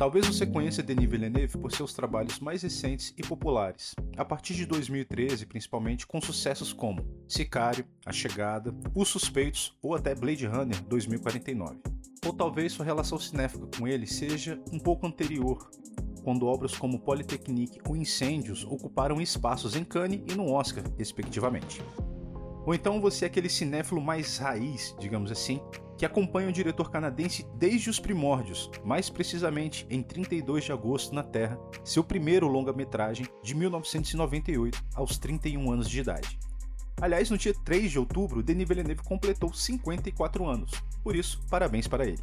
Talvez você conheça Denis Villeneuve por seus trabalhos mais recentes e populares, a partir de 2013 principalmente com sucessos como Sicário, A Chegada, Os Suspeitos ou até Blade Runner 2049. Ou talvez sua relação cinéfica com ele seja um pouco anterior, quando obras como Polytechnique ou Incêndios ocuparam espaços em Cannes e no Oscar, respectivamente. Ou então você é aquele cinéfilo mais raiz, digamos assim, que acompanha o diretor canadense desde os primórdios, mais precisamente em 32 de agosto na Terra, seu primeiro longa-metragem de 1998, aos 31 anos de idade. Aliás, no dia 3 de outubro, Denis Villeneuve completou 54 anos, por isso, parabéns para ele.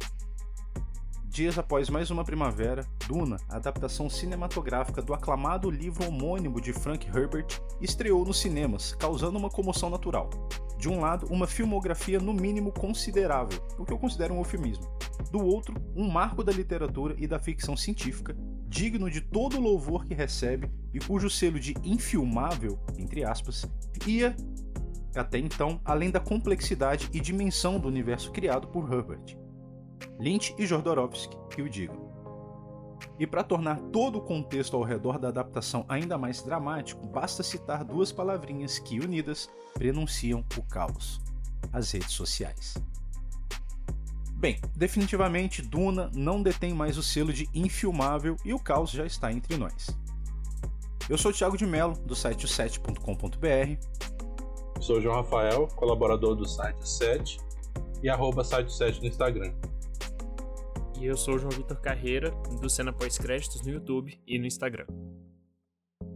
Dias após mais uma primavera, Duna, a adaptação cinematográfica do aclamado livro homônimo de Frank Herbert, estreou nos cinemas, causando uma comoção natural. De um lado, uma filmografia no mínimo considerável, o que eu considero um eufemismo. Do outro, um marco da literatura e da ficção científica, digno de todo o louvor que recebe e cujo selo de infilmável, entre aspas, ia, até então, além da complexidade e dimensão do universo criado por Herbert. Lynch e Jodorowsky que o digam. E para tornar todo o contexto ao redor da adaptação ainda mais dramático, basta citar duas palavrinhas que, unidas, prenunciam o caos: as redes sociais. Bem, definitivamente Duna não detém mais o selo de infilmável e o caos já está entre nós. Eu sou o Thiago de Mello, do site o7.com.br. Sou o João Rafael, colaborador do site 7 e arroba site 7 no Instagram. E eu sou o João Vitor Carreira, do Cena Pós-Créditos no YouTube e no Instagram.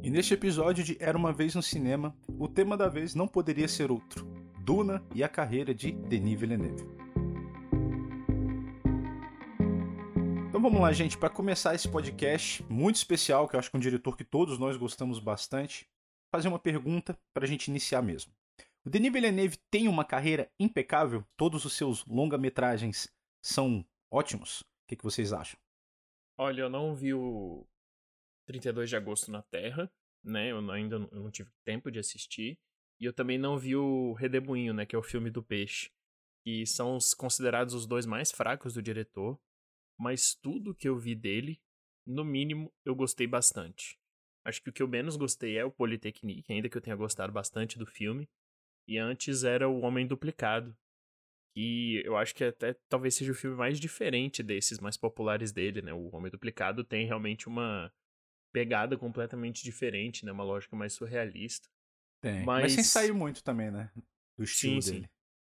E neste episódio de Era uma Vez no Cinema, o tema da vez não poderia ser outro: Duna e a carreira de Denis Villeneuve. Então vamos lá, gente, para começar esse podcast muito especial, que eu acho que é um diretor que todos nós gostamos bastante, fazer uma pergunta para a gente iniciar mesmo. O Denis Villeneuve tem uma carreira impecável, todos os seus longa-metragens são ótimos que, que vocês acham? Olha, eu não vi o 32 de agosto na Terra, né? Eu ainda não, eu não tive tempo de assistir. E eu também não vi o Redemoinho, né? Que é o filme do peixe. Que são os considerados os dois mais fracos do diretor. Mas tudo que eu vi dele, no mínimo, eu gostei bastante. Acho que o que eu menos gostei é o Polytechnique, ainda que eu tenha gostado bastante do filme. E antes era o Homem Duplicado, e eu acho que até talvez seja o filme mais diferente desses mais populares dele, né? O Homem Duplicado tem realmente uma pegada completamente diferente, né? Uma lógica mais surrealista. Tem. Mas, Mas sem sair muito também, né? Do estilo sim, dele. Sim.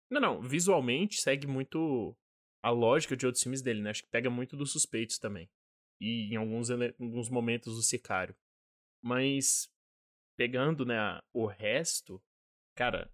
Não, não. Visualmente segue muito a lógica de outros filmes dele, né? Acho que pega muito dos suspeitos também. E em alguns, alguns momentos o Sicário. Mas pegando, né, o resto, cara,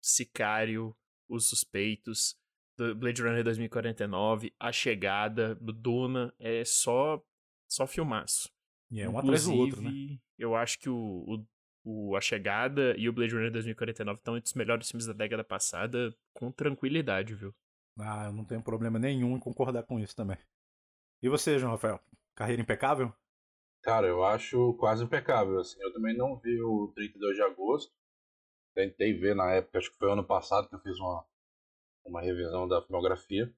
Sicário, os Suspeitos, do Blade Runner 2049, A Chegada, do Duna, é só só filmaço. E é um atrás do outro, né? Eu acho que o, o, o, A Chegada e o Blade Runner 2049 estão entre os melhores filmes da década passada com tranquilidade, viu? Ah, eu não tenho problema nenhum em concordar com isso também. E você, João Rafael? Carreira impecável? Cara, eu acho quase impecável, assim. Eu também não vi o 32 de agosto, tentei ver na época, acho que foi ano passado que eu fiz uma, uma revisão da filmografia.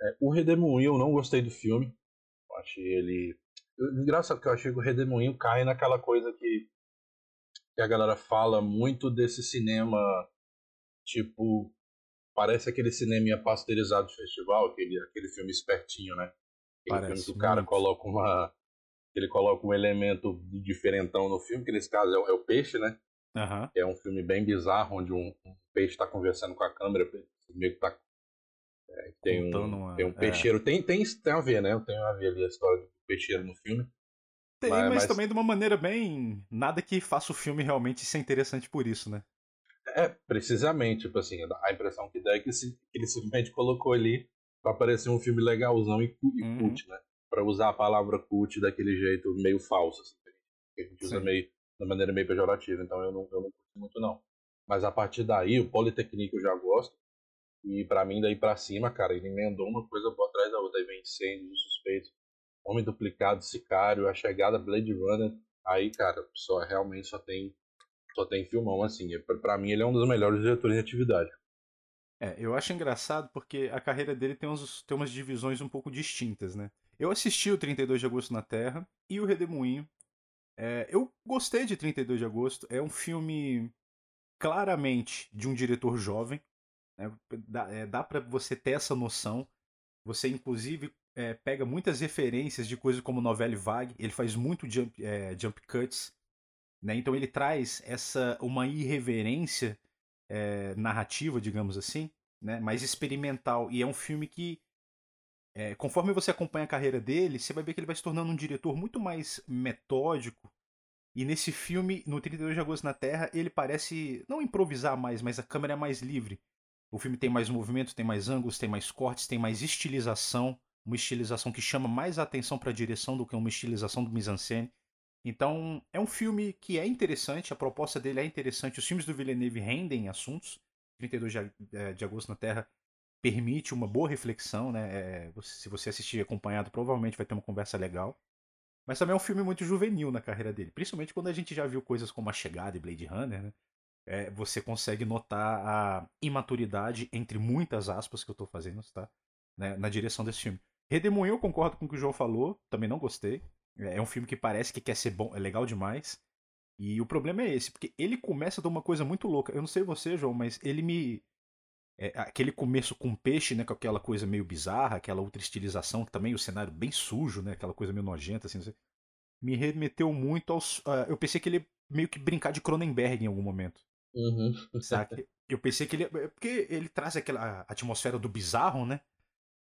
É, o Redemoinho eu não gostei do filme. Eu achei ele. Engraçado que eu achei que o Redemoinho cai naquela coisa que, que a galera fala muito desse cinema, tipo. Parece aquele cinema pasteurizado de festival, aquele, aquele filme espertinho, né? Aquele parece filme que o cara muito. coloca uma. Ele coloca um elemento diferentão no filme, que nesse caso é o, é o peixe, né? Uhum. É um filme bem bizarro, onde um, um peixe está conversando com a câmera, meio que tá. É, tem, um, uma... tem um é. peixeiro. É. Tem, tem, tem a ver, né? Tem a ver ali a história do peixeiro no filme. Tem, mas, mas, mas, também de uma maneira bem. Nada que faça o filme realmente ser interessante por isso, né? É, precisamente. Tipo assim, a impressão que dá é que ele simplesmente colocou ali pra parecer um filme legalzão e, e uhum. cult, né? Pra usar a palavra cult daquele jeito meio falso, assim. Que a gente usa meio de maneira meio pejorativa, então eu não, eu não curto muito não. Mas a partir daí, o Politécnico eu já gosto. E para mim, daí para cima, cara, ele emendou uma coisa por trás da outra. Aí vem Incêndio, Suspeito, Homem Duplicado, Sicário, A Chegada, Blade Runner. Aí, cara, só realmente só tem só tem filmão, assim. É, para mim, ele é um dos melhores diretores de atividade. É, eu acho engraçado porque a carreira dele tem, uns, tem umas divisões um pouco distintas, né? Eu assisti o 32 de Agosto na Terra e o Redemoinho. É, eu gostei de 32 de Agosto. É um filme claramente de um diretor jovem. Né? Dá, é, dá para você ter essa noção. Você, inclusive, é, pega muitas referências de coisas como novela vague. Ele faz muito jump, é, jump cuts. Né? Então ele traz essa uma irreverência é, narrativa, digamos assim, né? mais experimental. E é um filme que, é, conforme você acompanha a carreira dele, você vai ver que ele vai se tornando um diretor muito mais metódico. E nesse filme, no 32 de Agosto na Terra, ele parece não improvisar mais, mas a câmera é mais livre. O filme tem mais movimento, tem mais ângulos, tem mais cortes, tem mais estilização. Uma estilização que chama mais atenção para a direção do que uma estilização do mise-en-scène. Então, é um filme que é interessante, a proposta dele é interessante. Os filmes do Villeneuve rendem assuntos. 32 de, é, de agosto na Terra permite uma boa reflexão, né? É, se você assistir acompanhado, provavelmente vai ter uma conversa legal. Mas também é um filme muito juvenil na carreira dele, principalmente quando a gente já viu coisas como A Chegada e Blade Runner, né? É, você consegue notar a imaturidade, entre muitas aspas que eu tô fazendo, tá? Né? na direção desse filme. Redemoinho, eu concordo com o que o João falou, também não gostei. É um filme que parece que quer ser bom, é legal demais. E o problema é esse, porque ele começa de uma coisa muito louca. Eu não sei você, João, mas ele me. É, aquele começo com peixe, né? Com aquela coisa meio bizarra, aquela outra estilização, que também o cenário bem sujo, né? Aquela coisa meio nojenta, assim. Me remeteu muito aos. Uh, eu pensei que ele meio que brincar de Cronenberg em algum momento. Uhum. Sabe? Eu pensei que ele. Porque ele traz aquela atmosfera do bizarro, né?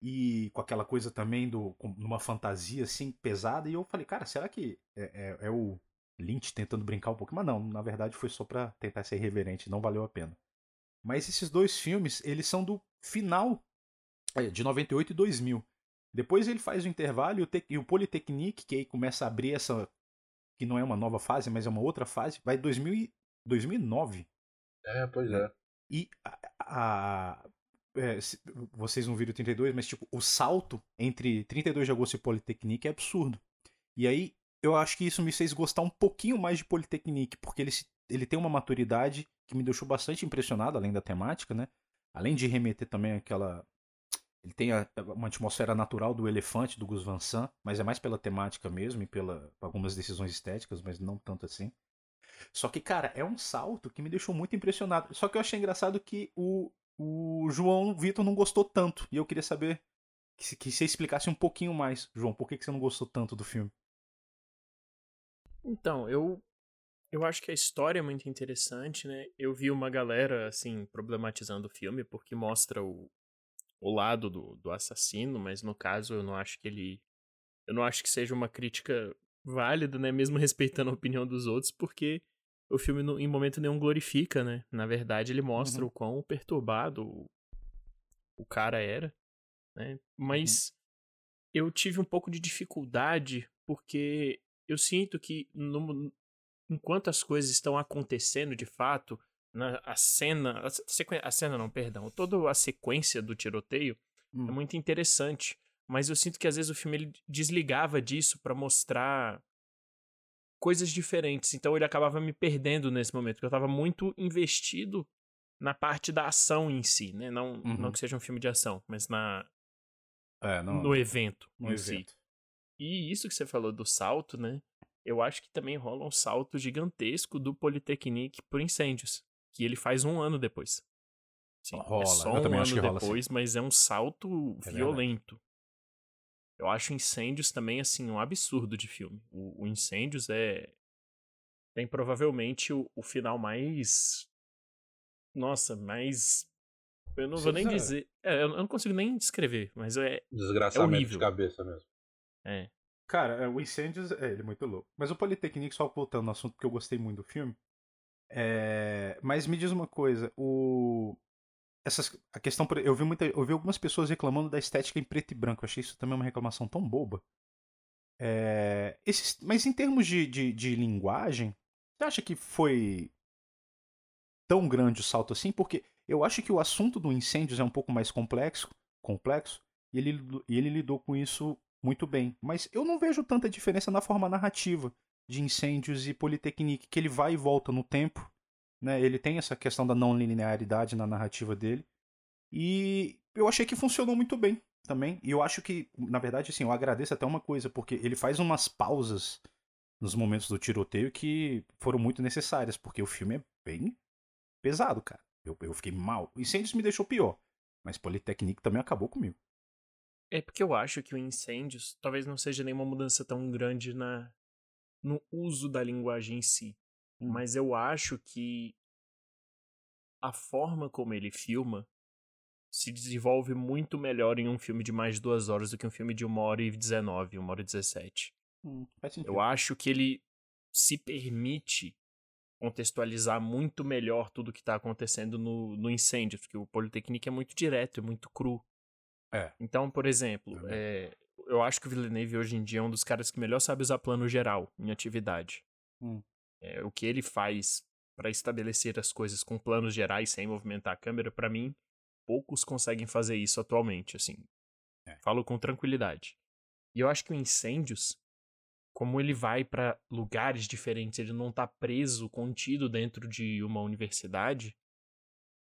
e com aquela coisa também do numa fantasia assim pesada e eu falei cara será que é, é, é, o Lynch tentando brincar um pouco mas não na verdade foi só para tentar ser irreverente não valeu a pena mas esses dois filmes eles são do final é, de 98 e 2000 depois ele faz o intervalo e o, e o Polytechnique que aí começa a abrir essa que não é uma nova fase mas é uma outra fase vai 2000 e, 2009 é pois é. E a, a é, vocês não viram 32, mas tipo, o salto entre 32 de agosto e Polytechnique é absurdo. E aí, eu acho que isso me fez gostar um pouquinho mais de Polytechnique, porque ele, ele tem uma maturidade que me deixou bastante impressionado, além da temática, né? Além de remeter também aquela. Ele tem a, uma atmosfera natural do elefante, do Gus Van Sant, mas é mais pela temática mesmo e pela algumas decisões estéticas, mas não tanto assim. Só que, cara, é um salto que me deixou muito impressionado. Só que eu achei engraçado que o, o João Vitor não gostou tanto. E eu queria saber que, que você explicasse um pouquinho mais, João, por que, que você não gostou tanto do filme? Então, eu eu acho que a história é muito interessante, né? Eu vi uma galera, assim, problematizando o filme porque mostra o, o lado do, do assassino, mas no caso eu não acho que ele. Eu não acho que seja uma crítica válida, né? Mesmo respeitando a opinião dos outros, porque o filme em momento nenhum glorifica, né? Na verdade, ele mostra uhum. o quão perturbado o, o cara era, né? Mas uhum. eu tive um pouco de dificuldade porque eu sinto que no, enquanto as coisas estão acontecendo de fato, na, a cena, a, sequ... a cena não, perdão, toda a sequência do tiroteio é uhum. é muito interessante, mas eu sinto que às vezes o filme ele desligava disso para mostrar coisas diferentes. Então ele acabava me perdendo nesse momento, porque eu estava muito investido na parte da ação em si, né? Não, uhum. não que seja um filme de ação, mas na é, não, no evento no em evento. si. E isso que você falou do salto, né? Eu acho que também rola um salto gigantesco do Polytechnique por incêndios, que ele faz um ano depois. Sim, rola. É só eu um ano depois, assim. mas é um salto é violento. Verdade. Eu acho Incêndios também, assim, um absurdo de filme. O, o Incêndios é. Tem provavelmente o, o final mais. Nossa, mais. Eu não vou nem dizer. É, eu não consigo nem descrever, mas é. Desgraçamento é de cabeça mesmo. É. Cara, é, o Incêndios, é, ele é muito louco. Mas o Politecnique, só voltando no assunto, porque eu gostei muito do filme. É... Mas me diz uma coisa, o essas, a questão. Eu vi, muita, eu vi algumas pessoas reclamando da estética em preto e branco. Eu achei isso também uma reclamação tão boba. É, esses, mas em termos de, de, de, linguagem, você acha que foi tão grande o salto assim? Porque eu acho que o assunto do incêndios é um pouco mais complexo, complexo e ele, e ele lidou com isso muito bem. Mas eu não vejo tanta diferença na forma narrativa de incêndios e Politecnique, que ele vai e volta no tempo né? Ele tem essa questão da não linearidade na narrativa dele. E eu achei que funcionou muito bem também. E eu acho que, na verdade, assim, eu agradeço até uma coisa, porque ele faz umas pausas nos momentos do tiroteio que foram muito necessárias, porque o filme é bem pesado, cara. Eu, eu fiquei mal. Incêndios me deixou pior, mas Polytechnique também acabou comigo. É porque eu acho que o Incêndios talvez não seja nenhuma mudança tão grande na no uso da linguagem em si. Hum. Mas eu acho que a forma como ele filma se desenvolve muito melhor em um filme de mais de duas horas do que um filme de uma hora e dezenove, uma hora e dezessete. Hum, eu acho que ele se permite contextualizar muito melhor tudo que está acontecendo no, no incêndio, porque o Politecnique é muito direto, é muito cru. É. Então, por exemplo, é, eu acho que o Villeneuve hoje em dia é um dos caras que melhor sabe usar plano geral em atividade. Hum. É, o que ele faz para estabelecer as coisas com planos gerais sem movimentar a câmera, para mim, poucos conseguem fazer isso atualmente, assim. É. Falo com tranquilidade. E eu acho que o Incêndios, como ele vai para lugares diferentes, ele não tá preso, contido dentro de uma universidade,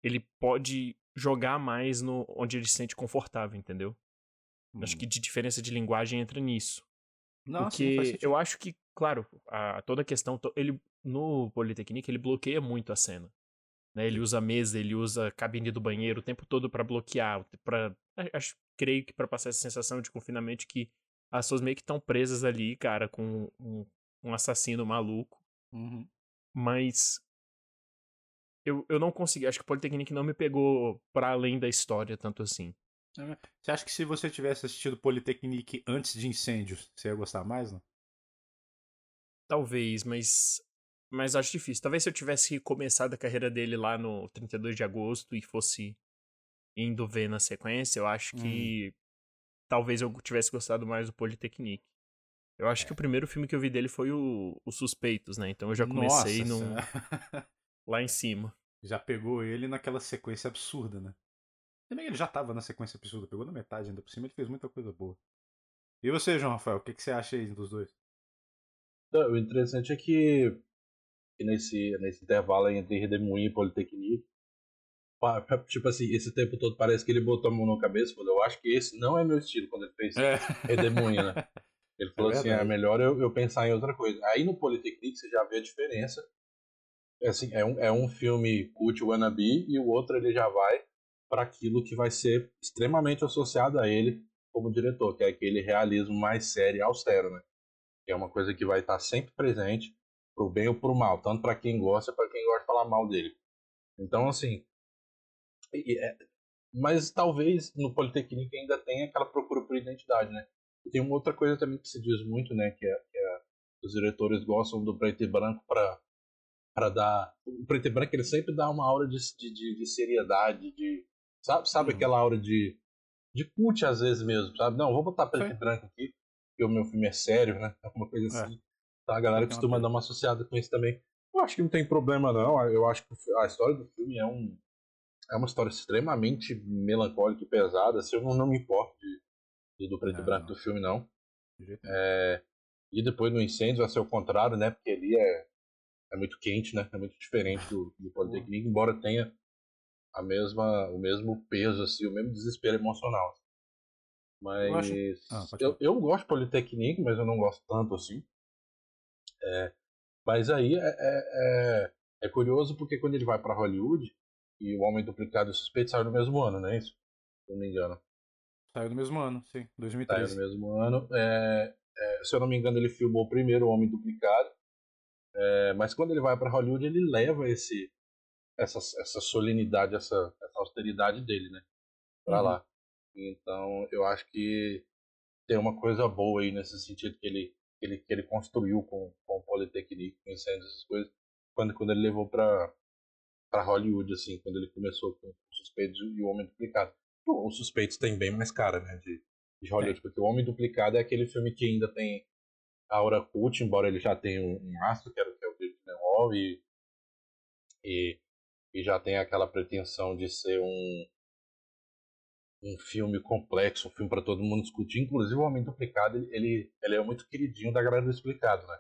ele pode jogar mais no onde ele se sente confortável, entendeu? Hum. Acho que de diferença de linguagem entra nisso. Nossa, Porque eu acho que, claro, a, toda a questão, ele no Politecnique ele bloqueia muito a cena. Né? Ele usa mesa, ele usa cabine do banheiro o tempo todo para bloquear, para acho, creio que para passar essa sensação de confinamento que as pessoas meio que estão presas ali, cara, com um, um assassino maluco. Uhum. Mas eu, eu não consegui. Acho que o Polytechnic não me pegou para além da história, tanto assim. Você acha que se você tivesse assistido Polytechnic antes de Incêndios, você ia gostar mais, não? Talvez, mas. Mas acho difícil. Talvez se eu tivesse começado a carreira dele lá no 32 de agosto e fosse indo ver na sequência, eu acho que hum talvez eu tivesse gostado mais do Polytechnique. Eu acho é. que o primeiro filme que eu vi dele foi o, o Suspeitos, né? Então eu já comecei no lá em cima. Já pegou ele naquela sequência absurda, né? Também ele já tava na sequência absurda, pegou na metade ainda por cima, ele fez muita coisa boa. E você, João Rafael, o que, que você acha aí dos dois? o interessante é que, que nesse, nesse intervalo entre Redemoinho e Polytechnique, Tipo assim, esse tempo todo parece que ele botou a mão na cabeça e falou: Eu acho que esse não é meu estilo quando ele fez é. Redemoinho, né? Ele é falou é assim: é melhor eu, eu, pensar em outra coisa. Aí no Polytechnique você já vê a diferença. É, assim, é, um, é um filme cult wannabe e o outro ele já vai para aquilo que vai ser extremamente associado a ele como diretor, que é aquele realismo mais sério e austero, né? Que é uma coisa que vai estar sempre presente, pro bem ou pro mal, tanto para quem gosta, para quem gosta de falar mal dele. Então, assim, é, mas talvez no Politécnico ainda tenha aquela procura por identidade, né? E tem uma outra coisa também que se diz muito, né? Que, é, que é, os diretores gostam do preto e branco para para dar o preto e branco ele sempre dá uma aura de, de, de seriedade de sabe sabe uhum. aquela aura de de cult às vezes mesmo sabe não vou botar preto e branco aqui porque o meu filme é sério né alguma coisa é. assim é. tá a galera costuma dar uma associada com isso também eu acho que não tem problema não eu acho que a história do filme é um é uma história extremamente melancólica e pesada. Assim, eu não, não me importo de, de do preto e branco do filme, não. É, e depois no incêndio vai ser o contrário, né? Porque ali é, é muito quente, né? É muito diferente do, do embora tenha a mesma, o mesmo peso, assim, o mesmo desespero emocional. Mas eu, acho... ah, eu, eu, gosto de Politecnico, mas eu não gosto tanto assim. É, mas aí é, é, é, é curioso porque quando ele vai para Hollywood, e o Homem Duplicado e o Suspeito saiu no mesmo ano, não é isso? Se eu não me engano. Saiu no mesmo ano, sim, 2013. Saiu no mesmo ano. É, é, se eu não me engano, ele filmou primeiro o Homem Duplicado. É, mas quando ele vai para Hollywood, ele leva esse, essa, essa solenidade, essa, essa austeridade dele, né? Pra uhum. lá. Então, eu acho que tem uma coisa boa aí nesse sentido que ele, que ele, que ele construiu com, com o Polytechnique, com essas coisas, quando, quando ele levou para para Hollywood, assim, quando ele começou com o Suspeitos e o Homem Duplicado. Pô, o Suspeitos tem bem mais cara, né, de, de Hollywood, é. porque o Homem Duplicado é aquele filme que ainda tem a aura cult, embora ele já tenha um, um astro, que, era, que é o Gyllenhaal, e, e, e já tem aquela pretensão de ser um um filme complexo, um filme para todo mundo discutir. Inclusive, o Homem Duplicado, ele, ele é muito queridinho da galera do Explicado, né?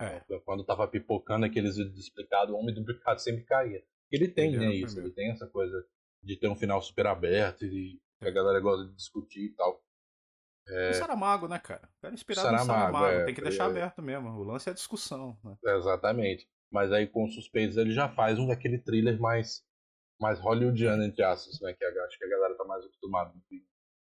É. Quando tava pipocando aqueles vídeos explicados, o Homem Duplicado sempre caía. Ele tem, né, isso. Ele tem essa coisa de ter um final super aberto e que a galera gosta de discutir e tal. É... O Saramago, né, cara? O cara inspirado Saramago, no Saramago. É, tem que deixar é... aberto mesmo. O lance é a discussão. Né? Exatamente. Mas aí com Suspeitos ele já faz um daquele thriller mais, mais hollywoodiano, entre aspas, né? Que acho que a galera tá mais acostumada.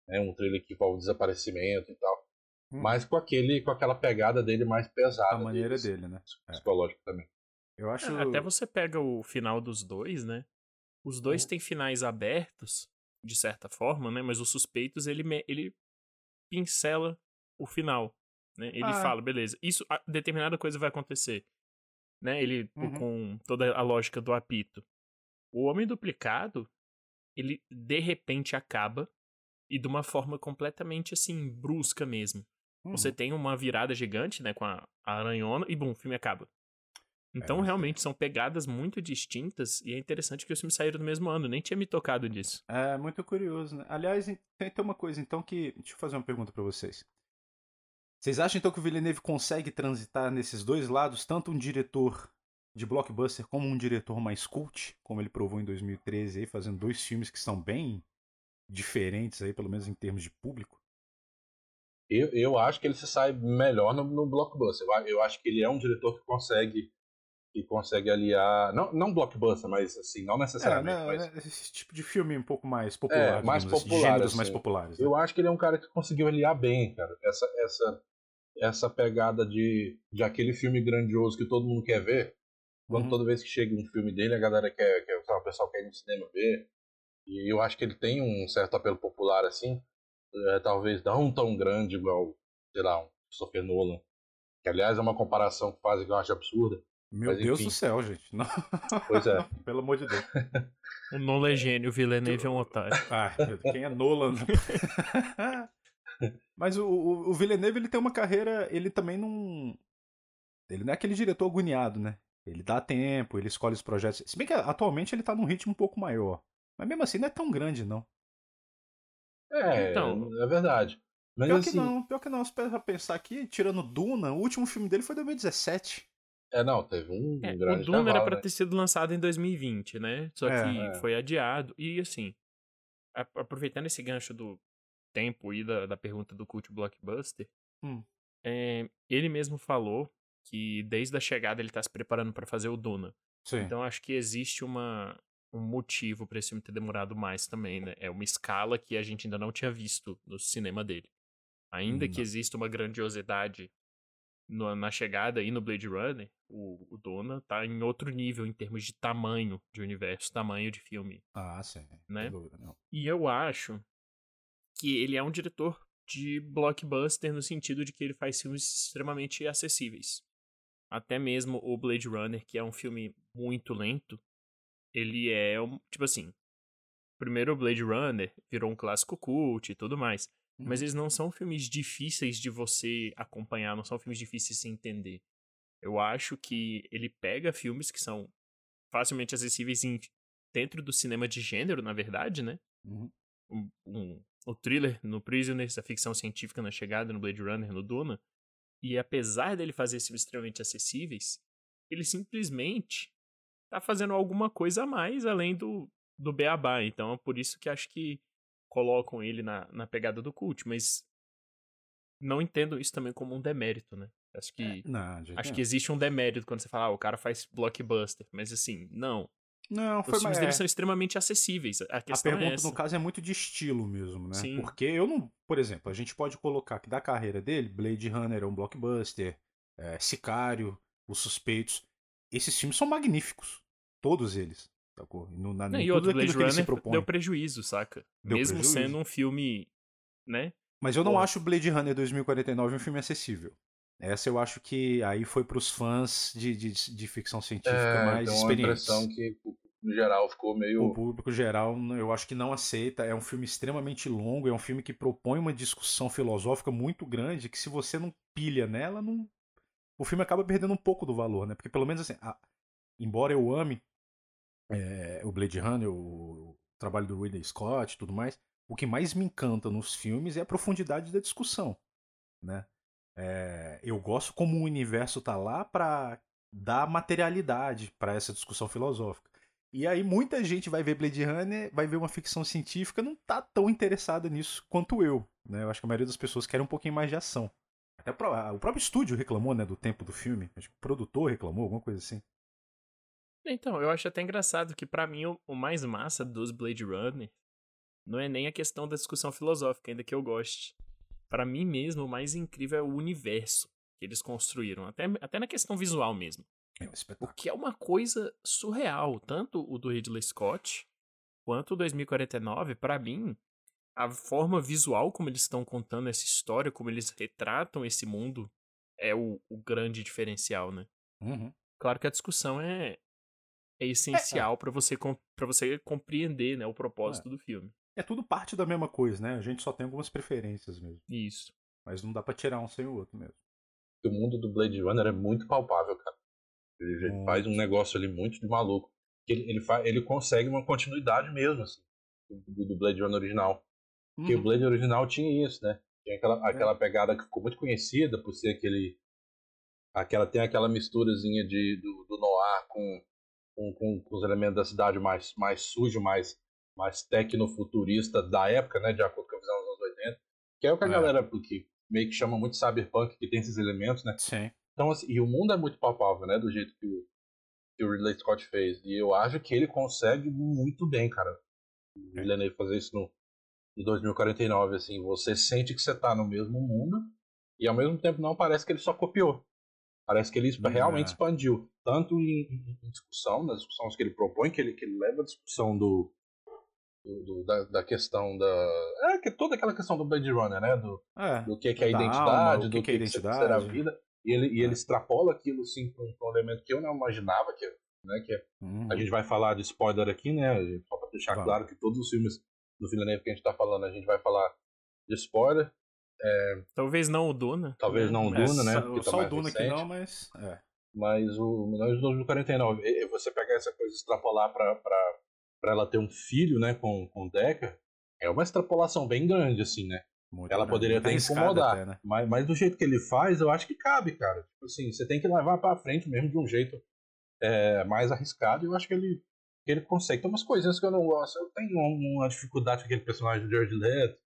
É um thriller que envolve desaparecimento e tal. Hum. Mas com aquele, com aquela pegada dele mais pesada. A maneira dele, dele né? É. Psicológico é. também. Eu acho. É, até você pega o final dos dois, né? Os dois hum. têm finais abertos, de certa forma, né? Mas os suspeitos, ele, ele pincela o final. Né? Ele ah. fala, beleza, isso, determinada coisa vai acontecer. Né? Ele, uhum. com toda a lógica do apito. O Homem Duplicado, ele de repente acaba e de uma forma completamente assim, brusca mesmo. Uhum. Você tem uma virada gigante, né, com a, a aranhona e bum, o filme acaba. Então, é, realmente, são pegadas muito distintas e é interessante que os filmes saíram no mesmo ano, nem tinha me tocado disso. É, muito curioso, né? Aliás, tem, uma coisa, então, que. Deixa eu fazer uma pergunta para vocês. Vocês acham, então, que o Villeneuve consegue transitar nesses dois lados, tanto um diretor de blockbuster como um diretor mais cult, como ele provou em 2013, aí, fazendo dois filmes que são bem diferentes, aí, pelo menos em termos de público? Eu, eu acho que ele se sai melhor no, no blockbuster. Eu, eu acho que ele é um diretor que consegue que consegue aliar. Não, não blockbuster, mas assim, não necessariamente. É, né, mas... Esse tipo de filme um pouco mais popular. É, mais assim, popular. Gêneros assim. mais populares. Né? Eu acho que ele é um cara que conseguiu aliar bem, cara. Essa, essa, essa pegada de, de aquele filme grandioso que todo mundo quer ver. Quando uhum. toda vez que chega um filme dele, a galera quer, quer o pessoal quer ir no cinema ver. E eu acho que ele tem um certo apelo popular, assim. É, talvez não tão grande igual, sei lá, um Christopher Nolan. Que aliás é uma comparação que fazem que eu acho absurda. Meu Mas, Deus do céu, gente. Não... Pois é. Pelo amor de Deus. O Nolan é gênio, o Villeneuve é um otário. Ah, quem é Nolan? Mas o, o, o Villeneuve ele tem uma carreira, ele também não. Ele não é aquele diretor agoniado, né? Ele dá tempo, ele escolhe os projetos. Se bem que atualmente ele tá num ritmo um pouco maior. Mas mesmo assim não é tão grande, não. É, então, é verdade. Mas pior assim... que não, pior que não. Se pra pensar aqui, tirando Duna, o último filme dele foi 2017. É, não, teve um, é, grande O Duna era pra né? ter sido lançado em 2020, né? Só é, que é. foi adiado. E assim, aproveitando esse gancho do tempo e da, da pergunta do Cult Blockbuster, hum. é, ele mesmo falou que desde a chegada ele tá se preparando para fazer o Duna. Sim. Então acho que existe uma, um motivo para esse filme ter demorado mais também, né? É uma escala que a gente ainda não tinha visto no cinema dele. Ainda hum, que exista uma grandiosidade no, na chegada e no Blade Runner, o, o Dona tá em outro nível em termos de tamanho de universo, tamanho de filme. Ah, sim. Né? Dúvida, e eu acho que ele é um diretor de blockbuster no sentido de que ele faz filmes extremamente acessíveis. Até mesmo o Blade Runner, que é um filme muito lento, ele é um, tipo assim, primeiro o Blade Runner virou um clássico cult e tudo mais. Mas uhum. eles não são filmes difíceis de você acompanhar, não são filmes difíceis de se entender. Eu acho que ele pega filmes que são facilmente acessíveis em, dentro do cinema de gênero, na verdade, né? Uhum. Um, um, o thriller no Prisoners, a ficção científica na chegada, no Blade Runner, no Duna. E apesar dele fazer filmes extremamente acessíveis, ele simplesmente tá fazendo alguma coisa a mais além do, do beabá. Então é por isso que acho que colocam ele na, na pegada do cult, mas não entendo isso também como um demérito, né? Acho que é, não, acho que existe um demérito quando você fala, ah, o cara faz blockbuster, mas assim, não. Não, foi Os filmes é... dele são extremamente acessíveis. A, a pergunta, é no caso, é muito de estilo mesmo, né? Sim. Porque eu não. Por exemplo, a gente pode colocar que da carreira dele, Blade Runner é um blockbuster, é, Sicário, Os Suspeitos. Esses filmes são magníficos. Todos eles. Sacou? No, na, não, e outro Blade Runner deu prejuízo, saca? Deu Mesmo prejuízo. sendo um filme, né? Mas eu não Pô. acho Blade Runner 2049 um filme acessível. Essa eu acho que aí foi pros fãs de, de, de ficção científica é, mais então experientes. a impressão que no geral ficou meio. O público geral, eu acho que não aceita. É um filme extremamente longo, é um filme que propõe uma discussão filosófica muito grande que se você não pilha nela, não... o filme acaba perdendo um pouco do valor, né? Porque pelo menos assim, a... embora eu ame é, o Blade Runner, o, trabalho do Ridley Scott tudo mais, o que mais me encanta nos filmes é a profundidade da discussão, né? É, eu gosto como o universo tá lá para dar materialidade para essa discussão filosófica. E aí muita gente vai ver Blade Runner, vai ver uma ficção científica, não tá tão interessada nisso quanto eu. Né? Eu acho que a maioria das pessoas querem um pouquinho mais de ação. Até o próprio estúdio reclamou, né, do tempo do filme. Acho que o produtor reclamou, alguma coisa assim. Então, eu acho até engraçado que para mim o, o, mais massa dos Blade Runner não é nem a questão da discussão filosófica, ainda que eu goste. Para mim mesmo, o mais incrível é o universo que eles construíram, até, até na questão visual mesmo. É um espetáculo. O que é uma coisa surreal, tanto o do Ridley Scott quanto o 2049, para mim, a forma visual como eles estão contando essa história, como eles retratam esse mundo, é o, o grande diferencial, né? Uhum. Claro que a discussão é, é essencial é, é. para você para você compreender, né, o propósito é. do filme. É tudo parte da mesma coisa, né? A gente só tem algumas preferências mesmo. Isso. Mas não dá para tirar um sem o outro mesmo. O mundo do Blade Runner é muito palpável, cara. Ele hum. faz um negócio ali muito de maluco. Ele, ele, faz, ele consegue uma continuidade mesmo, assim, do, do Blade Runner original. Porque o uhum. Blade original tinha isso, né? Tinha aquela, é. aquela pegada que ficou muito conhecida por ser aquele. Aquela, tem aquela misturazinha de, do, do noir com, com, com, com, os elementos da cidade mais, mais sujo, mais, mais tecnofuturista da época, né? De acordo com a visão dos anos 80. Que é o que a é. galera que meio que chama muito cyberpunk, que tem esses elementos, né? Sim. Então, assim, e o mundo é muito palpável, né? Do jeito que o, que o Ridley Scott fez. E eu acho que ele consegue muito bem, cara. O é. Villeneuve fazer isso no, no 2049, assim. Você sente que você tá no mesmo mundo e ao mesmo tempo não parece que ele só copiou. Parece que ele é. realmente expandiu. Tanto em, em, discussão, nas discussões que ele propõe, que ele, que ele leva a discussão do, do, do da, da, questão da. É, que toda aquela questão do Blade Runner, né? Do, é, do que, é, que é a identidade, alma, do que, que, é a identidade. será a vida. E ele, e ele extrapola aquilo assim para um, elemento que eu não imaginava, que, né, que é, uhum. a gente vai falar de spoiler aqui, né? Só para deixar vai. claro que todos os filmes do Villeneuve que a gente está falando, a gente vai falar de spoiler. É... Talvez não o Duna. Talvez não o é, Duna, né? Só, tá só o Duna recente. aqui não, mas. É. Mas o Milhões de 2049, você pegar essa coisa e extrapolar para ela ter um filho, né, com, com Deca, é uma extrapolação bem grande, assim, né? Muito ela poderia até incomodar. Até, né? mas, mas do jeito que ele faz, eu acho que cabe, cara. Tipo assim, você tem que levar para frente mesmo de um jeito é, mais arriscado. E eu acho que ele, que ele consegue. Tem umas coisinhas que eu não gosto. Eu tenho uma dificuldade com aquele personagem do George Leto.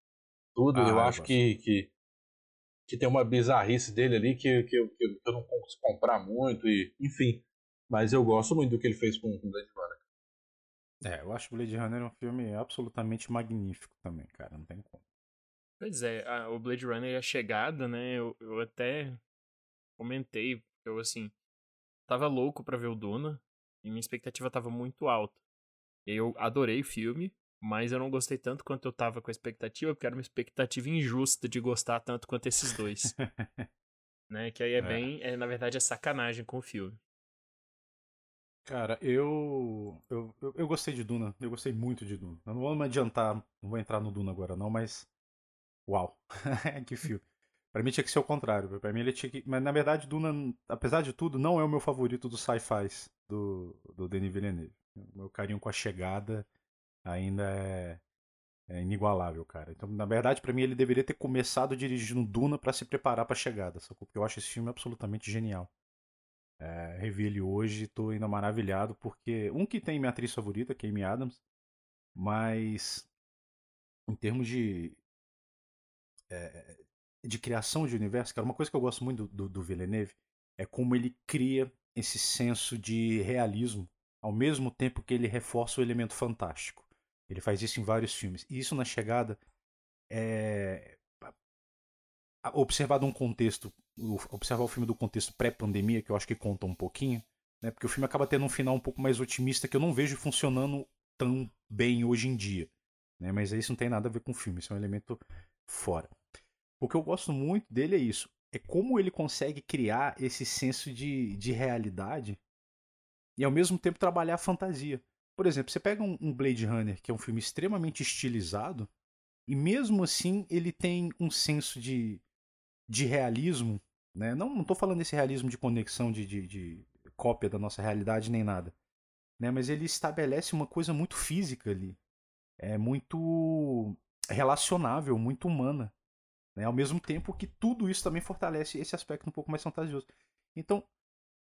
Tudo. Ah, eu acho que, que, que tem uma bizarrice dele ali que, que, eu, que eu não consigo comprar muito. e Enfim. Mas eu gosto muito do que ele fez com, com Blade Runner. É, eu acho Blade Runner um filme absolutamente magnífico também, cara. Não tem como. Pois é, a, o Blade Runner, a chegada, né? Eu, eu até comentei, eu assim, tava louco pra ver o Duna e minha expectativa tava muito alta. Eu adorei o filme, mas eu não gostei tanto quanto eu tava com a expectativa, porque era uma expectativa injusta de gostar tanto quanto esses dois. né? Que aí é, é, bem, é, na verdade, é sacanagem com o filme. Cara, eu, eu, eu, eu gostei de Duna, eu gostei muito de Duna. Eu não vou me adiantar, não vou entrar no Duna agora não, mas Uau, que filme. Pra mim tinha que ser o contrário. Pra mim ele tinha que. Mas na verdade, Duna, apesar de tudo, não é o meu favorito dos sci-fis do, do Denis Villeneuve. O meu carinho com a chegada ainda é, é inigualável, cara. Então, na verdade, para mim, ele deveria ter começado dirigindo Duna para se preparar pra chegada, sacou? Porque eu acho esse filme absolutamente genial. É, revi ele hoje, tô ainda maravilhado, porque. Um que tem minha atriz favorita, que é Amy Adams, mas. Em termos de é, de criação de universo, cara, uma coisa que eu gosto muito do, do, do Villeneuve é como ele cria esse senso de realismo ao mesmo tempo que ele reforça o elemento fantástico. Ele faz isso em vários filmes. E isso na chegada é observado um contexto, observar o filme do contexto pré-pandemia, que eu acho que conta um pouquinho, né? Porque o filme acaba tendo um final um pouco mais otimista que eu não vejo funcionando tão bem hoje em dia, né? Mas isso não tem nada a ver com o filme, isso é um elemento fora. O que eu gosto muito dele é isso. É como ele consegue criar esse senso de, de realidade e ao mesmo tempo trabalhar a fantasia. Por exemplo, você pega um, Blade Runner, que é um filme extremamente estilizado, e mesmo assim ele tem um senso de, de realismo. Né? Não estou falando desse realismo de conexão, de, de, de, cópia da nossa realidade, nem nada. Né? Mas ele estabelece uma coisa muito física ali. É muito relacionável, muito humana. Né? Ao mesmo tempo que tudo isso também fortalece esse aspecto um pouco mais fantasioso. Então,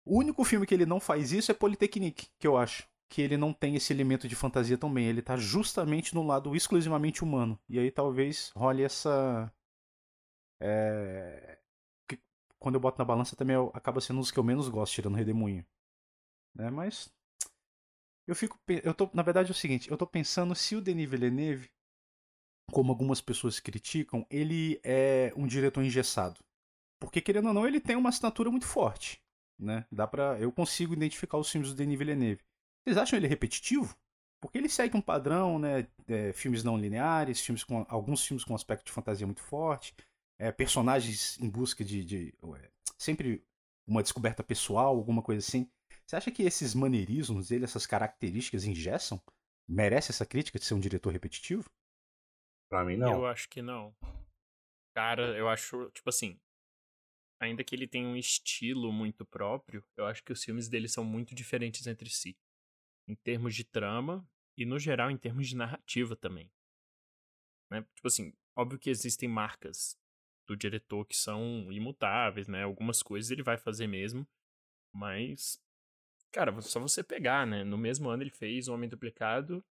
o único filme que ele não faz isso é Polytechnique, que eu acho. Que ele não tem esse elemento de fantasia também. Ele tá justamente no lado exclusivamente humano. E aí talvez role essa. É... Que, quando eu boto na balança também acaba sendo dos que eu menos gosto, tirando Redemoinho. Né? Mas. Eu fico. Eu tô, na verdade é o seguinte, eu tô pensando se o Denis Villeneuve, como algumas pessoas criticam, ele é um diretor engessado. Porque, querendo ou não, ele tem uma assinatura muito forte. Né? Dá pra, eu consigo identificar os filmes do Denis Villeneuve. Vocês acham ele repetitivo? Porque ele segue um padrão, né? É, filmes não lineares, filmes com, alguns filmes com um aspecto de fantasia muito forte, é, personagens em busca de, de é, sempre uma descoberta pessoal, alguma coisa assim. Você acha que esses maneirismos dele, essas características engessam? Merece essa crítica de ser um diretor repetitivo? Pra mim, não. Eu acho que não. Cara, eu acho, tipo assim, ainda que ele tenha um estilo muito próprio, eu acho que os filmes dele são muito diferentes entre si em termos de trama e, no geral, em termos de narrativa também. Né? Tipo assim, óbvio que existem marcas do diretor que são imutáveis, né? Algumas coisas ele vai fazer mesmo, mas, cara, só você pegar, né? No mesmo ano ele fez O Homem Duplicado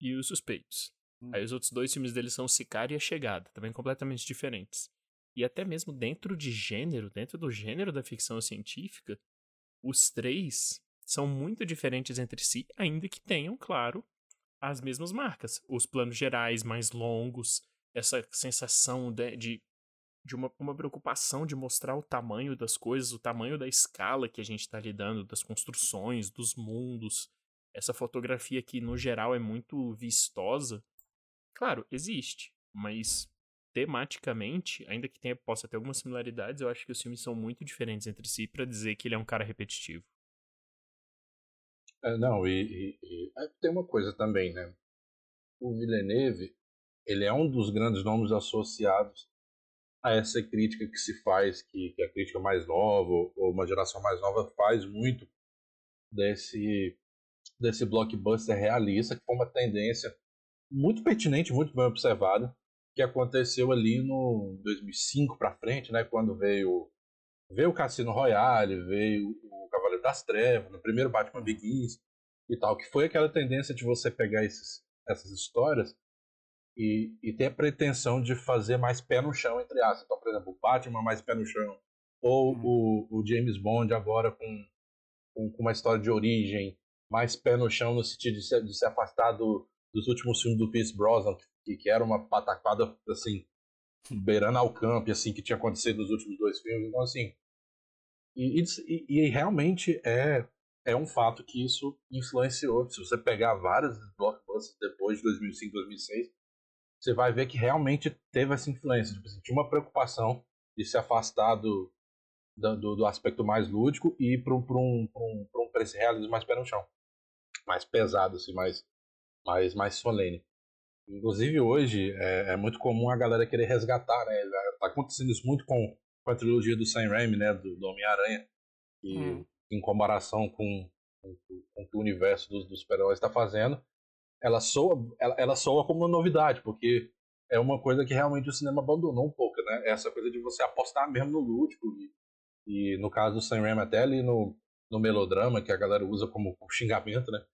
e Os Suspeitos. Hum. Aí os outros dois filmes dele são Sicário e A Chegada, também completamente diferentes. E até mesmo dentro de gênero, dentro do gênero da ficção científica, os três são muito diferentes entre si, ainda que tenham, claro, as mesmas marcas. Os planos gerais mais longos, essa sensação de, de, de uma, uma preocupação de mostrar o tamanho das coisas, o tamanho da escala que a gente está lidando, das construções, dos mundos. Essa fotografia que, no geral, é muito vistosa. Claro, existe, mas tematicamente, ainda que tenha, possa ter algumas similaridades, eu acho que os filmes são muito diferentes entre si para dizer que ele é um cara repetitivo. É, não, e, e, e é, tem uma coisa também, né? O Villeneuve, ele é um dos grandes nomes associados a essa crítica que se faz, que, que a crítica mais nova, ou uma geração mais nova faz muito desse, desse blockbuster realista, que foi uma tendência muito pertinente, muito bem observada, que aconteceu ali no 2005 para frente, né, quando veio veio o Cassino Royale, veio Cavaleiro das Trevas, no primeiro Batman Begins e tal, que foi aquela tendência de você pegar esses, essas histórias e, e ter a pretensão de fazer mais pé no chão, entre aspas. Então, por exemplo, o Batman mais pé no chão, ou uhum. o, o, James Bond agora com, com, com, uma história de origem, mais pé no chão no sentido de se, de se afastar do, dos últimos filmes do Pierce Brosnan, que, que era uma pataquada, assim, beirando ao campo, assim, que tinha acontecido nos últimos dois filmes. Então, assim, e, e, e, realmente é, é um fato que isso influenciou. Se você pegar várias blockbusters depois de 2005, 2006, você vai ver que realmente teve essa influência. Tipo, assim, tinha uma preocupação de se afastar do, do, do aspecto mais lúdico e ir para um, um, um, um, realismo mais pé no chão. Mais pesado, assim, mais, mais, mais solene. Inclusive hoje é, é, muito comum a galera querer resgatar, né? Tá acontecendo isso muito com com a trilogia do Sam Raimi, né, do, do Homem-Aranha, e hum. em comparação com, com, com, o que o universo dos, dos super-heróis está fazendo, ela soa, ela, ela soa como uma novidade, porque é uma coisa que realmente o cinema abandonou um pouco, né? Essa coisa de você apostar mesmo no lúdico e, e no caso do Sam Raimi até ali no, no melodrama que a galera usa como, como xingamento, né?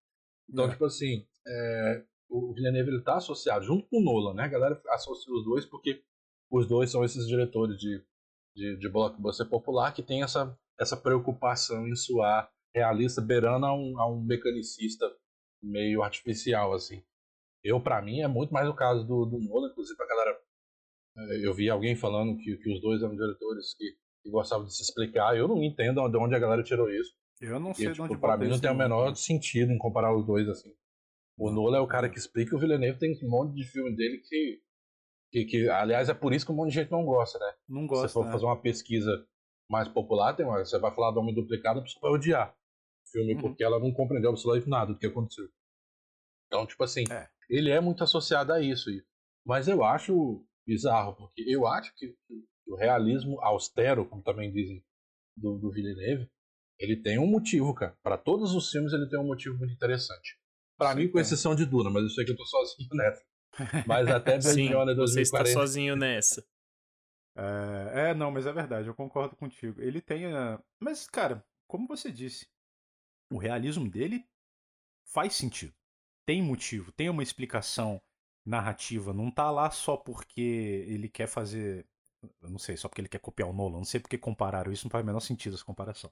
Então, é. tipo assim, é, o Villeneuve ele tá associado junto com o Nolan, né? A galera associa os dois porque os dois são esses diretores de de, de blockbuster popular que tem essa, essa preocupação em soar realista, beirando a um, a um mecanicista meio artificial, assim. Eu, para mim, é muito mais o caso do, do Nolan, inclusive a galera. Eh, eu vi alguém falando que, que os dois eram diretores que, que gostavam de se explicar. Eu não entendo de onde a galera tirou isso. Eu não sei e, tipo, de onde Pra mim não tem o menor sentido em comparar os dois assim. O Nolan é o cara que explica, o Villeneuve tem um monte de filme dele que que, que, aliás, é por isso que um monte de gente não gosta, né? Não gosta. Se você for né? fazer uma pesquisa mais popular, tem uma, você vai falar do Homem Duplicado, a pessoa vai odiar o filme, uhum. porque ela não compreendeu absolutamente nada do que aconteceu. Então, tipo assim, é. ele é muito associado a isso. Mas eu acho bizarro, porque eu acho que, o realismo austero, como também dizem do, do Villeneuve, ele tem um motivo, cara. Para todos os filmes ele tem um motivo muito interessante. Para mim, com exceção de Duna, mas eu sei que eu tô sozinho nessa. Mas até Blade Sim, Runner 2040... Você está sozinho nessa. É, é, não, mas é verdade, eu concordo contigo. Ele tem. A... Mas, cara, como você disse, o realismo dele faz sentido. Tem motivo, tem uma explicação narrativa. Não tá lá só porque ele quer fazer. Eu não sei, só porque ele quer copiar o Nolan. Não sei porque compararam isso, não faz o menor sentido essa comparação.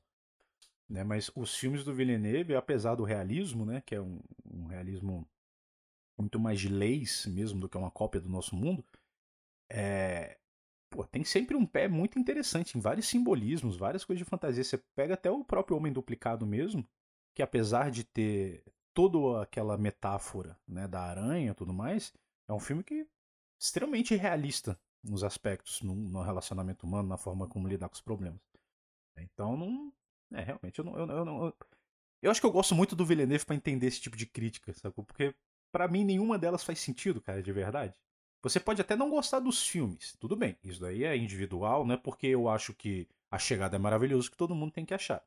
Né? Mas os filmes do Villeneuve, apesar do realismo, né? que é um, um realismo muito mais de leis mesmo do que uma cópia do nosso mundo, é, pô, tem sempre um pé muito interessante em vários simbolismos, várias coisas de fantasia. Você pega até o próprio Homem Duplicado mesmo, que apesar de ter toda aquela metáfora né, da aranha e tudo mais, é um filme que é extremamente realista nos aspectos, no, no relacionamento humano, na forma como lidar com os problemas. Então, não. É, realmente, eu não. Eu, eu, eu, eu acho que eu gosto muito do Villeneuve para entender esse tipo de crítica, sacou? Porque para mim nenhuma delas faz sentido, cara, de verdade. Você pode até não gostar dos filmes, tudo bem, isso daí é individual, não é porque eu acho que a chegada é maravilhoso que todo mundo tem que achar.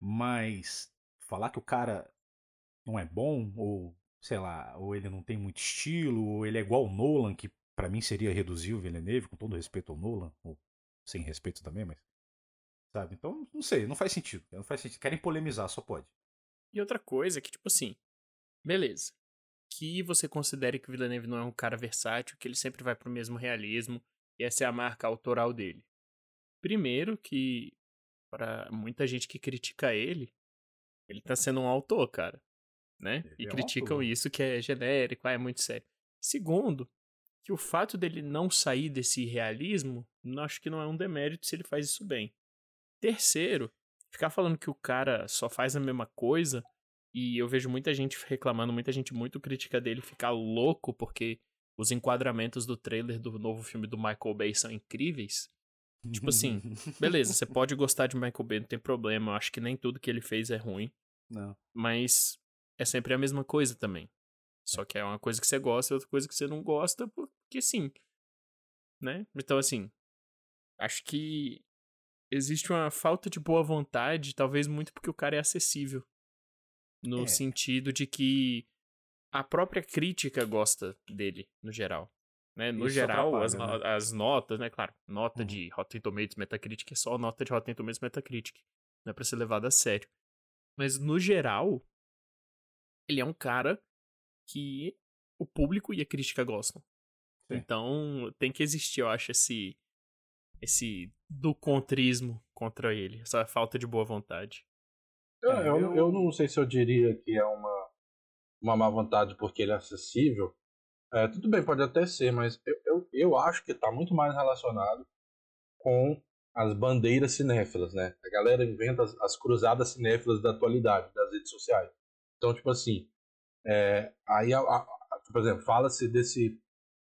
Mas falar que o cara não é bom, ou sei lá, ou ele não tem muito estilo, ou ele é igual o Nolan, que para mim seria reduzir o Villeneuve, com todo respeito ao Nolan, ou sem respeito também, mas. Sabe? Então, não sei, não faz sentido. Não faz sentido. Querem polemizar, só pode. E outra coisa é que, tipo assim, beleza que você considere que o Villeneuve não é um cara versátil, que ele sempre vai pro mesmo realismo, e essa é a marca autoral dele. Primeiro que, para muita gente que critica ele, ele tá sendo um autor, cara, né? Ele e é criticam um isso que é genérico, ah, é muito sério. Segundo, que o fato dele não sair desse realismo, acho que não é um demérito se ele faz isso bem. Terceiro, ficar falando que o cara só faz a mesma coisa e eu vejo muita gente reclamando, muita gente muito crítica dele ficar louco porque os enquadramentos do trailer do novo filme do Michael Bay são incríveis. Tipo assim, beleza, você pode gostar de Michael Bay, não tem problema. Eu acho que nem tudo que ele fez é ruim. Não. Mas é sempre a mesma coisa também. Só que é uma coisa que você gosta e outra coisa que você não gosta, porque sim. Né? Então, assim, acho que existe uma falta de boa vontade, talvez muito porque o cara é acessível. No é. sentido de que a própria crítica gosta dele, no geral. Né? No Isso geral, as, né? as, notas, né? Claro, nota uhum. de Rotten Tomatoes, Metacritic é só nota de Rotten Tomatoes, Metacritic. Não é pra ser levado a sério. Mas, no geral, ele é um cara que o público e a crítica gostam. Sim. Então, tem que existir, eu acho, esse esse do contrismo contra ele, essa falta de boa vontade. Eu, é, eu, eu não sei se eu diria que é uma, uma má vontade porque ele é acessível. É, tudo bem, pode até ser, mas eu, eu, eu acho que está muito mais relacionado com as bandeiras cinéfilas, né? A galera inventa as, as cruzadas cinéfilas da atualidade, das redes sociais. Então, tipo assim, é, aí, a, a, por exemplo, fala-se desse,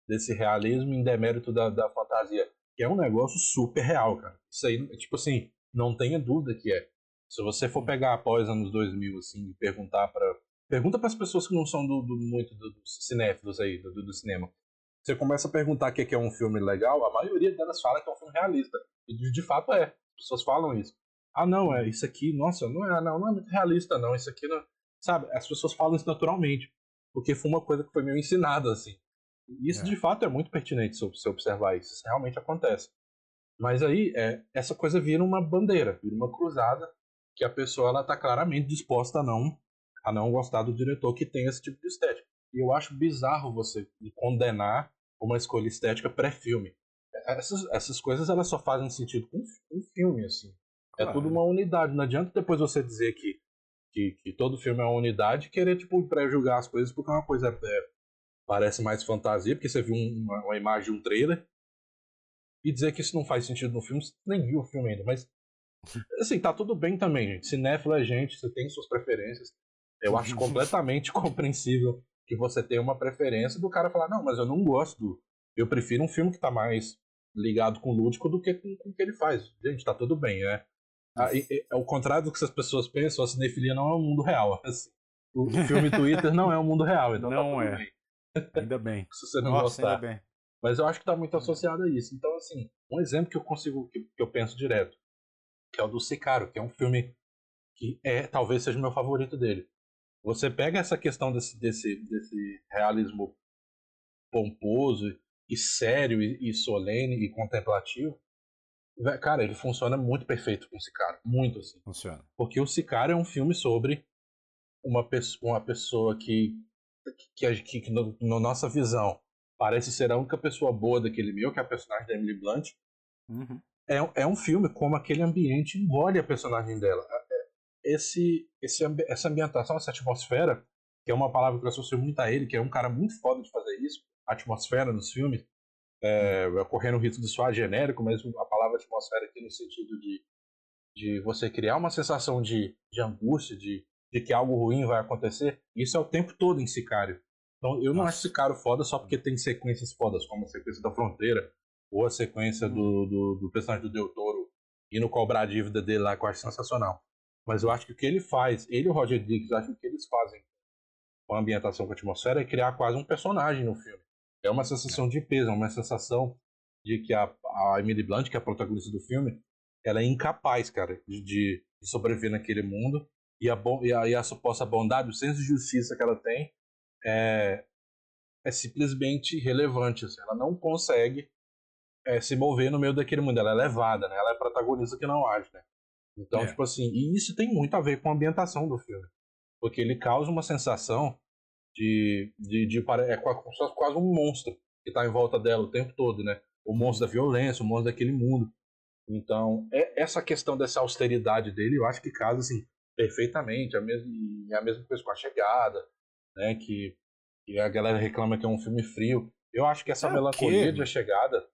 desse realismo em demérito da, da fantasia, que é um negócio super real, cara. Isso aí, tipo assim, não tenha dúvida que é. Se você for pegar após anos 2000, assim, e perguntar para Pergunta para as pessoas que não são do, do muito dos do cinéfilos aí, do, do, cinema. Você começa a perguntar o que é um filme legal, a maioria delas fala que é um filme realista. E de, de fato é. As pessoas falam isso. Ah, não, é isso aqui, nossa, não é, não, não é muito realista, não. Isso aqui não. Sabe, as pessoas falam isso naturalmente. Porque foi uma coisa que foi meio ensinada, assim. E isso é. de fato é muito pertinente se você observar isso. Isso realmente acontece. Mas aí, é, essa coisa vira uma bandeira, vira uma cruzada que a pessoa ela tá claramente disposta a não a não gostar do diretor que tem esse tipo de estética. E eu acho bizarro você condenar uma escolha estética pré-filme. Essas, essas coisas elas só fazem sentido com um filme assim. É claro. É tudo uma unidade. Não adianta depois você dizer que, que, que todo filme é uma unidade e querer tipo pré-julgar as coisas porque uma coisa é, parece mais fantasia, porque você viu uma, uma imagem de um trailer e dizer que isso não faz sentido no filme, você nem viu o filme ainda, mas Assim, tá tudo bem também, gente. Cinéfilo é gente, você tem suas preferências. Eu acho completamente compreensível que você tenha uma preferência do cara falar, não, mas eu não gosto do. Eu prefiro um filme que tá mais ligado com o lúdico do que com, com o que ele faz. Gente, tá tudo bem, né? E, ao contrário do que as pessoas pensam, a cinefilia não é um mundo real. Assim, o filme Twitter não é um mundo real, então tá não tá é. Bem. Ainda bem. Se você não Nossa, gostar. Mas eu acho que tá muito associado a isso. Então, assim, um exemplo que eu consigo, que, que eu penso direto que é o do Sicário, que é um filme que é talvez seja o meu favorito dele. Você pega essa questão desse, desse, desse realismo pomposo e sério e, e solene e contemplativo, cara, ele funciona muito perfeito com o Sicário, muito assim. Funciona. Porque o Sicário é um filme sobre uma pessoa, uma pessoa que, que, que, que no, na nossa visão parece ser a única pessoa boa daquele meio, que é a personagem da Emily Blunt, uhum. É, é um filme como aquele ambiente engole a personagem dela. É, é, esse, esse, essa ambientação, essa atmosfera, que é uma palavra que eu associo muito a ele, que é um cara muito foda de fazer isso, a atmosfera nos filmes, é, correndo o risco de soar genérico, mas a palavra atmosfera aqui no sentido de, de você criar uma sensação de, de angústia, de, de que algo ruim vai acontecer, isso é o tempo todo em Sicário. Então eu não Nossa. acho Sicário foda só porque tem sequências fodas, como a sequência da Fronteira, ou a sequência do, uhum. do, do personagem do Del Toro indo cobrar a dívida dele lá, que eu acho sensacional. Mas eu acho que o que ele faz, ele e o Roger Diggs, acho que o que eles fazem com a ambientação, com a atmosfera, é criar quase um personagem no filme. É uma sensação de peso, é uma sensação de que a, a Emily Blunt, que é a protagonista do filme, ela é incapaz, cara, de, de sobreviver naquele mundo. E a, e, a, e a suposta bondade, o senso de justiça que ela tem é, é simplesmente relevante. Assim. Ela não consegue é, se mover no meio daquele mundo. Ela é levada, né? Ela é protagonista que não age, né? Então, é. tipo assim, e isso tem muito a ver com a ambientação do filme. Porque ele causa uma sensação de. de, de, é quase um monstro que está em volta dela o tempo todo, né? O monstro da violência, o monstro daquele mundo. Então, é, essa questão dessa austeridade dele, eu acho que casa assim, perfeitamente. A mesma, é a mesma coisa com a chegada, né? Que, que a galera reclama que é um filme frio. Eu acho que essa é melancolia de a chegada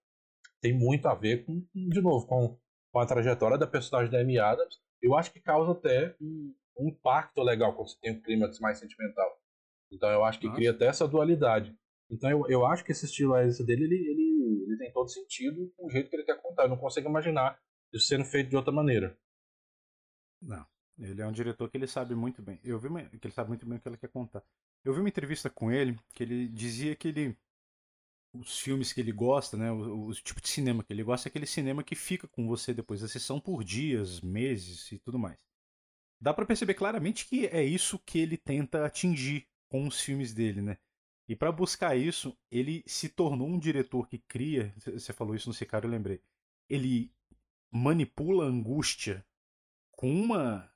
tem muito a ver com, de novo, com, com a trajetória da personagem da Amy Adams. Eu acho que causa até um, um impacto legal quando você tem um clímax mais sentimental. Então eu acho que Nossa. cria até essa dualidade. Então eu, eu acho que esse estilo dele, ele, ele, ele tem todo sentido com o jeito que ele quer contar. Eu não consigo imaginar isso sendo feito de outra maneira. Não. Ele é um diretor que ele sabe muito bem. Eu vi uma, que ele sabe muito bem o que ele quer contar. Eu vi uma entrevista com ele que ele dizia que ele os filmes que ele gosta, né, o, o, tipo de cinema que ele gosta é aquele cinema que fica com você depois da sessão por dias, meses e tudo mais. Dá para perceber claramente que é isso que ele tenta atingir com os filmes dele, né? E para buscar isso, ele se tornou um diretor que cria, você falou isso no Sicário, eu lembrei. Ele manipula a angústia com uma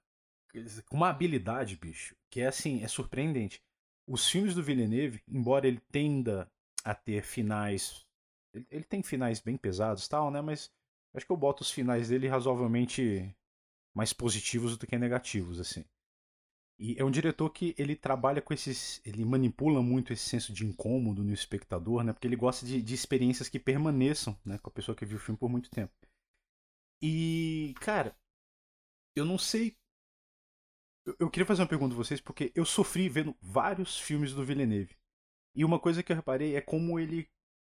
com uma habilidade, bicho, que é assim, é surpreendente. Os filmes do Villeneuve, embora ele tenda a ter finais, ele, ele tem finais bem pesados, tal, né, mas acho que eu boto os finais dele razoavelmente mais positivos do que negativos, assim. E é um diretor que ele trabalha com esses. Ele manipula muito esse senso de incômodo no espectador, né? Porque ele gosta de, de experiências que permaneçam, né? Com a pessoa que viu o filme por muito tempo. E, cara, eu não sei. Eu, eu queria fazer uma pergunta a vocês, porque eu sofri vendo vários filmes do Villeneuve. E uma coisa que eu reparei é como ele.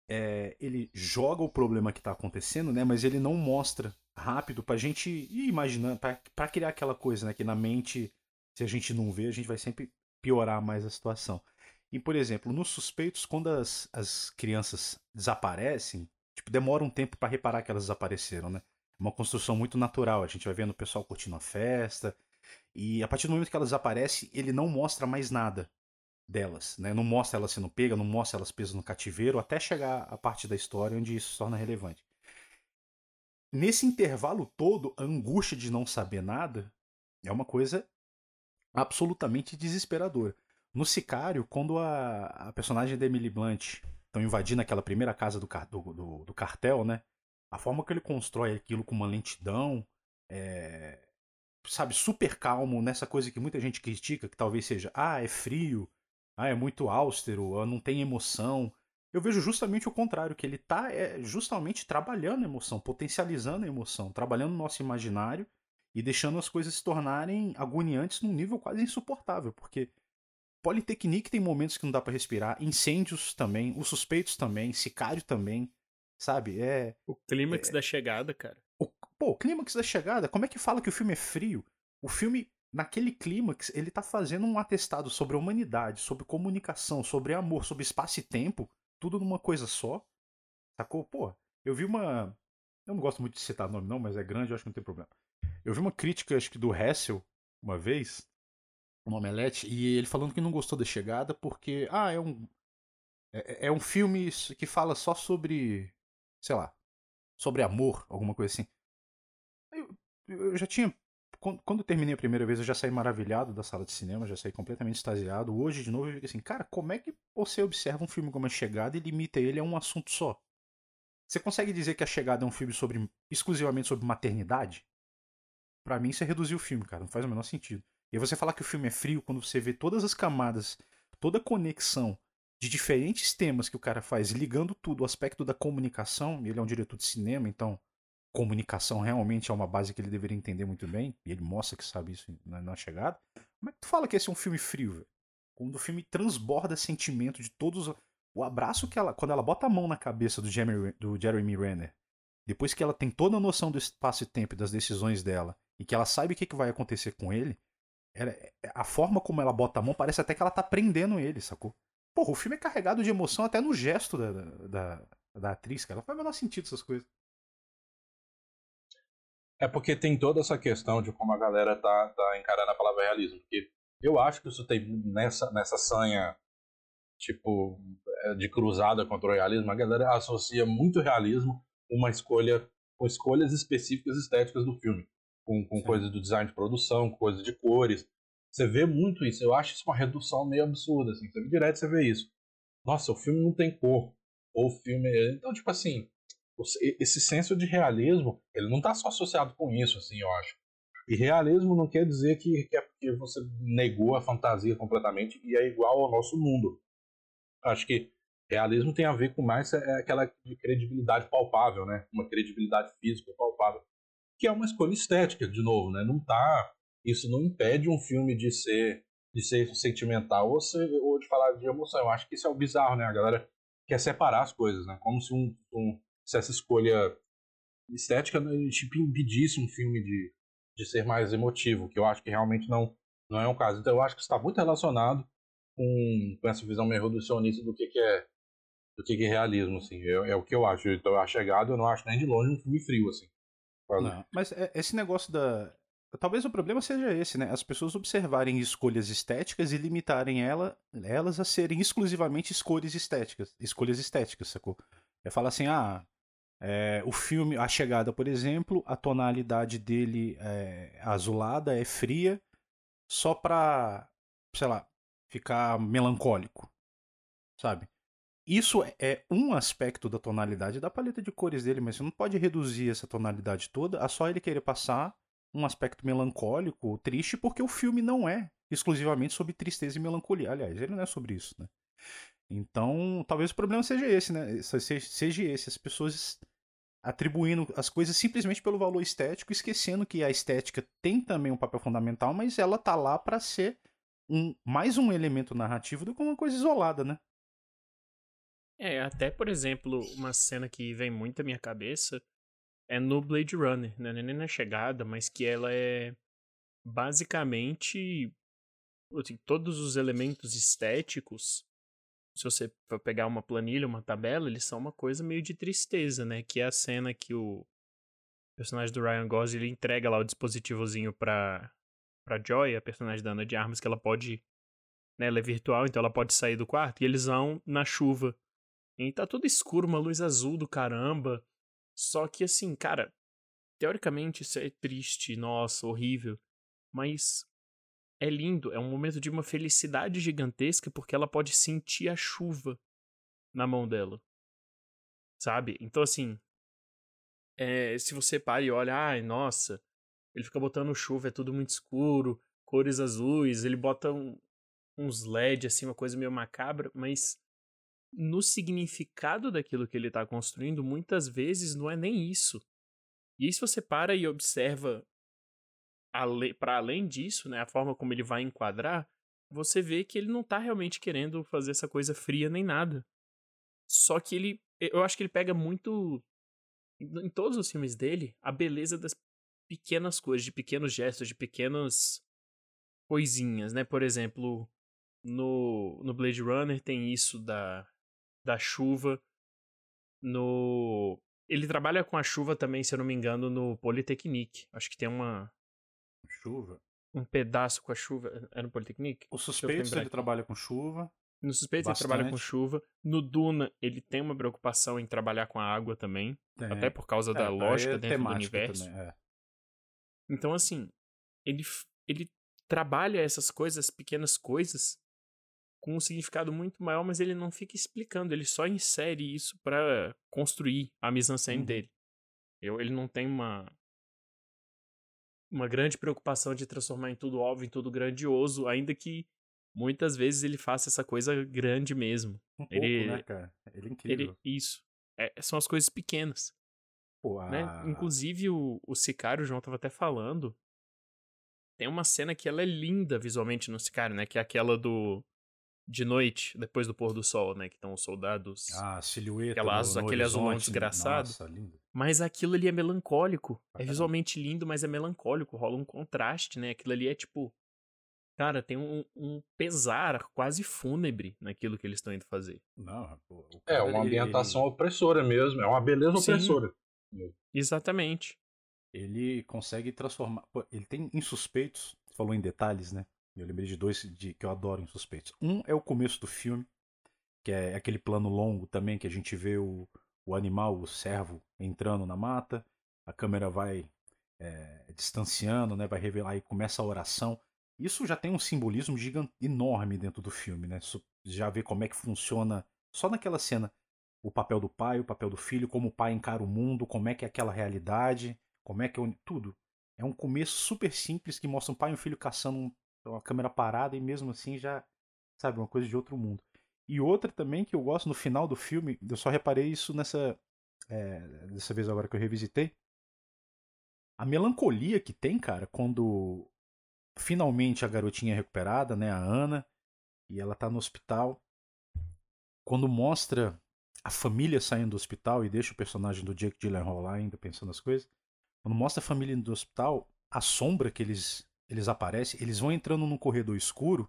É, ele joga o problema que está acontecendo, né? Mas ele não mostra rápido pra gente ir imaginando, pra criar aquela coisa, né? Que na mente se a gente não vê, a gente vai sempre piorar mais a situação. E, por exemplo, nos suspeitos, quando as, as crianças desaparecem, tipo, demora um tempo para reparar que elas desapareceram, né? É uma construção muito natural. A gente vai vendo o pessoal curtindo a festa. E a partir do momento que elas desaparecem, ele não mostra mais nada delas, né? Não mostra elas sendo pegas, não mostra elas presas no cativeiro, até chegar a parte da história onde isso se torna relevante. Nesse intervalo todo, a angústia de não saber nada é uma coisa absolutamente desesperador. No Sicário, quando a, a personagem da Emily Blunt estão invadindo aquela primeira casa do, do, do, do, cartel, né? A forma que ele constrói aquilo com uma lentidão, é, sabe, super calmo, nessa coisa que muita gente critica, que talvez seja, ah, é frio, ah, é muito austero, ah, não tem emoção. Eu vejo justamente o contrário, que ele está é, justamente trabalhando a emoção, potencializando a emoção, trabalhando o nosso imaginário e deixando as coisas se tornarem agoniantes num nível quase insuportável, porque Politecnique tem momentos que não dá para respirar, incêndios também, os suspeitos também, Sicário também, sabe? É o clímax é, da chegada, cara. O, pô, o clímax da chegada, como é que fala que o filme é frio? O filme naquele clímax, ele tá fazendo um atestado sobre a humanidade, sobre comunicação, sobre amor, sobre espaço e tempo, tudo numa coisa só. Sacou? Pô, eu vi uma. Eu não gosto muito de citar nome, não, mas é grande, eu acho que não tem problema. Eu vi uma crítica, acho que do Hessel, uma vez, no Omelete, e ele falando que não gostou da chegada porque, ah, é um. É, é um filme que fala só sobre. sei lá. Sobre amor, alguma coisa assim. Eu, eu já tinha quando, terminei a primeira vez, eu já saí maravilhado da sala de cinema, já saí completamente extasiado. Hoje, de novo, eu fico assim, cara, como é que você observa um filme como A Chegada e limita ele a um assunto só? Você consegue dizer que A Chegada é um filme sobre exclusivamente sobre maternidade? Para mim, isso é reduzir o filme, cara. Não faz o menor sentido. E você falar que o filme é frio quando você vê todas as camadas, toda a conexão de diferentes temas que o cara faz, ligando tudo, o aspecto da comunicação. Ele é um diretor de cinema, então comunicação realmente é uma base que ele deveria entender muito bem, e ele mostra que sabe isso na, na chegada. Como é que tu fala que esse é um filme frio, velho? Quando o filme transborda sentimento de todos. O abraço que ela. Quando ela bota a mão na cabeça do Jeremy, do Jeremy Renner, depois que ela tem toda a noção do espaço e tempo e das decisões dela, e que ela sabe o que, que vai acontecer com ele, ela, a forma como ela bota a mão parece até que ela tá prendendo ele, sacou? Porra, o filme é carregado de emoção até no gesto da, da, da atriz, cara. Não faz o menor sentido essas coisas. É porque tem toda essa questão de como a galera tá, tá encarando a palavra realismo. Porque eu acho que isso tem nessa, nessa sanha, tipo, é, de cruzada contra o realismo, a galera associa muito realismo uma escolha, com escolhas específicas estéticas do filme. Com, com coisas do design de produção, coisas de cores. Você vê muito isso. Eu acho isso uma redução meio absurda, assim. Você vê direto, você vê isso. Nossa, o filme não tem cor. Ou o filme. Então, tipo assim, esse senso de realismo, ele não está só associado com isso, assim, eu acho. E realismo não quer dizer que, que é porque você negou a fantasia completamente e é igual ao nosso mundo. Acho que realismo tem a ver com mais é aquela credibilidade palpável, né? Uma credibilidade física palpável, que é uma escolha estética, de novo, né? Não tá, isso não impede um filme de ser de ser sentimental ou, ser, ou de falar de emoção. Eu acho que isso é o bizarro, né? A galera quer separar as coisas, né? Como se um, um se essa escolha estética tipo, impedisse um filme de, de ser mais emotivo, que eu acho que realmente não, não é um caso. Então eu acho que está muito relacionado com, com essa visão meio reducionista do que, que é do que, que é realismo, assim. É, é, o que eu acho. Então a chegada eu não acho nem de longe um filme frio, assim. Não, mas é, esse negócio da. Talvez o problema seja esse, né? As pessoas observarem escolhas estéticas e limitarem ela, elas a serem exclusivamente escolhas estéticas. Escolhas estéticas, sacou? É falar assim, ah, é, o filme, A Chegada, por exemplo, a tonalidade dele é azulada, é fria, só pra, sei lá, ficar melancólico, sabe? Isso é um aspecto da tonalidade da paleta de cores dele, mas você não pode reduzir essa tonalidade toda a só ele querer passar um aspecto melancólico triste, porque o filme não é exclusivamente sobre tristeza e melancolia. Aliás, ele não é sobre isso, né? Então, talvez o problema seja esse, né? Seja esse. As pessoas atribuindo as coisas simplesmente pelo valor estético, esquecendo que a estética tem também um papel fundamental, mas ela tá lá para ser um, mais um elemento narrativo do que uma coisa isolada, né? É, até por exemplo, uma cena que vem muito à minha cabeça é no Blade Runner, né? é nem na chegada, mas que ela é basicamente assim, todos os elementos estéticos se você for pegar uma planilha, uma tabela, eles são uma coisa meio de tristeza, né? Que é a cena que o personagem do Ryan Gosling ele entrega lá o dispositivozinho pra, pra Joy, a personagem da Ana de Armas, que ela pode. Né, ela é virtual, então ela pode sair do quarto, e eles vão na chuva. E tá tudo escuro, uma luz azul do caramba. Só que assim, cara, teoricamente isso é triste, nossa, horrível. Mas é lindo, é um momento de uma felicidade gigantesca porque ela pode sentir a chuva na mão dela. Sabe? Então, assim, é, se você para e olha, ai, nossa, ele fica botando chuva, é tudo muito escuro, cores azuis, ele bota um, uns LED, assim, uma coisa meio macabra, mas no significado daquilo que ele está construindo, muitas vezes não é nem isso. E aí, se você para e observa para além disso, né, a forma como ele vai enquadrar, você vê que ele não tá realmente querendo fazer essa coisa fria nem nada. Só que ele, eu acho que ele pega muito em todos os filmes dele a beleza das pequenas coisas, de pequenos gestos, de pequenas coisinhas, né? Por exemplo, no, no Blade Runner tem isso da, da chuva. No ele trabalha com a chuva também, se eu não me engano, no Polytechnique. Acho que tem uma Chuva. Um pedaço com a chuva. É no Polytechnique? O Suspeitos ele trabalha com chuva. No Suspeitos ele trabalha com chuva. No Duna ele tem uma preocupação em trabalhar com a água também. Até por causa é, da lógica é dentro do universo. Também, é. Então, assim, ele, ele trabalha essas coisas, pequenas coisas, com um significado muito maior, mas ele não fica explicando, ele só insere isso para construir a mise-en-scène uhum. dele. Eu, ele não tem uma uma grande preocupação de transformar em tudo óbvio, em tudo grandioso, ainda que muitas vezes ele faça essa coisa grande mesmo. Um ele, pouco, né, cara? Ele é incrível. Ele, isso. É, são as coisas pequenas. Pô, né? Inclusive, o, o Sicário, o João tava até falando, tem uma cena que ela é linda visualmente no Sicário, né? Que é aquela do de noite, depois do pôr do sol, né? Que estão os soldados. Ah, silhueta. Aquela, azul, aquele azulão desgraçado. Nossa, lindo. Mas aquilo ali é melancólico. Ah, é visualmente lindo, mas é melancólico. Rola um contraste, né? Aquilo ali é tipo. Cara, tem um, um pesar quase fúnebre naquilo que eles estão indo fazer. Não, pô, é uma ambientação ele... opressora mesmo. É uma beleza Sim, opressora. Exatamente. Ele consegue transformar. Pô, ele tem insuspeitos. Você falou em detalhes, né? Eu lembrei de dois de, que eu adoro em Suspeitos. Um é o começo do filme, que é aquele plano longo também, que a gente vê o, o animal, o servo, entrando na mata, a câmera vai é, distanciando, né, vai revelar e começa a oração. Isso já tem um simbolismo gigante, enorme dentro do filme, né? Já vê como é que funciona, só naquela cena, o papel do pai, o papel do filho, como o pai encara o mundo, como é que é aquela realidade, como é que é tudo. É um começo super simples que mostra um pai e um filho caçando um então, câmera parada e mesmo assim já, sabe, uma coisa de outro mundo. E outra também que eu gosto no final do filme, eu só reparei isso nessa. É, dessa vez agora que eu revisitei. A melancolia que tem, cara, quando finalmente a garotinha é recuperada, né, a Ana, e ela tá no hospital. Quando mostra a família saindo do hospital e deixa o personagem do Jake Gyllenhaal lá ainda pensando as coisas. Quando mostra a família indo do hospital, a sombra que eles eles aparecem, eles vão entrando num corredor escuro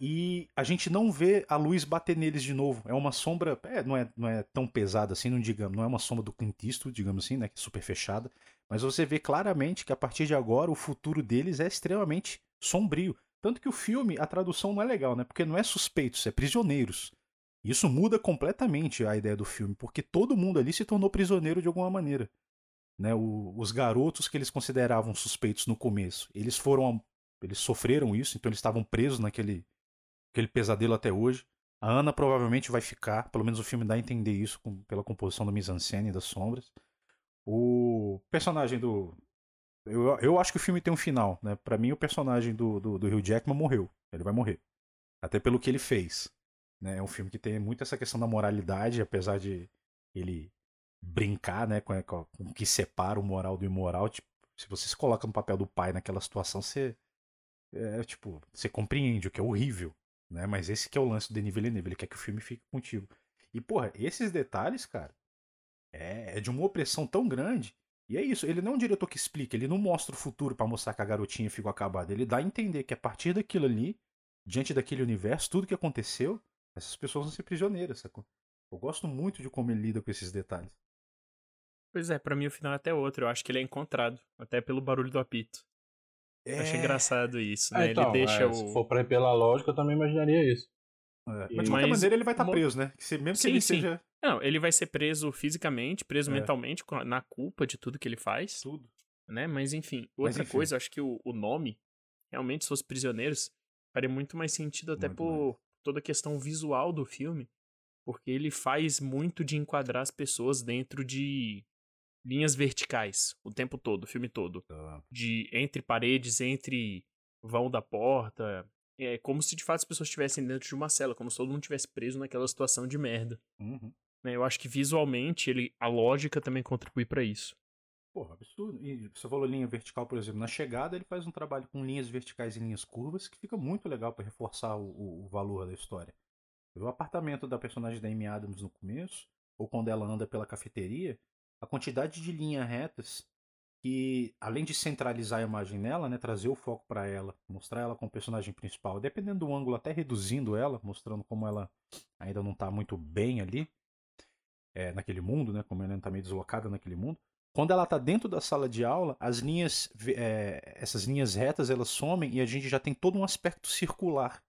e a gente não vê a luz bater neles de novo. É uma sombra, é, não, é, não é tão pesada assim, não digamos, não é uma sombra do Eastwood, digamos assim, né, que é super fechada, mas você vê claramente que a partir de agora o futuro deles é extremamente sombrio. Tanto que o filme, a tradução não é legal, né? Porque não é suspeitos, é prisioneiros. Isso muda completamente a ideia do filme, porque todo mundo ali se tornou prisioneiro de alguma maneira. Né, o, os garotos que eles consideravam suspeitos no começo, eles foram, eles sofreram isso, então eles estavam presos naquele aquele pesadelo até hoje. A Ana provavelmente vai ficar, pelo menos o filme dá a entender isso com, pela composição da mise-en-scène e das sombras. O personagem do eu, eu acho que o filme tem um final, né? Para mim o personagem do, do, do Hugh Jackman morreu, ele vai morrer. Até pelo que ele fez. Né? É um filme que tem muito essa questão da moralidade, apesar de ele brincar, né, com, com, o que separa o moral do imoral. Tipo, se você se coloca no papel do pai naquela situação, você é, tipo, você compreende o que é horrível, né? Mas esse que é o lance do Denis Villeneuve, ele quer que o filme fique contigo. E porra, esses detalhes, cara, é, é de uma opressão tão grande. E é isso, ele não é um diretor que explica, ele não mostra o futuro para mostrar que a garotinha ficou acabada. Ele dá a entender que a partir daquilo ali, diante daquele universo, tudo que aconteceu, essas pessoas vão ser prisioneiras, sacou? Eu gosto muito de como ele lida com esses detalhes. Pois é, para mim o final é até outro. Eu acho que ele é encontrado, até pelo barulho do apito. É... Eu acho é. engraçado isso, né? então, ele deixa é, o. Se for pra ir pela lógica, eu também imaginaria isso. É. Mas de qualquer maneira ele vai estar tá preso, né? Mesmo que sim, ele sim. seja. Não, ele vai ser preso fisicamente, preso é. mentalmente, na culpa de tudo que ele faz. Tudo. Né? Mas enfim, outra Mas, enfim. coisa, acho que o, o, nome, realmente, se fosse prisioneiros, faria muito mais sentido até muito por mais. toda a questão visual do filme. Porque ele faz muito de enquadrar as pessoas dentro de linhas verticais o tempo todo, o filme todo. Tá. De entre paredes, entre vão da porta. É como se de fato as pessoas estivessem dentro de uma cela, como se todo mundo estivesse preso naquela situação de merda. Uhum. Né, eu acho que visualmente ele, a lógica também contribui para isso. Porra, absurdo. E você falou linha vertical, por exemplo. Na chegada ele faz um trabalho com linhas verticais e linhas curvas que fica muito legal para reforçar o, o, o, valor da história. O apartamento da personagem da Amy Adams no começo, ou quando ela anda pela cafeteria, a quantidade de linhas retas que, além de centralizar a imagem nela, né, trazer o foco para ela, mostrar ela como personagem principal, dependendo do ângulo, até reduzindo ela, mostrando como ela ainda não está muito bem ali, é, naquele mundo, né, como ela está meio deslocada naquele mundo. Quando ela está dentro da sala de aula, as linhas, é, essas linhas retas, elas somem e a gente já tem todo um aspecto circular,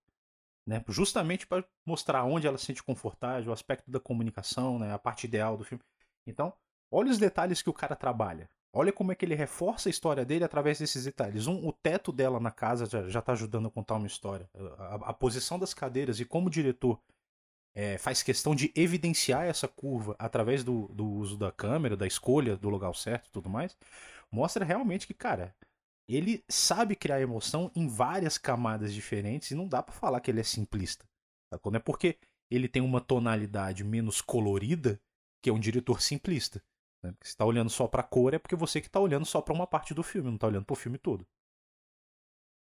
né, justamente para mostrar onde ela se sente confortável, o aspecto da comunicação, né, a parte ideal do filme. Então, Olha os detalhes que o cara trabalha. Olha como é que ele reforça a história dele através desses detalhes. Um, o teto dela na casa já, já tá ajudando a contar uma história. A, a posição das cadeiras e como o diretor é, faz questão de evidenciar essa curva através do, do uso da câmera, da escolha do lugar certo e tudo mais, mostra realmente que, cara, ele sabe criar emoção em várias camadas diferentes e não dá para falar que ele é simplista. Não é porque ele tem uma tonalidade menos colorida que é um diretor simplista. Né? Porque você está olhando só para a cor é porque você que está olhando só para uma parte do filme, não está olhando para o filme todo.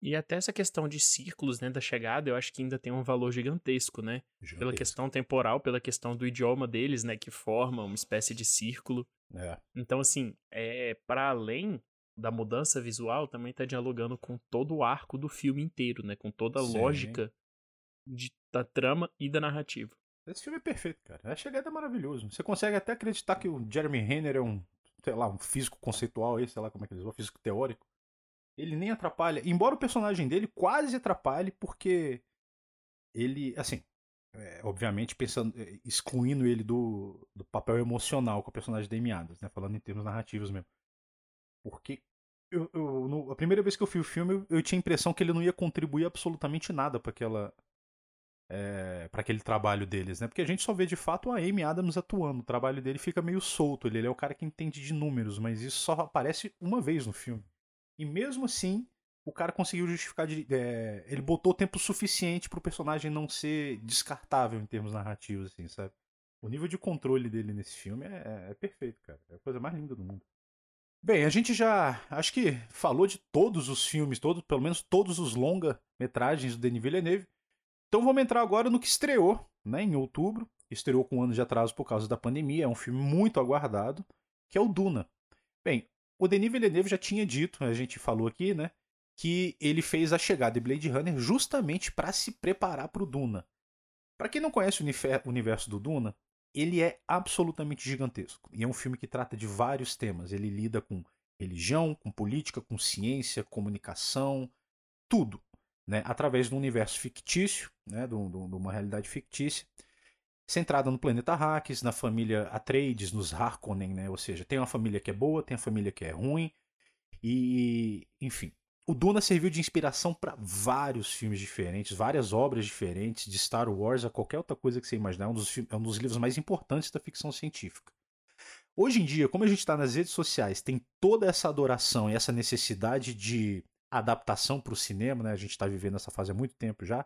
E até essa questão de círculos, né, da chegada, eu acho que ainda tem um valor gigantesco, né? Gigantesco. Pela questão temporal, pela questão do idioma deles, né, que forma uma espécie de círculo. É. Então, assim, é para além da mudança visual, também tá dialogando com todo o arco do filme inteiro, né? Com toda a Sim. lógica de, da trama e da narrativa. Esse filme é perfeito, cara. A chegada é maravilhoso. Você consegue até acreditar que o Jeremy Renner é um, sei lá, um físico conceitual aí, sei lá como é que eles vão, físico teórico. Ele nem atrapalha, embora o personagem dele quase atrapalhe, porque ele, assim, é, obviamente pensando, é, excluindo ele do, do papel emocional com o personagem da Amy Adams, né, falando em termos narrativos mesmo. Porque eu, eu no, a primeira vez que eu vi o filme, eu, eu, tinha a impressão que ele não ia contribuir absolutamente nada para aquela é, para aquele trabalho deles, né? Porque a gente só vê de fato a Amy Adams atuando. O trabalho dele fica meio solto. Ele, ele é o cara que entende de números, mas isso só aparece uma vez no filme. E mesmo assim, o cara conseguiu justificar. De, é, ele botou tempo suficiente pro personagem não ser descartável em termos narrativos, assim, sabe? O nível de controle dele nesse filme é, é, perfeito, cara. É a coisa mais linda do mundo. Bem, a gente já acho que falou de todos os filmes, todos, pelo menos todos os longa-metragens do Denis Villeneuve. Então vamos entrar agora no que estreou, né, em outubro. Estreou com um ano de atraso por causa da pandemia. É um filme muito aguardado, que é o Duna. Bem, o Denis Villeneuve já tinha dito, a gente falou aqui, né? Que ele fez a chegada de Blade Runner justamente para se preparar para o Duna. Para quem não conhece o universo do Duna, ele é absolutamente gigantesco. E é um filme que trata de vários temas. Ele lida com religião, com política, com ciência, comunicação, tudo. Né? Através de um universo fictício, né? de, de uma realidade fictícia centrada no planeta Arrakis, na família Atreides, nos Harkonnen, né? Ou seja, tem uma família que é boa, tem uma família que é ruim. E, enfim, o Duna serviu de inspiração para vários filmes diferentes, várias obras diferentes, de Star Wars a qualquer outra coisa que você imaginar. É um dos, é um dos livros mais importantes da ficção científica. Hoje em dia, como a gente está nas redes sociais, tem toda essa adoração e essa necessidade de adaptação para o cinema, né? A gente está vivendo essa fase há muito tempo já.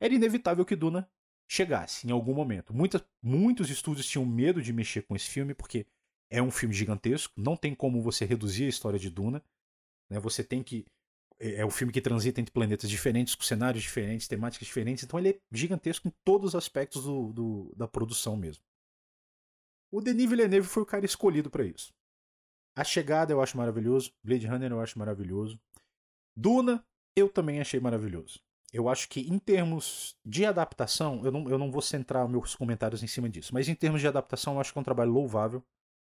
Era inevitável que Duna chegasse em algum momento. Muitas, muitos estúdios tinham medo de mexer com esse filme, porque é um filme gigantesco, não tem como você reduzir a história de Duna. Né? Você tem que. É, é um filme que transita entre planetas diferentes, com cenários diferentes, temáticas diferentes, então ele é gigantesco em todos os aspectos do, do da produção mesmo. O Denis Villeneuve foi o cara escolhido para isso. A Chegada eu acho maravilhoso, Blade Runner eu acho maravilhoso. Duna eu também achei maravilhoso eu acho que em termos de adaptação, eu não, eu não vou centrar meus comentários em cima disso, mas em termos de adaptação, eu acho que é um trabalho louvável,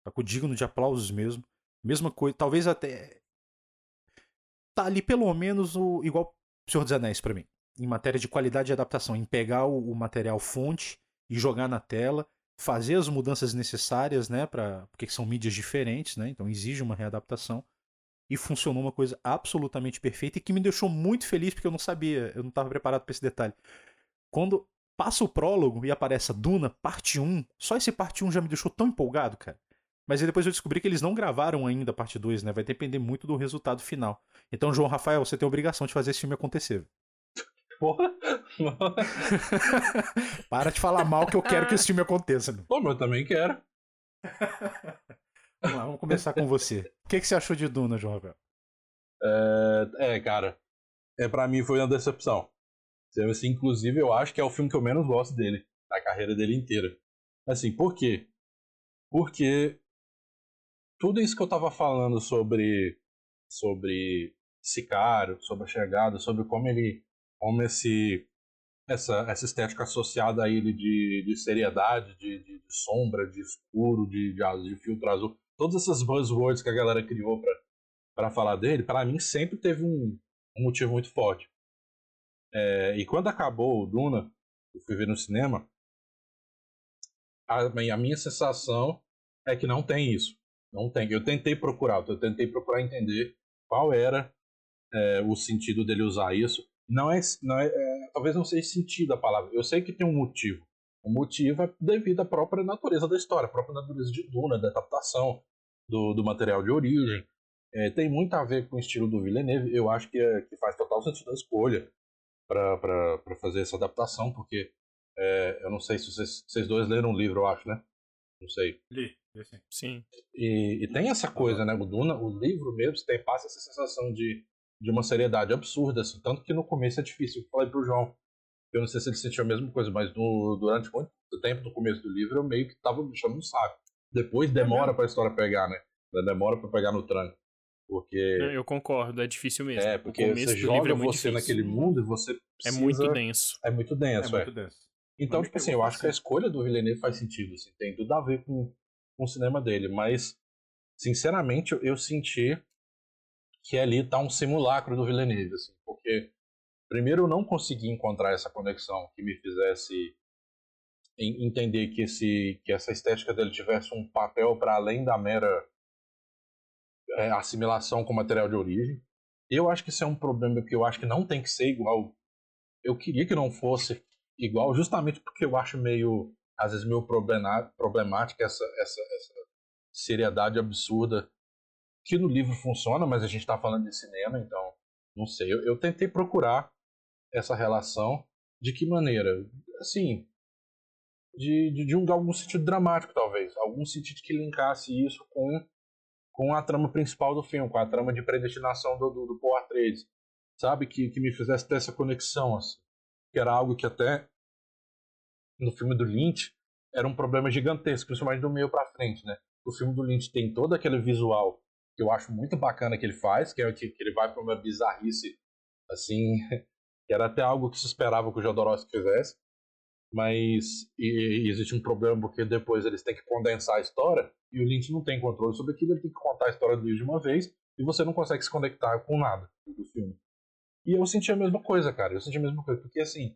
tá, digno de aplausos mesmo. Mesma coisa, talvez até. Tá ali pelo menos o igual Senhor dos Anéis para mim, em matéria de qualidade de adaptação, em pegar o, o material fonte e jogar na tela, fazer as mudanças necessárias, né, para porque são mídias diferentes, né, então exige uma readaptação e funcionou uma coisa absolutamente perfeita e que me deixou muito feliz porque eu não sabia, eu não estava preparado para esse detalhe. Quando passa o prólogo e aparece a Duna, parte 1, só esse parte 1 já me deixou tão empolgado, cara. Mas aí depois eu descobri que eles não gravaram ainda a parte 2, né? Vai depender muito do resultado final. Então, João Rafael, você tem a obrigação de fazer esse filme acontecer. Porra! Para de falar mal que eu quero que esse filme aconteça. Pô, mas eu também quero. Vamos lá, vamos começar com você. O que, que você achou de Duna, João Rafael? É, é, cara, é, pra mim foi uma decepção. Assim, inclusive, eu acho que é o filme que eu menos gosto dele, da carreira dele inteira. Assim, por quê? Porque tudo isso que eu tava falando sobre sobre Sicário, sobre a chegada, sobre como ele como esse essa, essa estética associada a ele de, de seriedade, de, de, de sombra, de escuro, de, de, de filtro azul, todas essas buzzwords que a galera criou para falar dele, para mim sempre teve um, um motivo muito forte. É, e quando acabou o Duna, eu fui ver no cinema, a, a minha sensação é que não tem isso. Não tem. Eu tentei procurar, eu tentei procurar entender qual era é, o sentido dele usar isso. Não é, não é, é, talvez não seja sentido a palavra. Eu sei que tem um motivo. O motivo é devido à própria natureza da história, à própria natureza de Duna, da adaptação do, do material de origem. É, tem muito a ver com o estilo do Villeneuve. Eu acho que, é, que faz total sentido a escolha para fazer essa adaptação, porque é, eu não sei se vocês, vocês dois leram o livro, eu acho, né? Não sei. Li, li sim. sim. E, e, tem essa coisa, né? O Duna, o livro mesmo, tem, passa essa sensação de, de uma seriedade absurda, assim. Tanto que no começo é difícil. Eu falei pro João, eu não sei se ele sentiu a mesma coisa, mas no, durante muito tempo do começo do livro eu meio que tava me chamando um saco. Depois demora é pra história pegar, né? Demora pra pegar no tranco. Porque. Eu concordo, é difícil mesmo. É, porque você joga é você difícil. naquele mundo e você precisa... É muito denso. É muito denso, é. é. Muito denso. Então, tipo assim, eu acho que a escolha do Villeneuve faz sentido, assim, tem tudo a ver com, com o cinema dele, mas, sinceramente, eu, eu senti que ali tá um simulacro do Villeneuve, assim, porque, primeiro, eu não consegui encontrar essa conexão que me fizesse entender que, esse, que essa estética dele tivesse um papel para além da mera é, assimilação com material de origem. Eu acho que isso é um problema, porque eu acho que não tem que ser igual. Eu queria que não fosse igual, justamente porque eu acho meio, às vezes, meio problemática essa, essa, essa seriedade absurda que no livro funciona, mas a gente está falando de cinema, então não sei. Eu, eu, tentei procurar essa relação? De que maneira, assim, de, de, de um, algum sentido dramático talvez, algum sentido que linkasse isso com com a trama principal do filme, com a trama de predestinação do, do, do Paul Atreides, sabe? Que, que me fizesse ter essa conexão assim. Que era algo que até no filme do Lynch era um problema gigantesco, principalmente do meio para frente, né? O filme do Lynch tem todo aquele visual que eu acho muito bacana que ele faz, que é que, que ele vai para uma bizarrice assim, que era até algo que se esperava que o Jodorowsky fizesse, mas e, e existe um problema porque depois eles têm que condensar a história e o Lynch não tem controle sobre aquilo, ele tem que contar a história do de uma vez e você não consegue se conectar com nada do filme. E eu senti a mesma coisa, cara. Eu senti a mesma coisa. Porque, assim,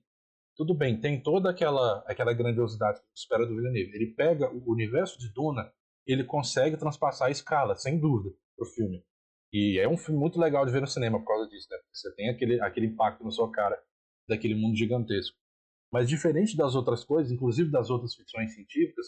tudo bem, tem toda aquela, aquela grandiosidade que espera do Villeneuve. Ele pega o universo de Duna, ele consegue transpassar a escala, sem dúvida, pro filme. E é um filme muito legal de ver no cinema por causa disso, né? Porque você tem aquele, aquele impacto na sua cara daquele mundo gigantesco. Mas diferente das outras coisas, inclusive das outras ficções científicas,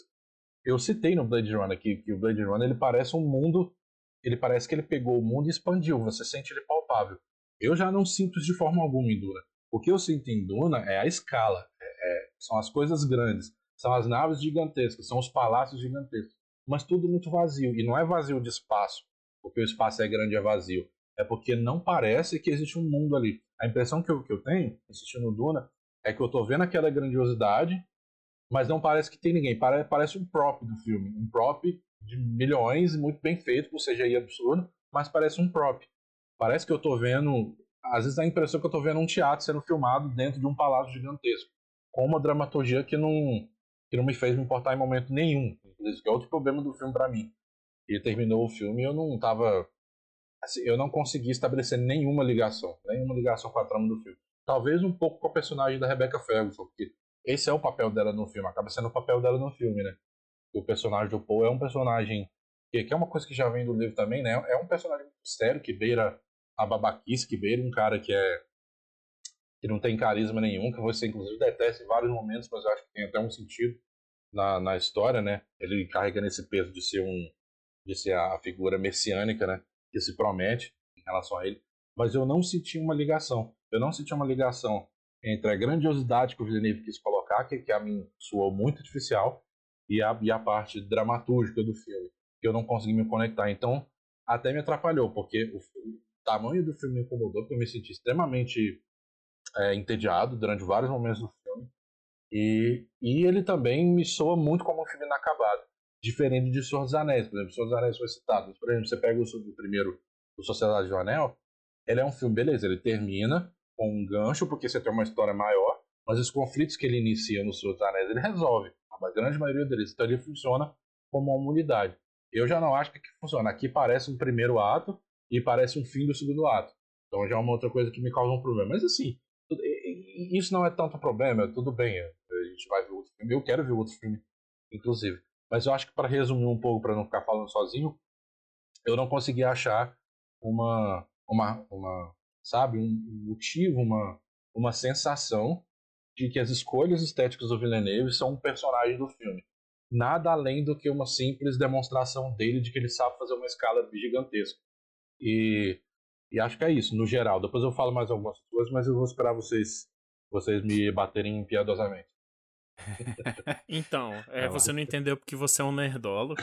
eu citei no Blade Runner aqui que o Blade Runner ele parece um mundo, ele parece que ele pegou o mundo e expandiu, você sente ele palpável. Eu já não sinto isso de forma alguma em Duna. O que eu sinto em Duna é a escala, é, é, são as coisas grandes, são as naves gigantescas, são os palácios gigantescos, mas tudo muito vazio. E não é vazio de espaço, porque o espaço é grande e é vazio. É porque não parece que existe um mundo ali. A impressão que eu, que eu tenho, assistindo Duna, é que eu estou vendo aquela grandiosidade, mas não parece que tem ninguém. Parece, um prop do filme. Um prop de milhões, muito bem feito, com CGI absurdo, mas parece um prop. Parece que eu tô vendo. Às vezes dá a impressão que eu tô vendo um teatro sendo filmado dentro de um palácio gigantesco. Com uma dramaturgia que não, que não me fez me importar em momento nenhum. Que é outro problema do filme para mim. E terminou o filme eu não tava. Assim, eu não consegui estabelecer nenhuma ligação. Nenhuma ligação com a trama do filme. Talvez um pouco com a personagem da Rebecca Ferguson, porque esse é o papel dela no filme, acaba sendo o papel dela no filme, né? O personagem do Paul é um personagem que é uma coisa que já vem do livro também, né? É um personagem sério que beira a babaquice que beira um cara que é que não tem carisma nenhum, que você inclusive detesta em vários momentos, mas eu acho que tem até um sentido na, na história, né? Ele carrega nesse peso de ser um de ser a figura messiânica, né? Que se promete em relação a ele. Mas eu não senti uma ligação. Eu não senti uma ligação entre a grandiosidade que o Villeneuve quis colocar, que, que a mim soou muito artificial, e a, e a parte dramatúrgica do filme, que eu não consegui me conectar. Então, até me atrapalhou, porque o, tamanho do filme me incomodou, porque eu me senti extremamente é, entediado durante vários momentos do filme. E, e ele também me soa muito como um filme inacabado, diferente de Senhor dos Anéis. Por exemplo, Senhor dos Anéis foi citado. Por exemplo, você pega o, primeiro, o Sociedade do Anel, ele é um filme, beleza, ele termina com um gancho, porque você tem uma história maior, mas os conflitos que ele inicia no Senhor dos Anéis, ele resolve. A grande maioria deles. Então ele funciona como uma unidade. Eu já não acho que funciona. Aqui parece um primeiro ato, e parece um fim do segundo ato. Então já é uma outra coisa que me causa um problema. Mas assim, isso não é tanto problema, tudo bem. A gente vai ver outro filme. Eu quero ver outro filme, inclusive. Mas eu acho que para resumir um pouco, para não ficar falando sozinho, eu não consegui achar uma, uma, uma sabe, um motivo, uma, uma sensação de que as escolhas estéticas do Villeneuve são um personagem do filme. Nada além do que uma simples demonstração dele de que ele sabe fazer uma escala gigantesca. E, e acho que é isso, no geral. Depois eu falo mais algumas coisas, mas eu vou esperar vocês, vocês me baterem piadosamente. Então, é, você não entendeu porque você é um nerdola.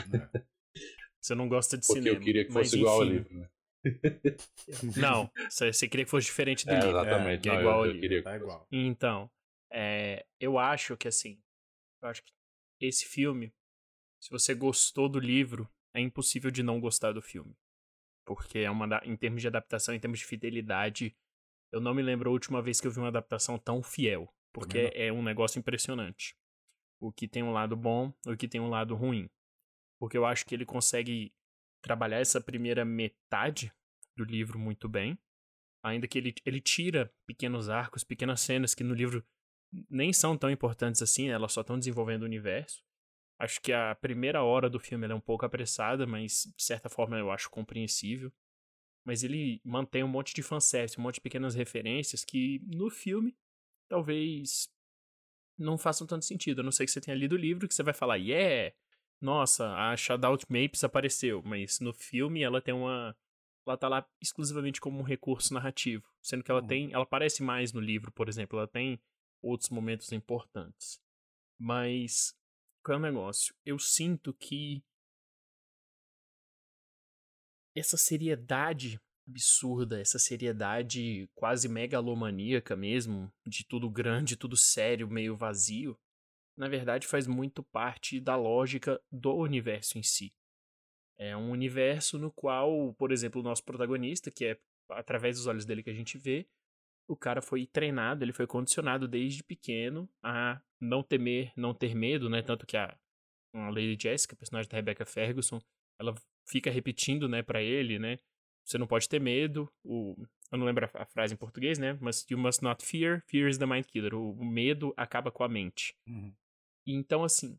Você não gosta de porque cinema. eu queria que fosse igual ao livro, né? Não, você queria que fosse diferente do É, livro. exatamente. que é Não, igual eu, ao eu livro. queria que Tá igual. Então, é, eu acho que assim, eu acho que esse filme, se você gostou do livro, é impossível de não gostar do filme. Porque é uma, em termos de adaptação, em termos de fidelidade, eu não me lembro a última vez que eu vi uma adaptação tão fiel. Porque é um negócio impressionante. O que tem um lado bom, o que tem um lado ruim. Porque eu acho que ele consegue trabalhar essa primeira metade do livro muito bem. Ainda que ele, ele tira pequenos arcos, pequenas cenas que no livro nem são tão importantes assim, né? elas só estão desenvolvendo o universo. Acho que a primeira hora do filme é um pouco apressada, mas de certa forma eu acho compreensível. Mas ele mantém um monte de fanservice, um monte de pequenas referências que no filme talvez não façam tanto sentido. A não ser que você tenha lido o livro que você vai falar, yeah, nossa, a Shadow Mapes apareceu. Mas no filme ela tem uma. Ela tá lá exclusivamente como um recurso narrativo. Sendo que ela Uhum. tem. Ela aparece mais no livro, por exemplo. Ela tem outros momentos importantes. Mas. Qual é o negócio? Eu sinto que. Essa seriedade absurda, essa seriedade quase megalomaníaca mesmo, de tudo grande, tudo sério, meio vazio, na verdade faz muito parte da lógica do universo em si. É um universo no qual, por exemplo, o nosso protagonista, que é através dos olhos dele que a gente vê, o cara foi treinado, ele foi condicionado desde pequeno a não temer, não ter medo, né? Tanto que a, a Lady Jessica, personagem da Rebecca Ferguson, ela fica repetindo, né, para ele, né? Você não pode ter medo. O, eu não lembro a, a frase em português, né? Mas you must not fear. Fear is the mind killer. O, o medo acaba com a mente. Uhum. E Então, assim,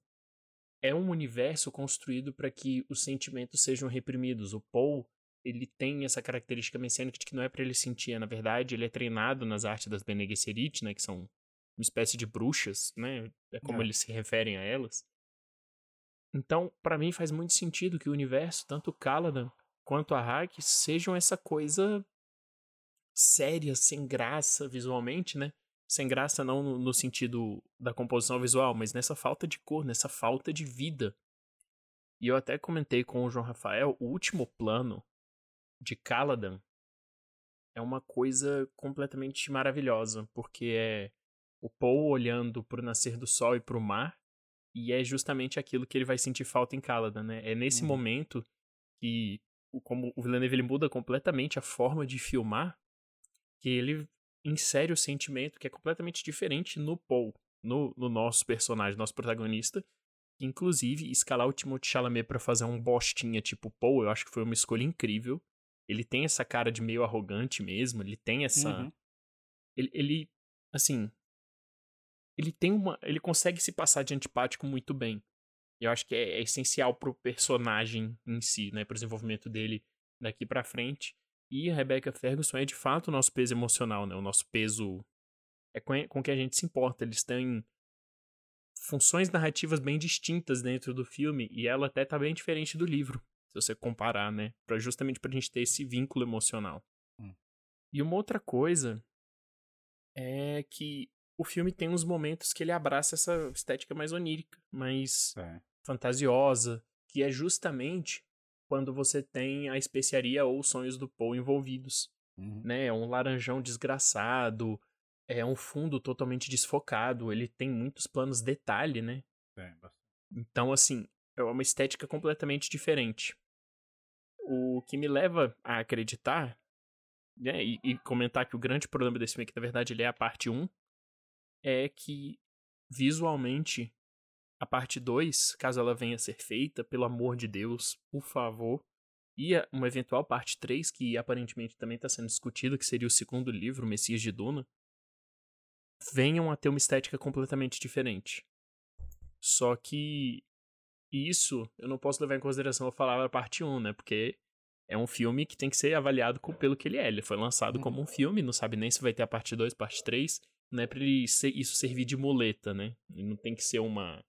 é um universo construído para que os sentimentos sejam reprimidos. O Paul, ele tem essa característica messiânica de que não é para ele sentir, na verdade, ele é treinado nas artes das Bene Gesserit, né, que são uma espécie de bruxas, né? É como É. eles se referem a elas. Então, para mim faz muito sentido que o universo, tanto Caladan quanto a Hack, sejam essa coisa séria, sem graça visualmente, né? Sem graça não no, no sentido da composição visual, mas nessa falta de cor, nessa falta de vida. E eu até comentei com o João Rafael, o último plano de Caladan é uma coisa completamente maravilhosa, porque é o Paul olhando pro nascer do sol e pro mar, e é justamente aquilo que ele vai sentir falta em Caladan, né? É nesse Uhum. momento que, o- como o Villeneuve ele muda completamente a forma de filmar, que ele insere o sentimento que é completamente diferente no Paul, no, no nosso personagem, nosso protagonista. Inclusive, escalar o Timothée Chalamet pra fazer um bostinha tipo Paul, eu acho que foi uma escolha incrível. Ele tem essa cara de meio arrogante mesmo, ele tem essa... Uhum. Ele, ele, assim... Ele tem uma... Ele consegue se passar de antipático muito bem. Eu acho que é, é essencial pro personagem em si, né? Pro desenvolvimento dele daqui pra frente. E a Rebecca Ferguson é de fato o nosso peso emocional, né? O nosso peso é com, com que a gente se importa. Eles têm funções narrativas bem distintas dentro do filme e ela até tá bem diferente do livro, se você comparar, né? Pra, justamente pra gente ter esse vínculo emocional. Hum. E uma outra coisa é que o filme tem uns momentos que ele abraça essa estética mais onírica, mais É. fantasiosa, que é justamente quando você tem a especiaria ou os sonhos do Poe envolvidos, Uhum. né? É um laranjão desgraçado, é um fundo totalmente desfocado, ele tem muitos planos detalhe, né? É. Então, assim, é uma estética completamente diferente. O que me leva a acreditar, né, e, e comentar que o grande problema desse filme, é que na verdade ele é a parte 1, é que visualmente a parte 2, caso ela venha a ser feita, pelo amor de Deus, por favor, e uma eventual parte 3, que aparentemente também está sendo discutida, que seria o segundo livro, Messias de Duna, venham a ter uma estética completamente diferente. Só que isso eu não posso levar em consideração a parte 1, né? Porque é um filme que tem que ser avaliado pelo que ele é. Ele foi lançado Uhum. como um filme, não sabe nem se vai ter a parte 2, parte 3. Não é pra ele ser- isso servir de muleta, né? Ele não tem que ser uma.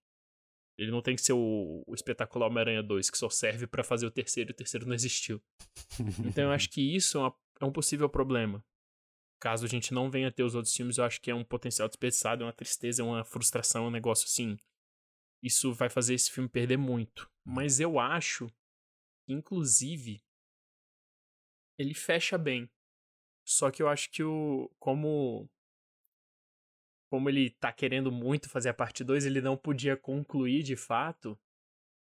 Ele não tem que ser o, o espetacular Homem-Aranha 2, que só serve pra fazer o terceiro e o terceiro não existiu. Então eu acho que isso é, uma- é um possível problema. Caso a gente não venha ter os outros filmes, eu acho que é um potencial desperdiçado, é uma tristeza, é uma frustração, é um negócio assim. Isso vai fazer esse filme perder muito. Mas eu acho que, inclusive, ele fecha bem. Só que eu acho que o. Como. Como ele tá querendo muito fazer a parte 2, ele não podia concluir de fato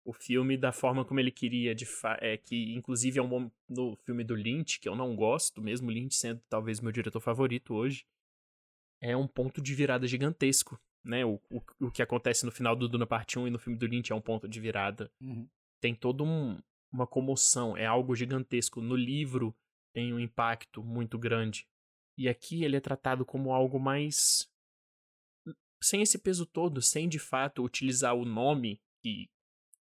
o filme da forma como ele queria, de fa é, que inclusive é um no filme do Lynch, que eu não gosto, mesmo Lynch sendo talvez meu diretor favorito hoje, é um ponto de virada gigantesco, né? O, o, o que acontece no final do Duna Parte 1 e no filme do Lynch é um ponto de virada. Uhum. Tem todo um, uma comoção, é algo gigantesco. No livro tem um impacto muito grande. E aqui ele é tratado como algo mais sem esse peso todo, sem de fato utilizar o nome que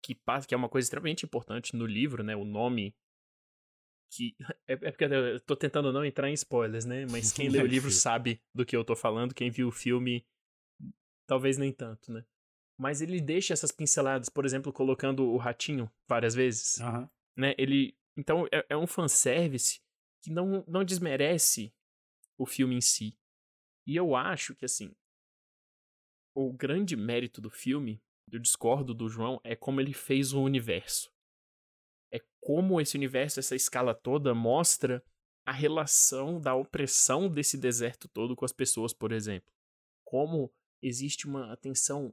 que passa, que é uma coisa extremamente importante no livro, né? O nome que é, é porque eu tô tentando não entrar em spoilers, né? Mas quem lê o livro sabe do que eu tô falando, quem viu o filme talvez nem tanto, né? Mas ele deixa essas pinceladas, por exemplo, colocando o ratinho várias vezes, Aham. né? Ele então é, é um fanservice que não não desmerece o filme em si. E eu acho que assim, o grande mérito do filme, eu discordo do João, é como ele fez o universo. É como esse universo, essa escala toda, mostra a relação da opressão desse deserto todo com as pessoas, por exemplo. Como existe uma atenção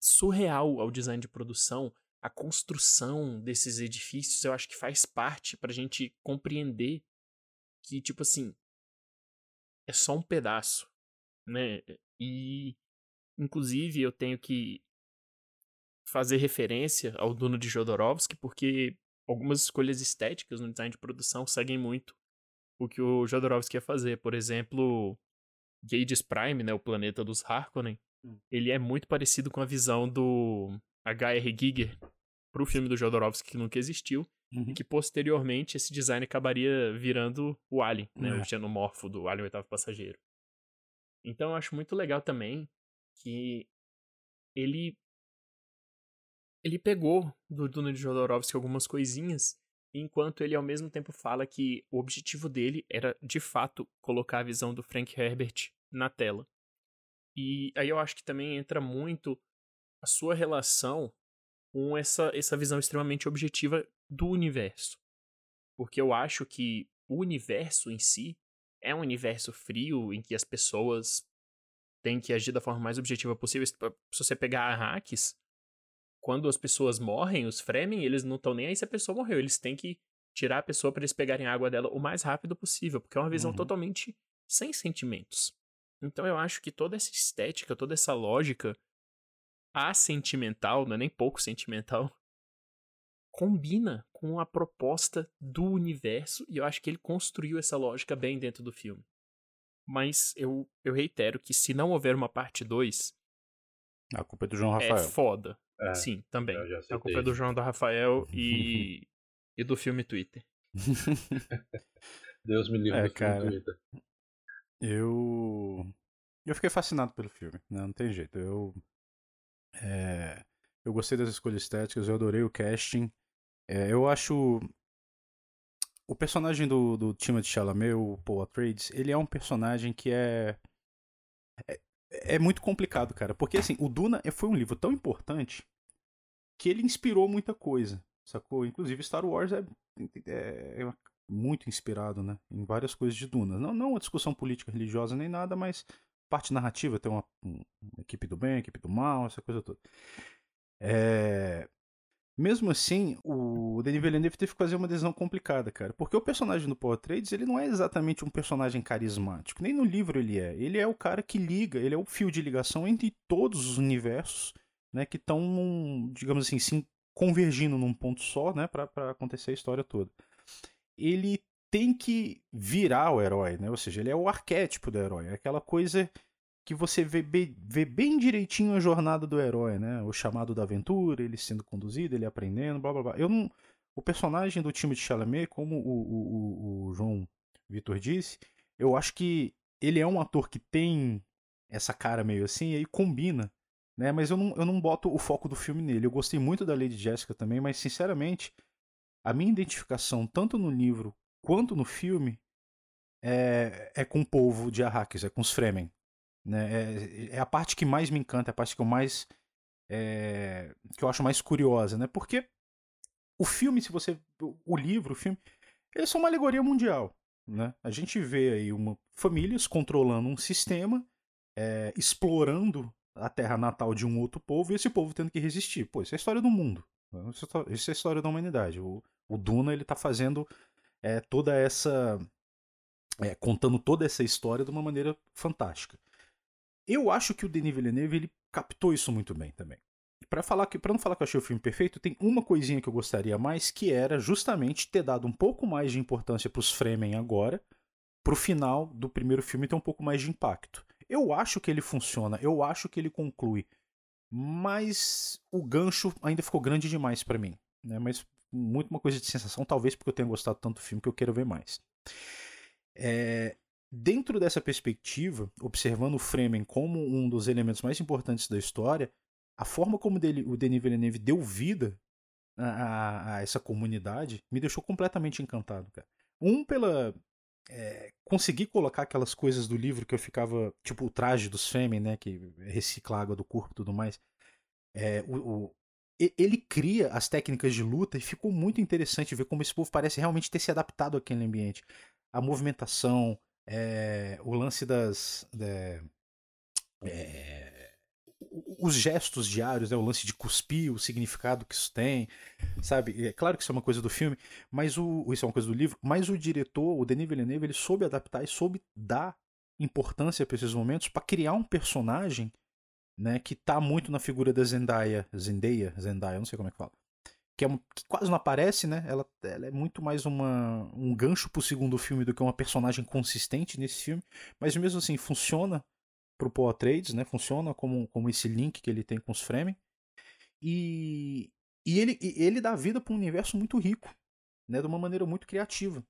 surreal ao design de produção, a construção desses edifícios, eu acho que faz parte pra gente compreender que, tipo assim, é só um pedaço, né? E, inclusive, eu tenho que fazer referência ao Duna de Jodorowsky, porque algumas escolhas estéticas no design de produção seguem muito o que o Jodorowsky ia fazer. Por exemplo, Gades Prime, né, o planeta dos Harkonnen, Hum. ele é muito parecido com a visão do H.R. Giger pro filme do Jodorowsky que nunca existiu, Uhum. e que posteriormente esse design acabaria virando o Alien, né, É. o xenomorfo do Alien Oitavo Passageiro. Então eu acho muito legal também que ele ele pegou do Duna de Jodorowsky algumas coisinhas, enquanto ele ao mesmo tempo fala que o objetivo dele era de fato colocar a visão do Frank Herbert na tela. E aí eu acho que também entra muito a sua relação com essa, essa visão extremamente objetiva do universo. Porque eu acho que o universo em si é um universo frio em que as pessoas têm que agir da forma mais objetiva possível. Se você pegar Arrakis, quando as pessoas morrem, os Fremen, eles não estão nem aí se a pessoa morreu. Eles têm que tirar a pessoa para eles pegarem a água dela o mais rápido possível, porque é uma visão Uhum. totalmente sem sentimentos. Então eu acho que toda essa estética, toda essa lógica assentimental, não é nem pouco sentimental, combina com a proposta do universo e eu acho que ele construiu essa lógica bem dentro do filme. Mas eu, eu reitero que se não houver uma parte 2, A culpa é do João é Rafael. foda. É, Sim, também. A culpa é do. João do Rafael e, e do filme Twitter. Deus me livre É, do filme cara. do Twitter. Eu. Eu fiquei fascinado pelo filme, né? Não tem jeito. Eu. é, Eu gostei das escolhas estéticas, eu adorei o casting. É, eu acho. O personagem do, do Timothée Chalamet, o Paul Atreides, ele é um personagem que é. É, é muito complicado, cara. Porque, assim, o Duna foi um livro tão importante que ele inspirou muita coisa, sacou? Inclusive, Star Wars é, é, é muito inspirado, né? Em várias coisas de Duna. Não, não uma discussão política, religiosa nem nada, mas parte narrativa, tem uma, um- uma equipe do bem, equipe do mal, essa coisa toda. É... Mesmo assim, o Denis Villeneuve teve que fazer uma decisão complicada, cara. Porque o personagem do Paul Atreides, ele não é exatamente um personagem carismático. Nem no livro ele é. Ele é o cara que liga, ele é o fio de ligação entre todos os universos, né? Que estão, digamos assim, se convergindo num ponto só, né? Pra acontecer a história toda. Ele tem que virar o herói, né? Ou seja, ele é o arquétipo do herói. É aquela coisa que você vê bem, vê bem direitinho a jornada do herói, né? O chamado da aventura, ele sendo conduzido, ele aprendendo, blá blá blá. Eu não, o personagem do time de Chalamet, como o, o, o João Vitor disse, eu acho que ele é um ator que tem essa cara meio assim, e aí combina, né? Mas eu não, eu não boto o foco do filme nele. Eu gostei muito da Lady Jessica também, mas sinceramente, a minha identificação, tanto no livro quanto no filme, é, é com o povo de Arrakis, é com os Fremen. Né? É, é, a parte que mais me encanta, é a parte que eu mais. É, que eu acho mais curiosa, né? Porque o filme, se você. O livro, o filme, eles são uma alegoria mundial. Né? A gente vê aí uma, famílias controlando um sistema, é, explorando a terra natal de um outro povo e esse povo tendo que resistir. Pô, isso é a história do mundo. Isso é a história da humanidade. O, o Duna ele tá fazendo é, toda essa. É, contando toda essa história de uma maneira fantástica. Eu acho que o Denis Villeneuve ele captou isso muito bem também. Para falar que, para não falar que eu achei o filme perfeito, tem uma coisinha que eu gostaria mais, que era justamente ter dado um pouco mais de importância para os Fremen agora, pro final do primeiro filme ter um pouco mais de impacto. Eu acho que ele funciona, eu acho que ele conclui, mas o gancho ainda ficou grande demais para mim, né? Mas muito uma coisa de sensação, talvez porque eu tenha gostado tanto do filme que eu quero ver mais. É, dentro dessa perspectiva, observando o Fremen como um dos elementos mais importantes da história, a forma como dele, o Denis Villeneuve deu vida a, a, essa comunidade me deixou completamente encantado, cara. Um, pela. É, conseguir colocar aquelas coisas do livro que eu ficava. Tipo, o traje dos Fremen, né? Que recicla a água do corpo e tudo mais. É, o, o, ele cria as técnicas de luta e ficou muito interessante ver como esse povo parece realmente ter se adaptado àquele ambiente. A movimentação, é, o lance das. É, é, os gestos diários, né, o lance de cuspir, o significado que isso tem, sabe? É claro que isso é uma coisa do filme, mas o isso é uma coisa do livro, mas o diretor, o Denis Villeneuve, ele soube adaptar e soube dar importância para esses momentos para criar um personagem né, que tá muito na figura da Zendaya, Zendaya, Zendaya, não sei como é que fala. Que, é um, que quase não aparece, né? Ela, ela é muito mais uma, um gancho pro segundo filme do que uma personagem consistente nesse filme. Mas mesmo assim, funciona pro Paul Atreides, né? Funciona como, como esse link que ele tem com os Fremen. E, e ele, ele dá vida para um universo muito rico, né? De uma maneira muito criativa.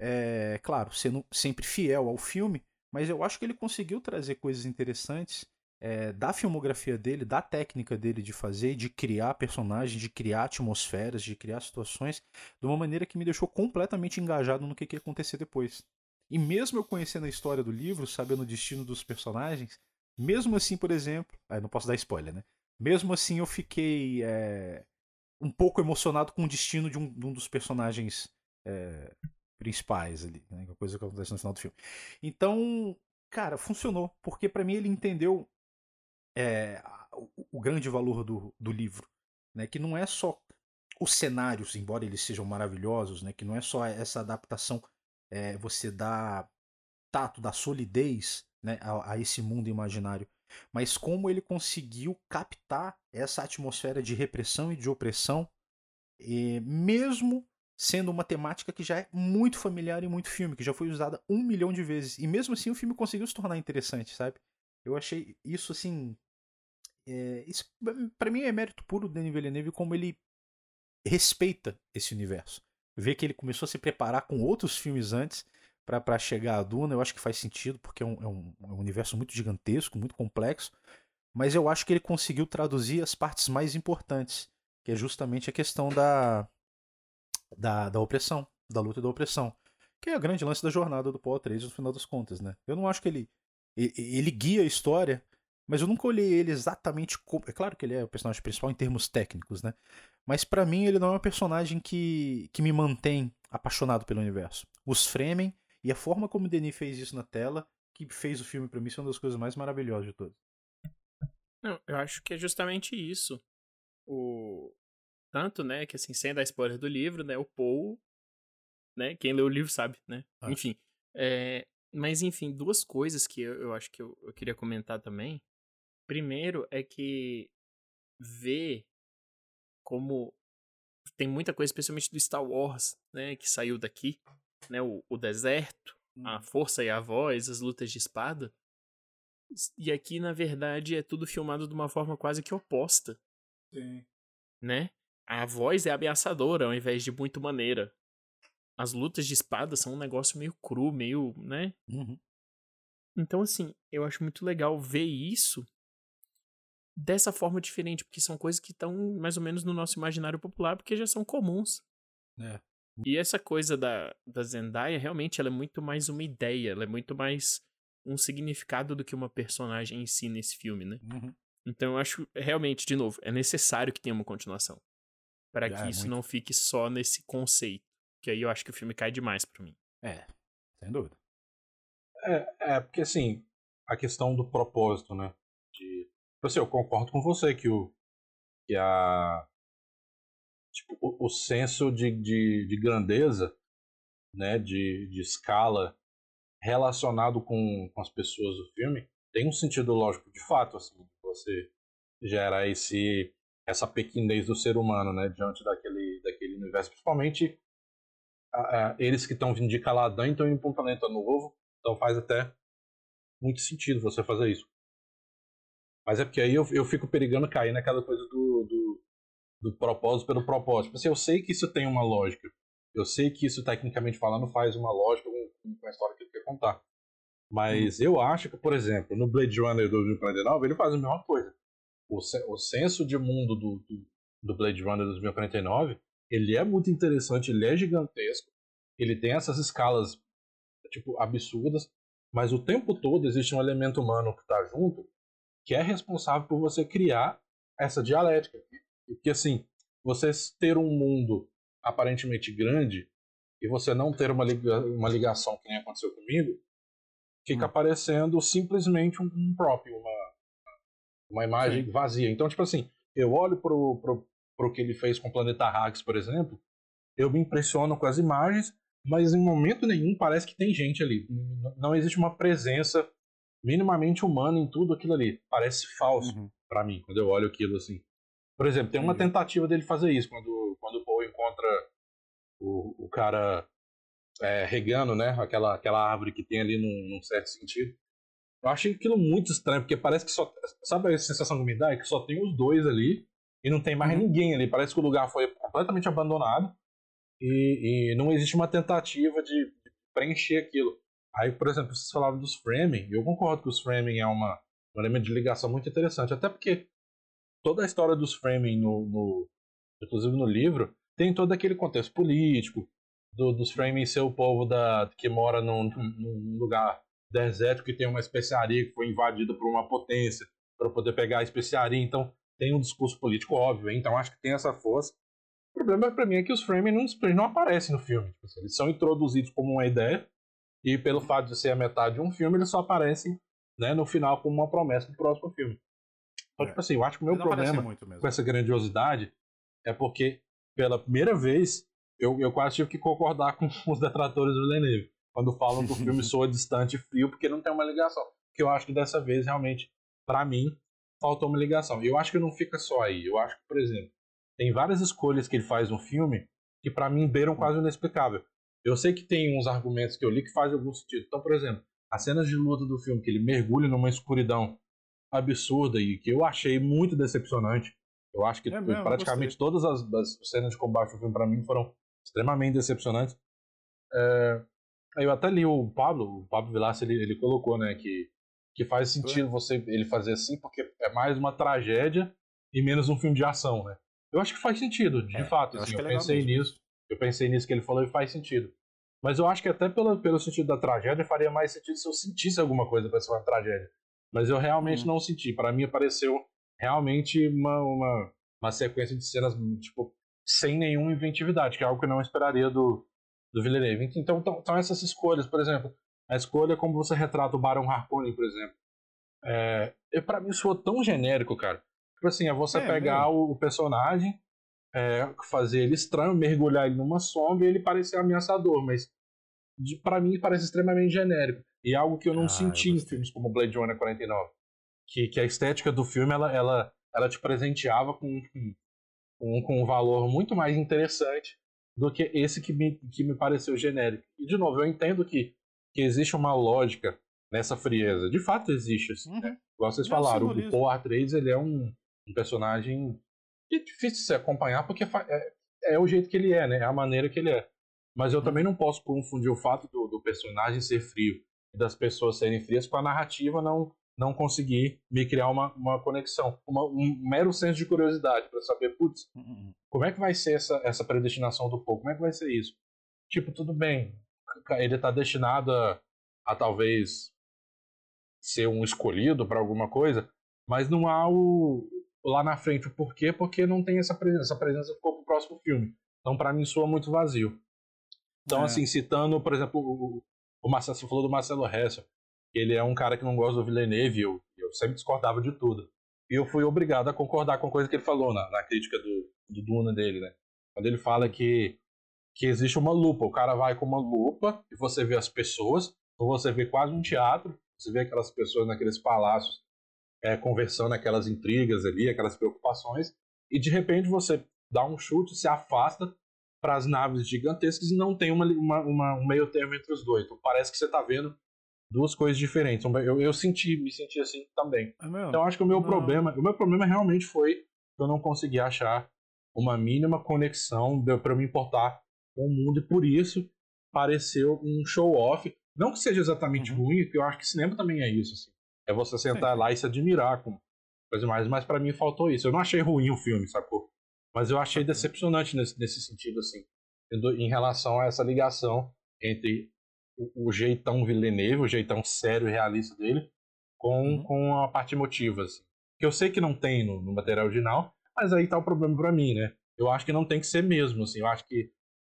É, claro, sendo sempre fiel ao filme, mas eu acho que ele conseguiu trazer coisas interessantes é, da filmografia dele, da técnica dele de fazer, de criar personagens, de criar atmosferas, de criar situações, de uma maneira que me deixou completamente engajado no que, que ia acontecer depois. E mesmo eu conhecendo a história do livro, sabendo o destino dos personagens, mesmo assim, por exemplo, ah, não posso dar spoiler, né? Mesmo assim, eu fiquei é, um pouco emocionado com o destino de um, de um dos personagens é, principais ali, né? Coisa que acontece no final do filme. Então, cara, funcionou, porque para mim ele entendeu é, o, grande valor do, do livro, né? Que não é só os cenários, embora eles sejam maravilhosos, né? Que não é só essa adaptação, é, você dá tato, da solidez, né? A, a esse mundo imaginário, mas como ele conseguiu captar essa atmosfera de repressão e de opressão, e mesmo sendo uma temática que já é muito familiar em muito filme, que já foi usada um milhão de vezes. E mesmo assim o filme conseguiu se tornar interessante, sabe? Eu achei isso assim é, isso para mim é mérito puro do Denis Villeneuve como ele respeita esse universo. Ver que ele começou a se preparar com outros filmes antes para chegar a Duna, eu acho que faz sentido, porque é um, é, um, é um universo muito gigantesco, muito complexo. Mas eu acho que ele conseguiu traduzir as partes mais importantes, que é justamente a questão da, da, da opressão, da luta e da opressão. Que é a grande lance da jornada do Paul Atreides no final das contas, né? Eu não acho que ele, ele, ele guia a história mas eu nunca olhei ele exatamente como. É claro que ele é o personagem principal em termos técnicos, né? Mas para mim ele não é um personagem que, que me mantém apaixonado pelo universo. Os Fremen e a forma como o Denis fez isso na tela, que fez o filme para mim, são uma das coisas mais maravilhosas de todas. Não, eu acho que é justamente isso. O tanto, né, que assim, sem dar spoiler do livro, né, o Paul, né, quem leu o livro sabe, né? Ah. Enfim, é, mas enfim, duas coisas que eu, eu acho que eu, eu queria comentar também Primeiro é que ver como tem muita coisa, especialmente do Star Wars, né, que saiu daqui, né, o, o deserto, a hum. força e a voz, as lutas de espada. E aqui, na verdade, é tudo filmado de uma forma quase que oposta. Sim. Né? a voz é ameaçadora ao invés de muito maneira. As lutas de espada são um negócio meio cru, meio, né? Uhum. Então, assim, eu acho muito legal ver isso dessa forma diferente, porque são coisas que estão mais ou menos no nosso imaginário popular, porque já são comuns. É. E essa coisa da, da Zendaya, realmente, ela é muito mais uma ideia, ela é muito mais um significado do que uma personagem em si nesse filme, né? Uhum. Então eu acho, realmente, de novo, é necessário que tenha uma continuação. para É, que isso muito. não fique só nesse conceito. Que aí eu acho que o filme cai demais pra mim. É, sem dúvida. É, é, porque assim, a questão do propósito, né? De, assim, eu concordo com você que o que a tipo, o, o senso de, de, de grandeza, né, de, de escala relacionado com, com as pessoas do filme tem um sentido lógico de fato, assim, você gera esse essa pequenez do ser humano, né, diante daquele daquele universo, principalmente a- a- eles que estão vindo de Caladan estão indo para um planeta novo, então faz até muito sentido você fazer isso. Mas é porque aí eu, eu fico perigando cair naquela coisa do, do, do propósito pelo propósito. Tipo assim, eu sei que isso tem uma lógica. Eu sei que isso, tecnicamente falando, faz uma lógica com, com a história que ele quer contar. Mas eu acho que, por exemplo, no Blade Runner 2049, ele faz a mesma coisa. O, o senso de mundo do, do, do Blade Runner 2049, ele é muito interessante, ele é gigantesco. Ele tem essas escalas, tipo, absurdas. Mas o tempo todo existe um elemento humano que está junto que é responsável por você criar essa dialética. Porque assim, você ter um mundo aparentemente grande e você não ter uma, liga uma ligação que nem aconteceu comigo, fica Hum. parecendo simplesmente um, um próprio, uma, uma imagem vazia. Então, tipo assim, eu olho pro, pro, pro que ele fez com o Planeta Hags, por exemplo, eu me impressiono com as imagens, mas em momento nenhum parece que tem gente ali. Não existe uma presença minimamente humana em tudo aquilo ali. Parece falso Uhum. pra mim, quando eu olho aquilo assim. Por exemplo, tem uma Entendi. tentativa dele fazer isso, quando, quando o Paul encontra o, o cara é, regando, né? Aquela, aquela árvore que tem ali num, num certo sentido. Eu achei aquilo muito estranho, porque parece que só. Sabe a sensação que me dá? É que só tem os dois ali e não tem mais Uhum. ninguém ali. Parece que o lugar foi completamente abandonado e, e não existe uma tentativa de preencher aquilo. Aí, por exemplo, vocês falaram dos framing, eu concordo que os framing é uma, um elemento de ligação muito interessante, até porque toda a história dos framing, no, no- inclusive no livro, tem todo aquele contexto político, do- dos framing ser o povo da, que mora num, num lugar desértico que tem uma especiaria que foi invadida por uma potência para poder pegar a especiaria, então tem um discurso político óbvio, então acho que tem essa força. O problema para mim é que os framing não, não aparecem no filme, tipo assim, eles são introduzidos como uma ideia e pelo fato de ser a metade de um filme, eles só aparecem né, no final como uma promessa do próximo filme. Então, É. tipo assim, eu acho que o meu problema com essa grandiosidade é porque, pela primeira vez, eu, eu quase tive que concordar com os detratores do Villeneuve. Quando falam que o filme soa distante e frio porque não tem uma ligação. Porque eu acho que dessa vez, realmente, pra mim, faltou uma ligação. E eu acho que não fica só aí. Eu acho que, por exemplo, tem várias escolhas que ele faz no filme que pra mim beiram quase o inexplicável. Eu sei que tem uns argumentos que eu li que fazem algum sentido. Então, por exemplo, as cenas de luta do filme, que ele mergulha numa escuridão absurda e que eu achei muito decepcionante. Eu acho que É mesmo, eu praticamente todas as, as cenas de combate do filme para mim foram extremamente decepcionantes. É, eu até li o Pablo, o Pablo Vilaça, ele, ele colocou, né, que, que faz sentido você ele fazer assim, porque é mais uma tragédia e menos um filme de ação, né? Eu acho que faz sentido, de É, fato. eu assim, que eu é legal pensei mesmo. nisso. Eu pensei nisso que ele falou e faz sentido. Mas eu acho que até pelo, pelo sentido da tragédia faria mais sentido se eu sentisse alguma coisa para ser uma tragédia. Mas eu realmente Uhum. não senti. Para mim pareceu realmente uma, uma, uma sequência de cenas tipo sem nenhuma inventividade, que é algo que eu não esperaria do, do Villeneuve. Então, então, então essas escolhas, por exemplo, a escolha como você retrata o Baron Harkonnen, por exemplo. É, para mim soou tão genérico, cara. Tipo assim, é você É, pegar o, o personagem, é, fazer ele estranho, mergulhar ele numa sombra e ele parecer ameaçador, mas para mim parece extremamente genérico. E algo que eu não Ah, eu senti em gostei. filmes como Blade Runner 49. Que, que a estética do filme, ela, ela, ela te presenteava com, com, com um valor muito mais interessante do que esse que me, que me pareceu genérico. E, de novo, eu entendo que, que existe uma lógica nessa frieza. De fato existe, assim, Uhum. né? Igual vocês É falaram, o. Paul Atreides, ele é um, um personagem é difícil se acompanhar porque é, é, o jeito que ele é, né? É a maneira que ele é. Mas eu uhum. também não posso confundir o fato do, do personagem ser frio e das pessoas serem frias com a narrativa não não conseguir me criar uma, uma conexão, uma, um mero senso de curiosidade para saber, putz, uhum. como é que vai ser essa, essa predestinação do povo? Como é que vai ser isso? Tipo, tudo bem, ele está destinado a, a talvez ser um escolhido para alguma coisa, mas não há o lá na frente o porquê, porque não tem essa presença. Essa presença ficou pro próximo filme. Então, para mim, soa muito vazio. Então, é. assim, citando, por exemplo, o, o Marcelo, você falou do Marcelo Hessel. Ele é um cara que não gosta do Villeneuve, eu, eu sempre discordava de tudo. E eu fui obrigado a concordar com a coisa que ele falou na, na crítica do, do Duna dele, né? Quando ele fala que, que existe uma lupa, o cara vai com uma lupa e você vê as pessoas, ou você vê quase um teatro, você vê aquelas pessoas naqueles palácios é, conversando aquelas intrigas ali, aquelas preocupações, e de repente você dá um chute, se afasta para as naves gigantescas e não tem uma, uma, uma, um meio termo entre os dois. Então parece que você está vendo duas coisas diferentes. Então, eu, eu senti, me senti assim também. É então acho que o meu não. problema, o meu problema realmente foi que eu não consegui achar uma mínima conexão para me importar com o mundo e por isso pareceu um show off. Não que seja exatamente uhum. ruim, porque eu acho que cinema também é isso. Assim. É você sentar Sim. lá e se admirar com coisa mais. Mas para mim faltou isso. Eu não achei ruim o filme, sacou? Mas eu achei decepcionante nesse, nesse sentido, assim. Em relação a essa ligação entre o, o jeitão Villeneuve, o jeitão sério e realista dele, com, uhum. com a parte emotiva, assim. Que eu sei que não tem no, no material original, mas aí tá o problema para mim, né? Eu acho que não tem que ser mesmo, assim. Eu acho que,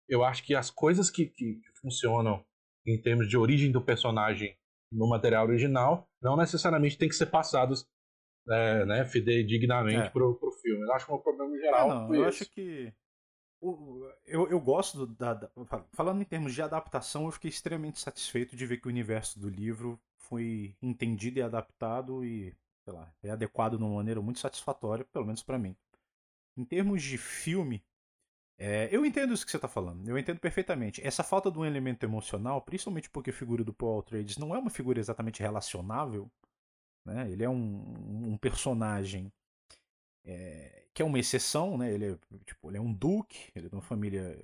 eu acho que as coisas que, que, que funcionam em termos de origem do personagem no material original, não necessariamente tem que ser passados é, né, fidedignamente é. pro, pro filme. Eu acho que é um problema geral. É, não, eu acho que. Eu, eu gosto da, da, Falando em termos de adaptação, eu fiquei extremamente satisfeito de ver que o universo do livro foi entendido e adaptado e, sei lá, é adequado de uma maneira muito satisfatória, pelo menos para mim. Em termos de filme, é, eu entendo isso que você está falando, eu entendo perfeitamente. Essa falta de um elemento emocional, principalmente porque a figura do Paul Atreides não é uma figura exatamente relacionável, né? ele é um, um personagem é, que é uma exceção, né? ele, é, tipo, ele é um duque, ele é de uma família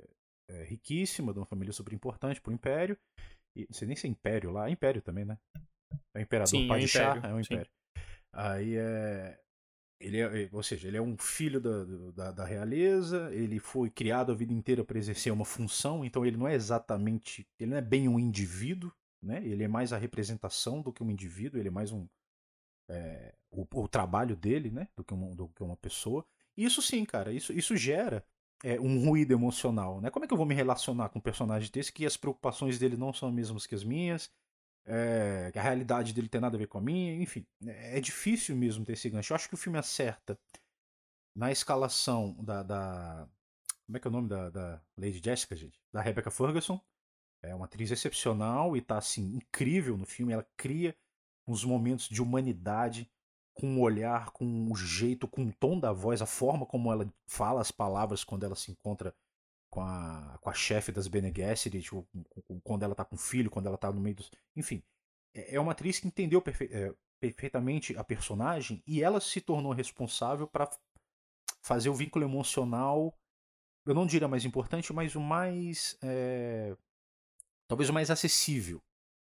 é, riquíssima, de uma família super importante para o Império, e, não sei nem se é Império lá, é Império também, né? É o Imperador Sim, Padishah, é, é um Império. Sim. Aí é, ele é, é, ou seja, ele é um filho da, da, da, realeza, ele foi criado a vida inteira para exercer uma função, então ele não é exatamente, ele não é bem um indivíduo, né? ele é mais a representação do que um indivíduo, ele é mais um. É, o, o, trabalho dele né? do, que uma, do que uma pessoa. Isso sim, cara, isso, isso gera é, um ruído emocional. Né? Como é que eu vou me relacionar com um personagem desse que as preocupações dele não são as mesmas que as minhas? É, que a realidade dele tem nada a ver com a minha, enfim. É, é difícil mesmo ter esse gancho. Eu acho que o filme acerta na escalação da. da como é que é o nome da, da Lady Jessica, gente? Da Rebecca Ferguson. É uma atriz excepcional e tá assim, incrível no filme. Ela cria uns momentos de humanidade com o olhar, com o jeito, com o tom da voz, a forma como ela fala as palavras quando ela se encontra com a, com a chefe das Bene Gesserit, tipo, quando ela tá com o filho, quando ela tá no meio dos. Enfim, é, é uma atriz que entendeu perfe é, perfeitamente a personagem e ela se tornou responsável para fazer o vínculo emocional, eu não diria mais importante, mas o mais. É, talvez o mais acessível.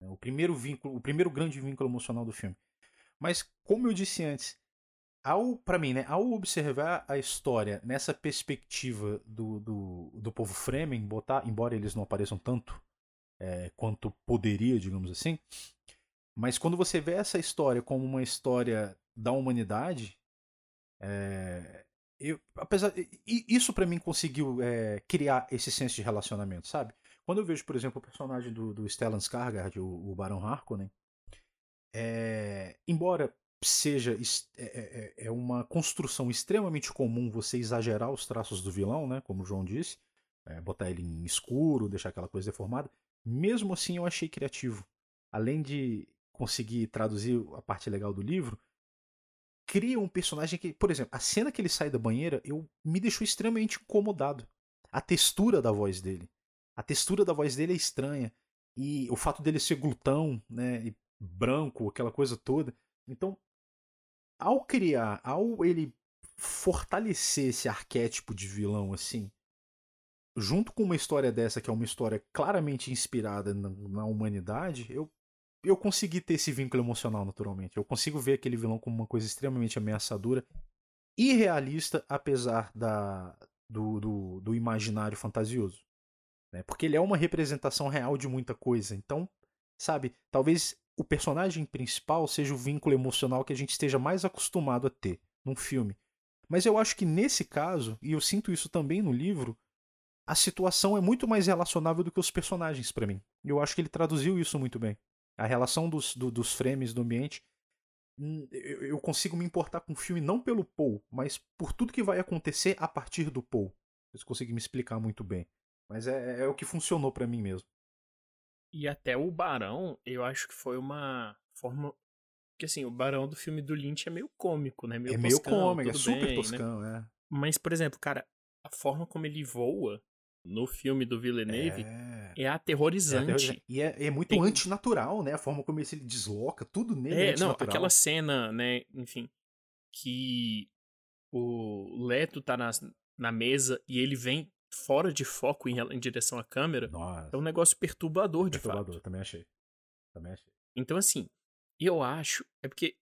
Né? O primeiro vínculo, o primeiro grande vínculo emocional do filme. Mas, como eu disse antes, ao para mim, né, ao observar a história nessa perspectiva do, do, do povo Fremen, botar, embora eles não apareçam tanto é, quanto poderia, digamos assim, mas quando você vê essa história como uma história da humanidade, é, eu, apesar isso para mim conseguiu é, criar esse senso de relacionamento, sabe? Quando eu vejo, por exemplo, o personagem do, do Stellan Skarsgård, o, o Barão Harkonnen, é, embora seja é, é, é, é, uma construção extremamente comum você exagerar os traços do vilão, né, como o João disse, é, botar ele em escuro, deixar aquela coisa deformada. Mesmo assim, eu achei criativo. Além de conseguir traduzir a parte legal do livro, cria um personagem que, por exemplo, a cena que ele sai da banheira, eu me deixou extremamente incomodado. A textura da voz dele, a textura da voz dele é estranha e o fato dele ser glutão, né, e branco, aquela coisa toda. Então ao criar, ao ele fortalecer esse arquétipo de vilão assim, junto com uma história dessa que é uma história claramente inspirada na, na humanidade, eu eu consegui ter esse vínculo emocional naturalmente. Eu consigo ver aquele vilão como uma coisa extremamente ameaçadora e realista, apesar da, do, do, do imaginário fantasioso. Né? Porque ele é uma representação real de muita coisa. Então, sabe, talvez o personagem principal seja o vínculo emocional que a gente esteja mais acostumado a ter num filme. Mas eu acho que nesse caso, e eu sinto isso também no livro, a situação é muito mais relacionável do que os personagens para mim. Eu acho que ele traduziu isso muito bem. A relação dos, do, dos frames do ambiente. Hum, eu consigo me importar com o filme não pelo Paul, mas por tudo que vai acontecer a partir do Paul. Vocês conseguem me explicar muito bem. Mas é, é o que funcionou para mim mesmo. E até o Barão, eu acho que foi uma forma. Porque assim, o Barão do filme do Lynch é meio cômico, né? Meio é meio cômico, é super bem, né? toscão, né? é. Mas, por exemplo, cara, a forma como ele voa no filme do Villeneuve é, é aterrorizante. É E é, é muito Tem... antinatural, né? A forma como ele se desloca, tudo nele é, é não, aquela cena, né, enfim, que o Leto tá na, na mesa e ele vem fora de foco em, em direção à câmera. Nossa. É um negócio perturbador, de perturbador, fato. também achei. Também achei. Então, assim, eu acho. É porque.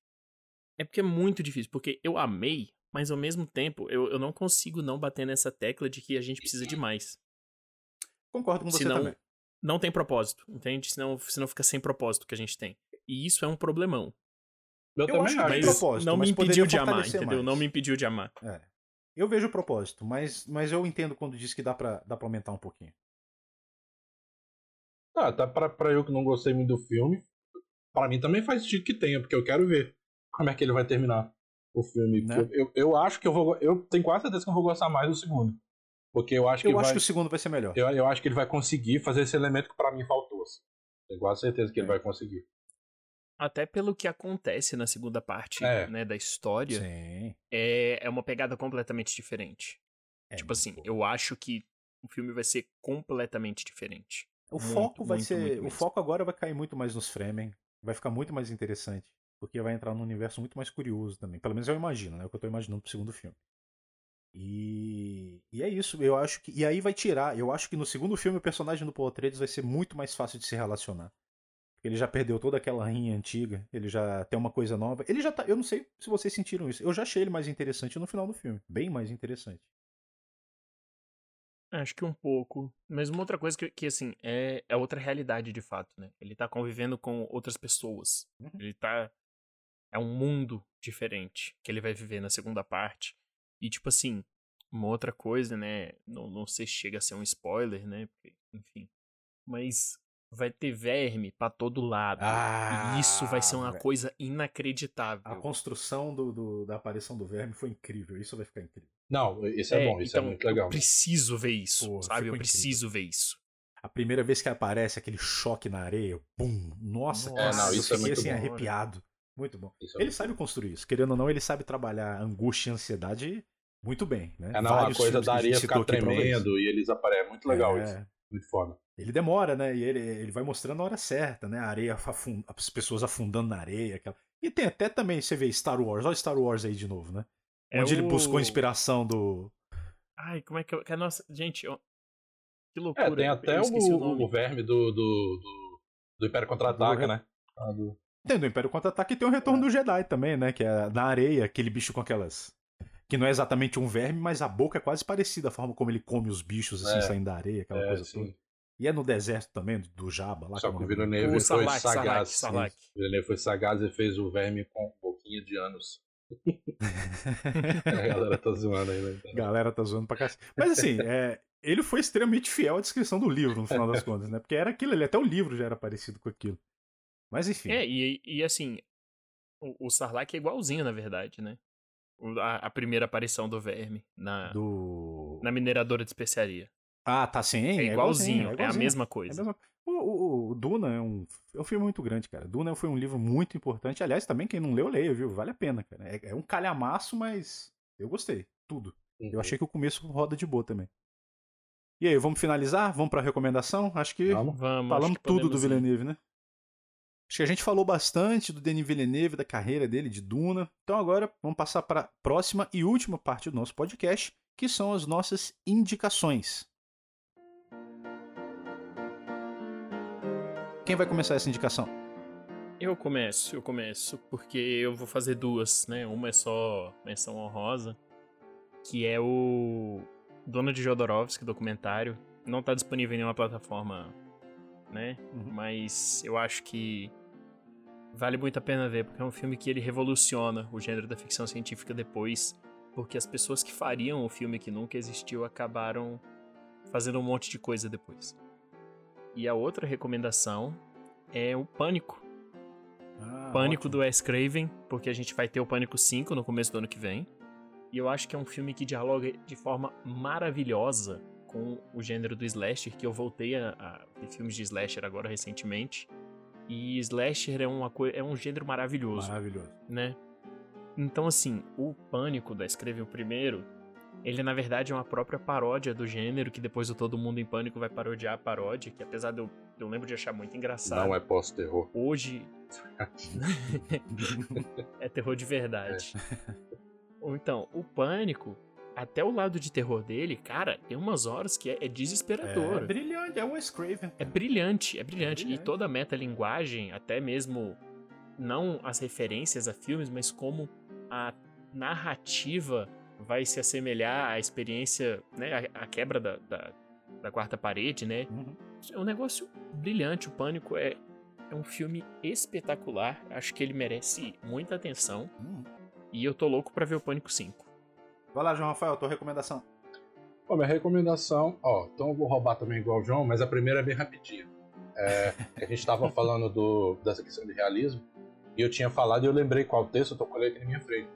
É porque é muito difícil. Porque eu amei, mas ao mesmo tempo, eu, eu não consigo não bater nessa tecla de que a gente precisa de mais. Concordo com você senão, também. Não tem propósito, entende? Senão, senão fica sem propósito que a gente tem. E isso é um problemão. Eu, eu também acho. propósito, não me impediu de amar, entendeu? Mais. Não me impediu de amar. É. Eu vejo o propósito, mas, mas eu entendo quando diz que dá pra, dá pra aumentar um pouquinho. Ah, tá pra, pra eu que não gostei muito do filme, para mim também faz sentido que tenha, porque eu quero ver como é que ele vai terminar o filme. Né? Eu, eu, eu, acho que eu vou. Eu tenho quase certeza que eu vou gostar mais do segundo. Porque eu acho que. Eu acho vai, que o segundo vai ser melhor. Eu, eu acho que ele vai conseguir fazer esse elemento que para mim faltou. Assim. Tenho quase certeza que é. ele vai conseguir. Até pelo que acontece na segunda parte é. né, da história, Sim. É, é uma pegada completamente diferente. É tipo assim, eu acho que o filme vai ser completamente diferente. O muito, foco vai muito, ser. Muito o foco agora vai cair muito mais nos framing. Vai ficar muito mais interessante. Porque vai entrar num universo muito mais curioso também. Pelo menos eu imagino, né? É o que eu tô imaginando pro segundo filme. E, e é isso, eu acho que. E aí vai tirar. Eu acho que no segundo filme o personagem do Paul Atreides vai ser muito mais fácil de se relacionar. Ele já perdeu toda aquela rinha antiga, ele já tem uma coisa nova. Ele já tá. Eu não sei se vocês sentiram isso. Eu já achei ele mais interessante no final do filme. Bem mais interessante. Acho que um pouco. Mas uma outra coisa que, que assim, é, é outra realidade de fato, né? Ele tá convivendo com outras pessoas. Uhum. Ele tá. É um mundo diferente que ele vai viver na segunda parte. E, tipo assim, uma outra coisa, né? Não, não sei se chega a ser um spoiler, né? Porque, enfim. Mas vai ter verme para todo lado. Ah, e isso vai ser uma véio. coisa inacreditável. A construção do, do, da aparição do verme foi incrível. Isso vai ficar incrível. Não, isso é, é bom, isso é então, é muito legal. Eu preciso ver isso, Pô, sabe? Eu preciso ver isso. A primeira vez que aparece aquele choque na areia, bum, nossa, nossa é, não, isso eu fiquei é assim bom, arrepiado. Muito bom. É ele sabe construir isso. Querendo ou não, ele sabe trabalhar angústia e ansiedade muito bem, né? É, não, Vários a coisa da areia ficar tremendo e eles aparecem. É muito legal é. isso. Muito foda. Ele demora, né? E ele, ele vai mostrando a hora certa, né? A areia, afund... as pessoas afundando na areia. Aquela... E tem até também, você vê Star Wars. Olha Star Wars aí de novo, né? É Onde o... ele buscou a inspiração do. Ai, como é que. É... Nossa, gente, que loucura. É, tem até o, o, o, verme do, do, do, do Império Contra-Ataca, né? Ah, do... Tem do Império Contra-Ataque e tem o Retorno é. do Jedi também, né? Que é na areia, aquele bicho com aquelas que não é exatamente um verme, mas a boca é quase parecida a forma como ele come os bichos assim, é. saindo da areia, aquela é, coisa sim. toda. E é no deserto também, do Jaba lá. Só que o Villeneuve foi Salak, sagaz. Salak, O Villeneuve foi sagaz e fez o verme com um pouquinho de anos. a galera tá zoando aí, né? galera tá zoando pra cacete. Mas assim, é, ele foi extremamente fiel à descrição do livro, no final das contas, né? Porque era aquilo ali, até o livro já era parecido com aquilo. Mas enfim. É, e, e assim, o, o Sarlacc é igualzinho, na verdade, né? A, a, primeira aparição do verme na, do... na mineradora de especiaria. Ah, tá sim. É, é igualzinho, é, igualzinho, é a mesma coisa. É a mesma... O, o, o, Duna é um, é um filme muito grande, cara. Duna foi um livro muito importante. Aliás, também quem não leu, leia, viu? Vale a pena, cara. É, é um calhamaço, mas eu gostei. Tudo. Uhum. Eu achei que o começo roda de boa também. E aí, vamos finalizar? Vamos pra recomendação? Acho que vamos, falamos que tudo do Villeneuve, né? Acho que a gente falou bastante do Denis Villeneuve, da carreira dele, de Duna. Então agora vamos passar para a próxima e última parte do nosso podcast, que são as nossas indicações. Quem vai começar essa indicação? Eu começo, eu começo, porque eu vou fazer duas, né? Uma é só menção honrosa, que é o Dono de Jodorowsky, documentário. Não tá disponível em nenhuma plataforma, né? Uhum. Mas eu acho que vale muito a pena ver, porque é um filme que ele revoluciona o gênero da ficção científica depois, porque as pessoas que fariam o filme que nunca existiu acabaram fazendo um monte de coisa depois. E a outra recomendação é o Pânico. Ah, Pânico ótimo. do Wes Craven, porque a gente vai ter o Pânico 5 no começo do ano que vem. E eu acho que é um filme que dialoga de forma maravilhosa com o gênero do slasher, que eu voltei a, a ver filmes de slasher agora recentemente. E slasher é, uma é um gênero maravilhoso. Maravilhoso. Né? Então, assim, o Pânico da Escreve o Primeiro, ele na verdade é uma própria paródia do gênero, que depois o Todo Mundo em Pânico vai parodiar a paródia, que apesar de eu, eu lembro de achar muito engraçado. Não é pós-terror. Hoje. é terror de verdade. É. Então, o Pânico, até o lado de terror dele, cara, tem umas horas que é, é desesperador. É brilhante, é Wes Craven. É brilhante, é brilhante. É brilhante. E toda a metalinguagem, até mesmo não as referências a filmes, mas como a narrativa vai se assemelhar à experiência, né, a, a quebra da, da, da, quarta parede, né? Uhum. É um negócio brilhante. O Pânico é, é um filme espetacular. Acho que ele merece muita atenção. Uhum. E eu tô louco para ver o Pânico 5. Vai lá, João Rafael, tua recomendação. Bom, minha recomendação, ó, então eu vou roubar também igual o João, mas a primeira é bem rapidinha. É, a gente estava falando do, dessa questão de realismo, e eu tinha falado e eu lembrei qual texto, eu tô com ele aqui na minha frente.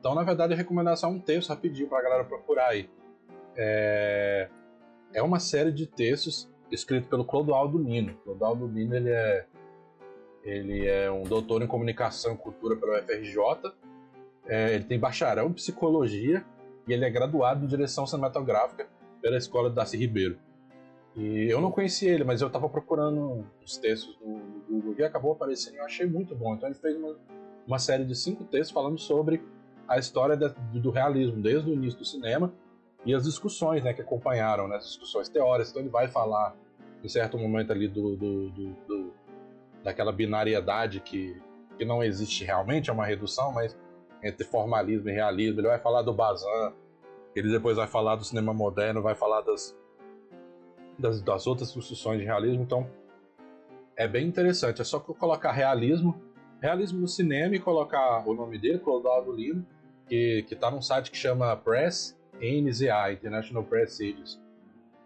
Então, na verdade, a recomendação é um texto rapidinho pra galera procurar aí. É, é uma série de textos escrito pelo Clodoaldo Lino. Clodoaldo Lino, ele é, ele é um doutor em comunicação e cultura pela UFRJ, é, ele tem bacharel em psicologia e ele é graduado em direção cinematográfica pela escola Darcy Ribeiro. E eu não conhecia ele, mas eu estava procurando os textos no, Google e acabou aparecendo eu achei muito bom. Então ele fez uma, uma série de cinco textos falando sobre a história do realismo, desde o início do cinema e as discussões né, que acompanharam, né, as discussões teóricas. Então ele vai falar, em certo momento ali, do, do, do, do daquela binariedade que, que não existe realmente, é uma redução, mas entre formalismo e realismo. Ele vai falar do Bazin, ele depois vai falar do cinema moderno, vai falar das, das, das outras construções de realismo. Então, é bem interessante. É só colocar realismo, realismo no cinema e colocar o nome dele, Clodoaldo Lino, que, que tá num site que chama Press NZA, International Press Series.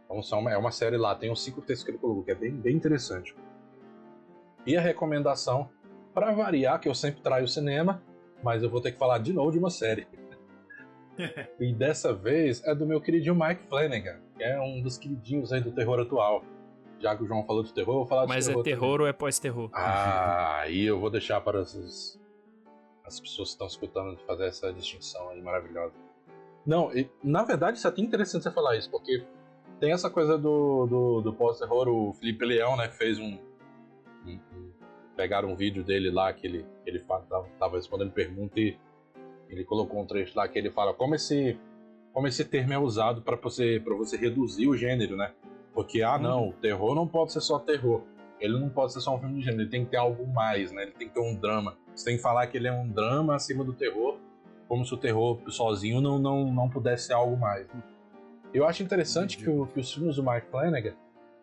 Então são, é uma série lá, tem uns cinco textos que ele colocou, que é bem, bem interessante. E a recomendação, para variar, que eu sempre traio o cinema, mas eu vou ter que falar de novo de uma série. e dessa vez é do meu queridinho Mike Flanagan, que é um dos queridinhos aí do terror atual. Já que o João falou de terror, eu vou falar Mas de terror. Mas é terror também. ou é pós-terror? Ah, aí eu vou deixar para as, as pessoas que estão escutando fazer essa distinção aí maravilhosa. Não, e, na verdade isso é até interessante você falar isso, porque tem essa coisa do, do, do pós-terror, o Felipe Leão, né, fez um, um, um pegaram um vídeo dele lá que ele, ele tava respondendo pergunta e ele colocou um trecho lá que ele fala como esse, como esse termo é usado para você, você reduzir o gênero, né? Porque, ah, não, o terror não pode ser só terror. Ele não pode ser só um filme de gênero, ele tem que ter algo mais, né? Ele tem que ter um drama. Você tem que falar que ele é um drama acima do terror, como se o terror sozinho não, não, não pudesse ser algo mais. Eu acho interessante que, o, que os filmes do Mike Flanagan,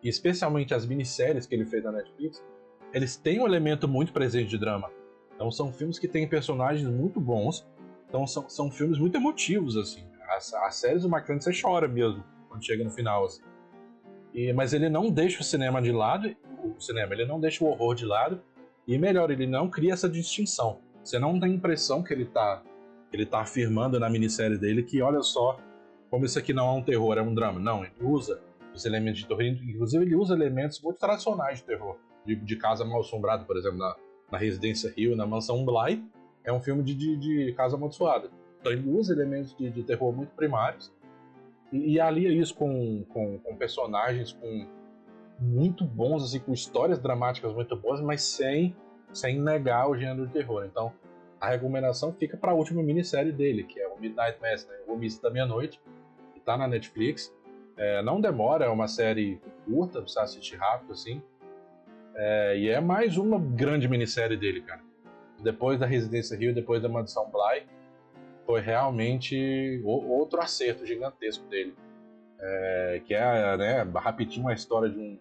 e especialmente as minisséries que ele fez na Netflix, eles têm um elemento muito presente de drama. Então são filmes que têm personagens muito bons. Então são, são filmes muito emotivos, assim. As, as séries do McLaren você chora mesmo quando chega no final, assim. E, mas ele não deixa o cinema de lado, o cinema, ele não deixa o horror de lado. E melhor, ele não cria essa distinção. Você não tem a impressão que ele está ele tá afirmando na minissérie dele que, olha só, como isso aqui não é um terror, é um drama. Não, ele usa os elementos de terror. Inclusive, ele usa elementos muito tradicionais de terror de, de Casa Mal Assombrada, por exemplo, na, na Residência Rio, na Mansão Bly, é um filme de, de, de Casa Amaldiçoada. Então ele usa elementos de, de terror muito primários e, e alia isso com, com, com, personagens com muito bons, assim, com histórias dramáticas muito boas, mas sem sem negar o gênero de terror. Então, a recomendação fica para a última minissérie dele, que é o Midnight Mass, né? o Missa da Meia-Noite, que está na Netflix. É, não demora, é uma série curta, você assistir rápido assim. É, e é mais uma grande minissérie dele, cara. Depois da Residência Rio, depois da Mansão Bly, foi realmente outro acerto gigantesco dele. É, que é, né, rapidinho uma história de, um,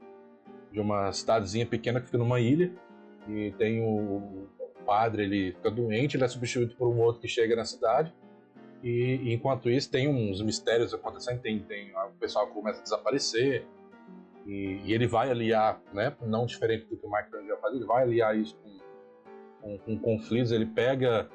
de uma cidadezinha pequena que fica numa ilha e tem o, o padre, ele fica doente, ele é substituído por um outro que chega na cidade e, enquanto isso tem uns mistérios acontecendo, tem, tem o pessoal começa a desaparecer e, e, ele vai aliar, né, não diferente do que o Mike já faz, ele vai aliar isso com, com, com conflitos, ele pega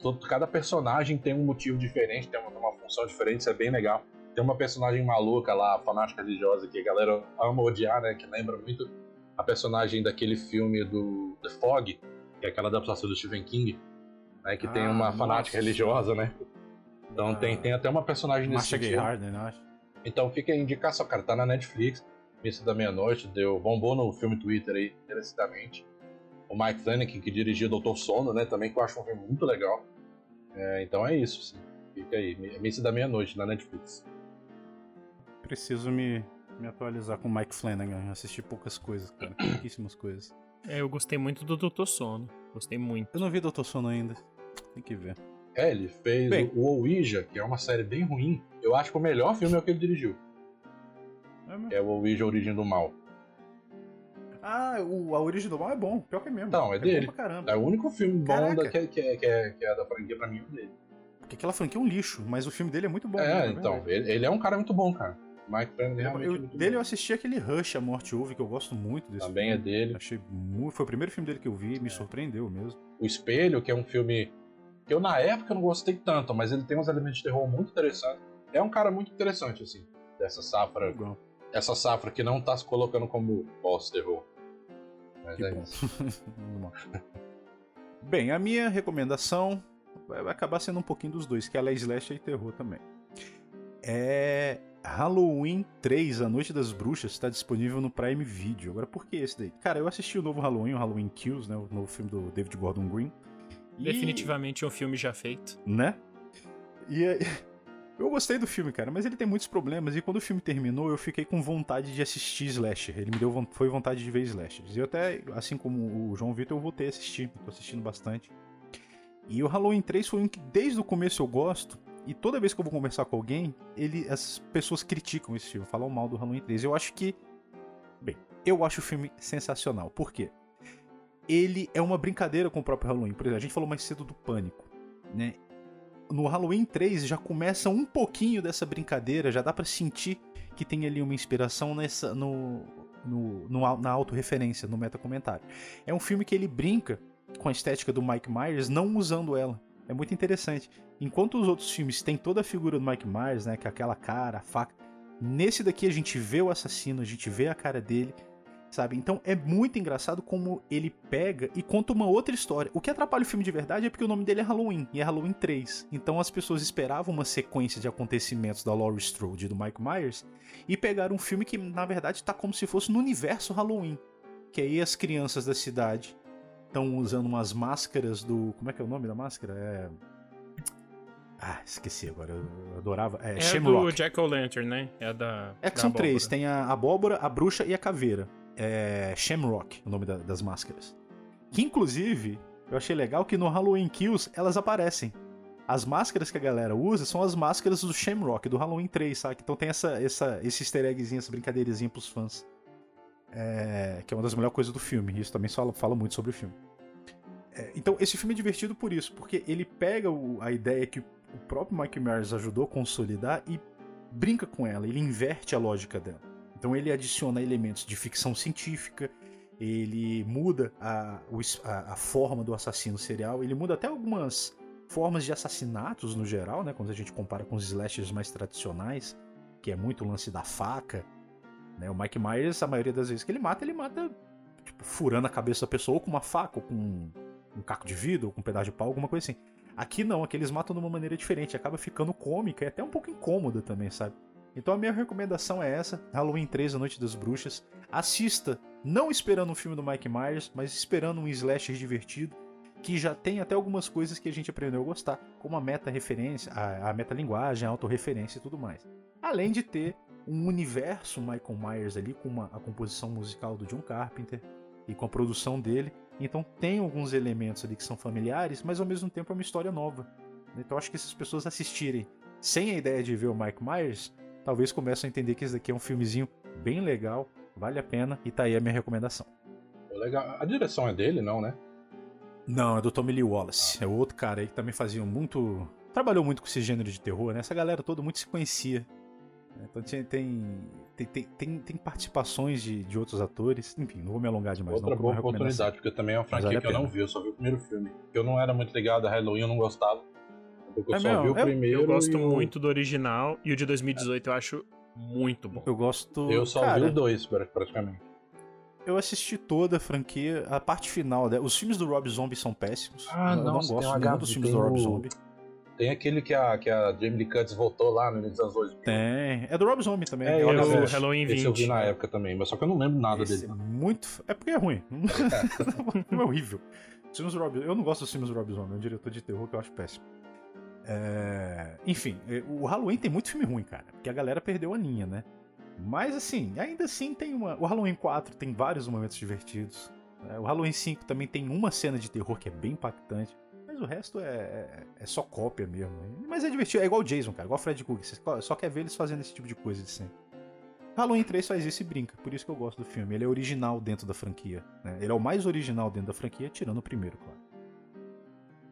todo, cada personagem tem um motivo diferente, tem uma, uma função diferente, isso é bem legal. Tem uma personagem maluca lá, fanática religiosa, que a galera ama odiar, né? Que lembra muito a personagem daquele filme do The Fog, que é aquela adaptação do Stephen King, né? Que ah, tem uma fanática nossa. religiosa, né? Então ah, tem, tem até uma personagem nesse Masha Gay Harden, né? Então fica a indicação, cara. Tá na Netflix. Missa da Meia-Noite, deu bombou no filme Twitter aí, merecidamente. O Mike Flanagan, que dirigiu Doutor Sono, né? Também que eu acho um filme muito legal. É, então é isso, sim. Fica aí. Missa da Meia-Noite na Netflix. Preciso me, me atualizar com o Mike Flanagan. Assisti poucas coisas, cara. Pouquíssimas coisas. É, eu gostei muito do Doutor Sono. Gostei muito. Eu não vi Doutor Sono ainda. Tem que ver. É, ele fez bem, o Ouija, que é uma série bem ruim. Eu acho que o melhor filme é o que ele dirigiu. É, é o Ouija Origem do Mal. Ah, o, a Origem do Mal é bom. Pior que é mesmo. Não, é, é dele. É o único filme bom da, que, que, é, que, é, que é da franquia pra mim é dele. Porque aquela franquia é um lixo, mas o filme dele é muito bom. É, mesmo, então. Ele, ele, é um cara muito bom, cara. Mike Flanagan realmente eu, é muito Dele bom. eu assisti aquele Rush, A Morte Ouve, que eu gosto muito desse Também filme. é dele. Achei muito, foi o primeiro filme dele que eu vi, me surpreendeu mesmo. O Espelho, que é um filme que eu na época não gostei tanto, mas ele tem uns elementos de terror muito interessantes. É um cara muito interessante, assim, dessa safra. Legal. Essa safra que não tá se colocando como boss terror. Mas que é bom. isso. Bem, a minha recomendação vai acabar sendo um pouquinho dos dois, que ela é slash e terror também. É Halloween 3, A Noite das Bruxas, está disponível no Prime Video. Agora, por que esse daí? Cara, eu assisti o novo Halloween, o Halloween Kills, né? O novo filme do David Gordon Green. Definitivamente e... um filme já feito. Né? E eu gostei do filme, cara, mas ele tem muitos problemas. E quando o filme terminou, eu fiquei com vontade de assistir Slasher. Ele me deu foi vontade de ver Slasher. E eu até, assim como o João Vitor, eu voltei a assistir. Tô assistindo bastante. E o Halloween 3 foi um que desde o começo eu gosto. E toda vez que eu vou conversar com alguém, ele, as pessoas criticam esse filme, falam mal do Halloween 3. Eu acho que. Bem, eu acho o filme sensacional. Por quê? Ele é uma brincadeira com o próprio Halloween. Por exemplo, a gente falou mais cedo do pânico. Né? No Halloween 3 já começa um pouquinho dessa brincadeira, já dá para sentir que tem ali uma inspiração nessa no, no, no na autorreferência, no metacomentário. É um filme que ele brinca com a estética do Mike Myers, não usando ela. É muito interessante. Enquanto os outros filmes têm toda a figura do Mike Myers, né, que é aquela cara, a faca, nesse daqui a gente vê o assassino, a gente vê a cara dele, sabe? Então é muito engraçado como ele pega e conta uma outra história. O que atrapalha o filme de verdade é porque o nome dele é Halloween, e é Halloween 3. Então as pessoas esperavam uma sequência de acontecimentos da Laurie Strode e do Mike Myers e pegaram um filme que na verdade está como se fosse no universo Halloween. Que aí as crianças da cidade estão usando umas máscaras do. Como é que é o nome da máscara? É. Ah, esqueci agora. Eu adorava. É, é Shamrock. do Jack O'Lantern, né? É da. É que são abóbora. três: tem a abóbora, a bruxa e a caveira. É Shamrock, o nome da, das máscaras. Que inclusive, eu achei legal que no Halloween Kills elas aparecem. As máscaras que a galera usa são as máscaras do Shamrock, do Halloween 3, sabe? Então tem essa, essa, esse easter eggzinho, essa brincadeirazinha pros fãs. É, que é uma das melhores coisas do filme. Isso também fala, fala muito sobre o filme. É, então, esse filme é divertido por isso, porque ele pega o, a ideia que o próprio Mike Myers ajudou a consolidar e brinca com ela, ele inverte a lógica dela. Então, ele adiciona elementos de ficção científica, ele muda a, a, a forma do assassino serial, ele muda até algumas formas de assassinatos no geral, né? Quando a gente compara com os slashers mais tradicionais, que é muito o lance da faca, né? O Mike Myers, a maioria das vezes que ele mata, ele mata tipo, furando a cabeça da pessoa ou com uma faca, ou com um caco de vidro, ou com um pedaço de pau, alguma coisa assim. Aqui não, aqui eles matam de uma maneira diferente, acaba ficando cômica e até um pouco incômoda também, sabe? Então a minha recomendação é essa: Halloween 3, A Noite das Bruxas. Assista não esperando um filme do Mike Myers, mas esperando um slasher divertido, que já tem até algumas coisas que a gente aprendeu a gostar, como a meta-referência, a, a meta-linguagem, a autorreferência e tudo mais. Além de ter um universo Michael Myers ali, com uma, a composição musical do John Carpenter e com a produção dele. Então tem alguns elementos ali que são familiares, mas ao mesmo tempo é uma história nova. Então acho que se as pessoas assistirem sem a ideia de ver o Mike Myers, talvez comecem a entender que esse daqui é um filmezinho bem legal, vale a pena e tá aí a minha recomendação. Legal. A direção é dele, não, né? Não, é do Tommy Lee Wallace. É outro cara aí que também fazia muito. Trabalhou muito com esse gênero de terror, né? Essa galera toda muito se conhecia. Então tem, tem, tem, tem, tem participações de, de outros atores. Enfim, não vou me alongar demais. Outra não, boa oportunidade, porque também é uma franquia vale que eu não vi, eu só vi o primeiro filme. Eu não era muito ligado a Halloween, eu não gostava. Porque eu é só meu, vi o primeiro. Eu gosto muito do original e o de 2018 eu acho muito bom. Eu gosto. Eu só cara, vi o dois, praticamente. Eu assisti toda a franquia, a parte final dela. Os filmes do Rob Zombie são péssimos. Ah, eu não, gosto nenhum dos filmes do Rob Zombie. Tem aquele que a, que a Jamie Lee Curtis voltou lá no início das 2000. Tem. É do Rob Zombie também. É, é o Halloween 20. Esse eu vi na época também, mas só que eu não lembro nada Esse dele. É muito. É porque é ruim. é horrível. Os filmes do Rob... Eu não gosto dos filmes do Rob Zombie, é um diretor de terror que eu acho péssimo. É... Enfim, é, o Halloween tem muito filme ruim, cara. Porque a galera perdeu a linha, né? Mas assim, ainda assim tem uma. O Halloween 4 tem vários momentos divertidos. Né? O Halloween 5 também tem uma cena de terror que é bem impactante. Mas o resto é, é, é só cópia mesmo. Mas é divertido, é igual o Jason, cara, igual o Fred Krueger. Você só quer ver eles fazendo esse tipo de coisa de sempre. Halloween 3 faz isso e brinca, por isso que eu gosto do filme. Ele é original dentro da franquia. Né? Ele é o mais original dentro da franquia, tirando o primeiro, claro.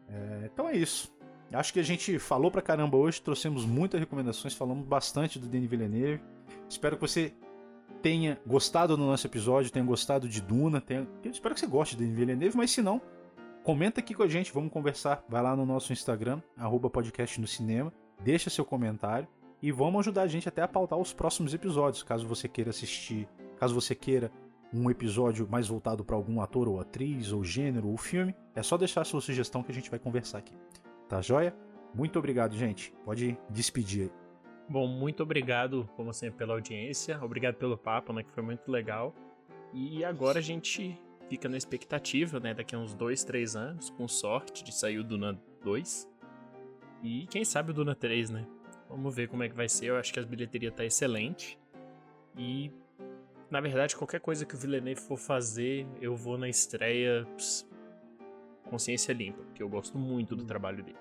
É, então é isso. Acho que a gente falou pra caramba hoje, trouxemos muitas recomendações, falamos bastante do Denis Villeneuve. Espero que você tenha gostado do nosso episódio, tenha gostado de Duna. Tenha... espero que você goste de Denis Villeneuve, mas se não, comenta aqui com a gente, vamos conversar. Vai lá no nosso Instagram, arroba podcast no cinema, deixa seu comentário e vamos ajudar a gente até a pautar os próximos episódios, caso você queira assistir, caso você queira um episódio mais voltado para algum ator ou atriz, ou gênero, ou filme, é só deixar sua sugestão que a gente vai conversar aqui. Tá joia? Muito obrigado, gente. Pode despedir aí. Bom, muito obrigado, como sempre, pela audiência. Obrigado pelo papo, né? Que foi muito legal. E agora a gente fica na expectativa, né? Daqui a uns dois, três anos, com sorte, de sair o Duna 2. E quem sabe o Duna 3, né? Vamos ver como é que vai ser. Eu acho que a bilheteria tá excelente. E, na verdade, qualquer coisa que o Villeneuve for fazer, eu vou na estreia consciência limpa, porque eu gosto muito do trabalho dele.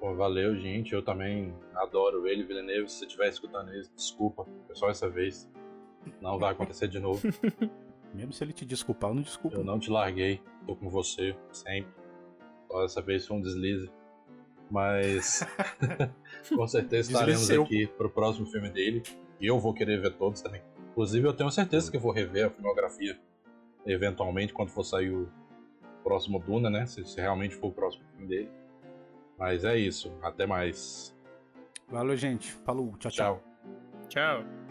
Pô, valeu, gente. Eu também adoro ele, Villeneuve. Se você estiver escutando isso, desculpa. Foi só essa vez. Não vai acontecer de novo. Mesmo se ele te desculpar, eu não desculpo. Eu não te larguei. Tô com você, sempre. Só dessa vez foi um deslize. Mas com certeza estaremos aqui pro próximo filme dele. E eu vou querer ver todos também. Inclusive, eu tenho certeza que eu vou rever a filmografia eventualmente quando for sair o próximo Duna, né? Se, se realmente for o próximo filme dele. Mas é isso. Até mais. Valeu, gente. Falou. Tchau, tchau. Tchau.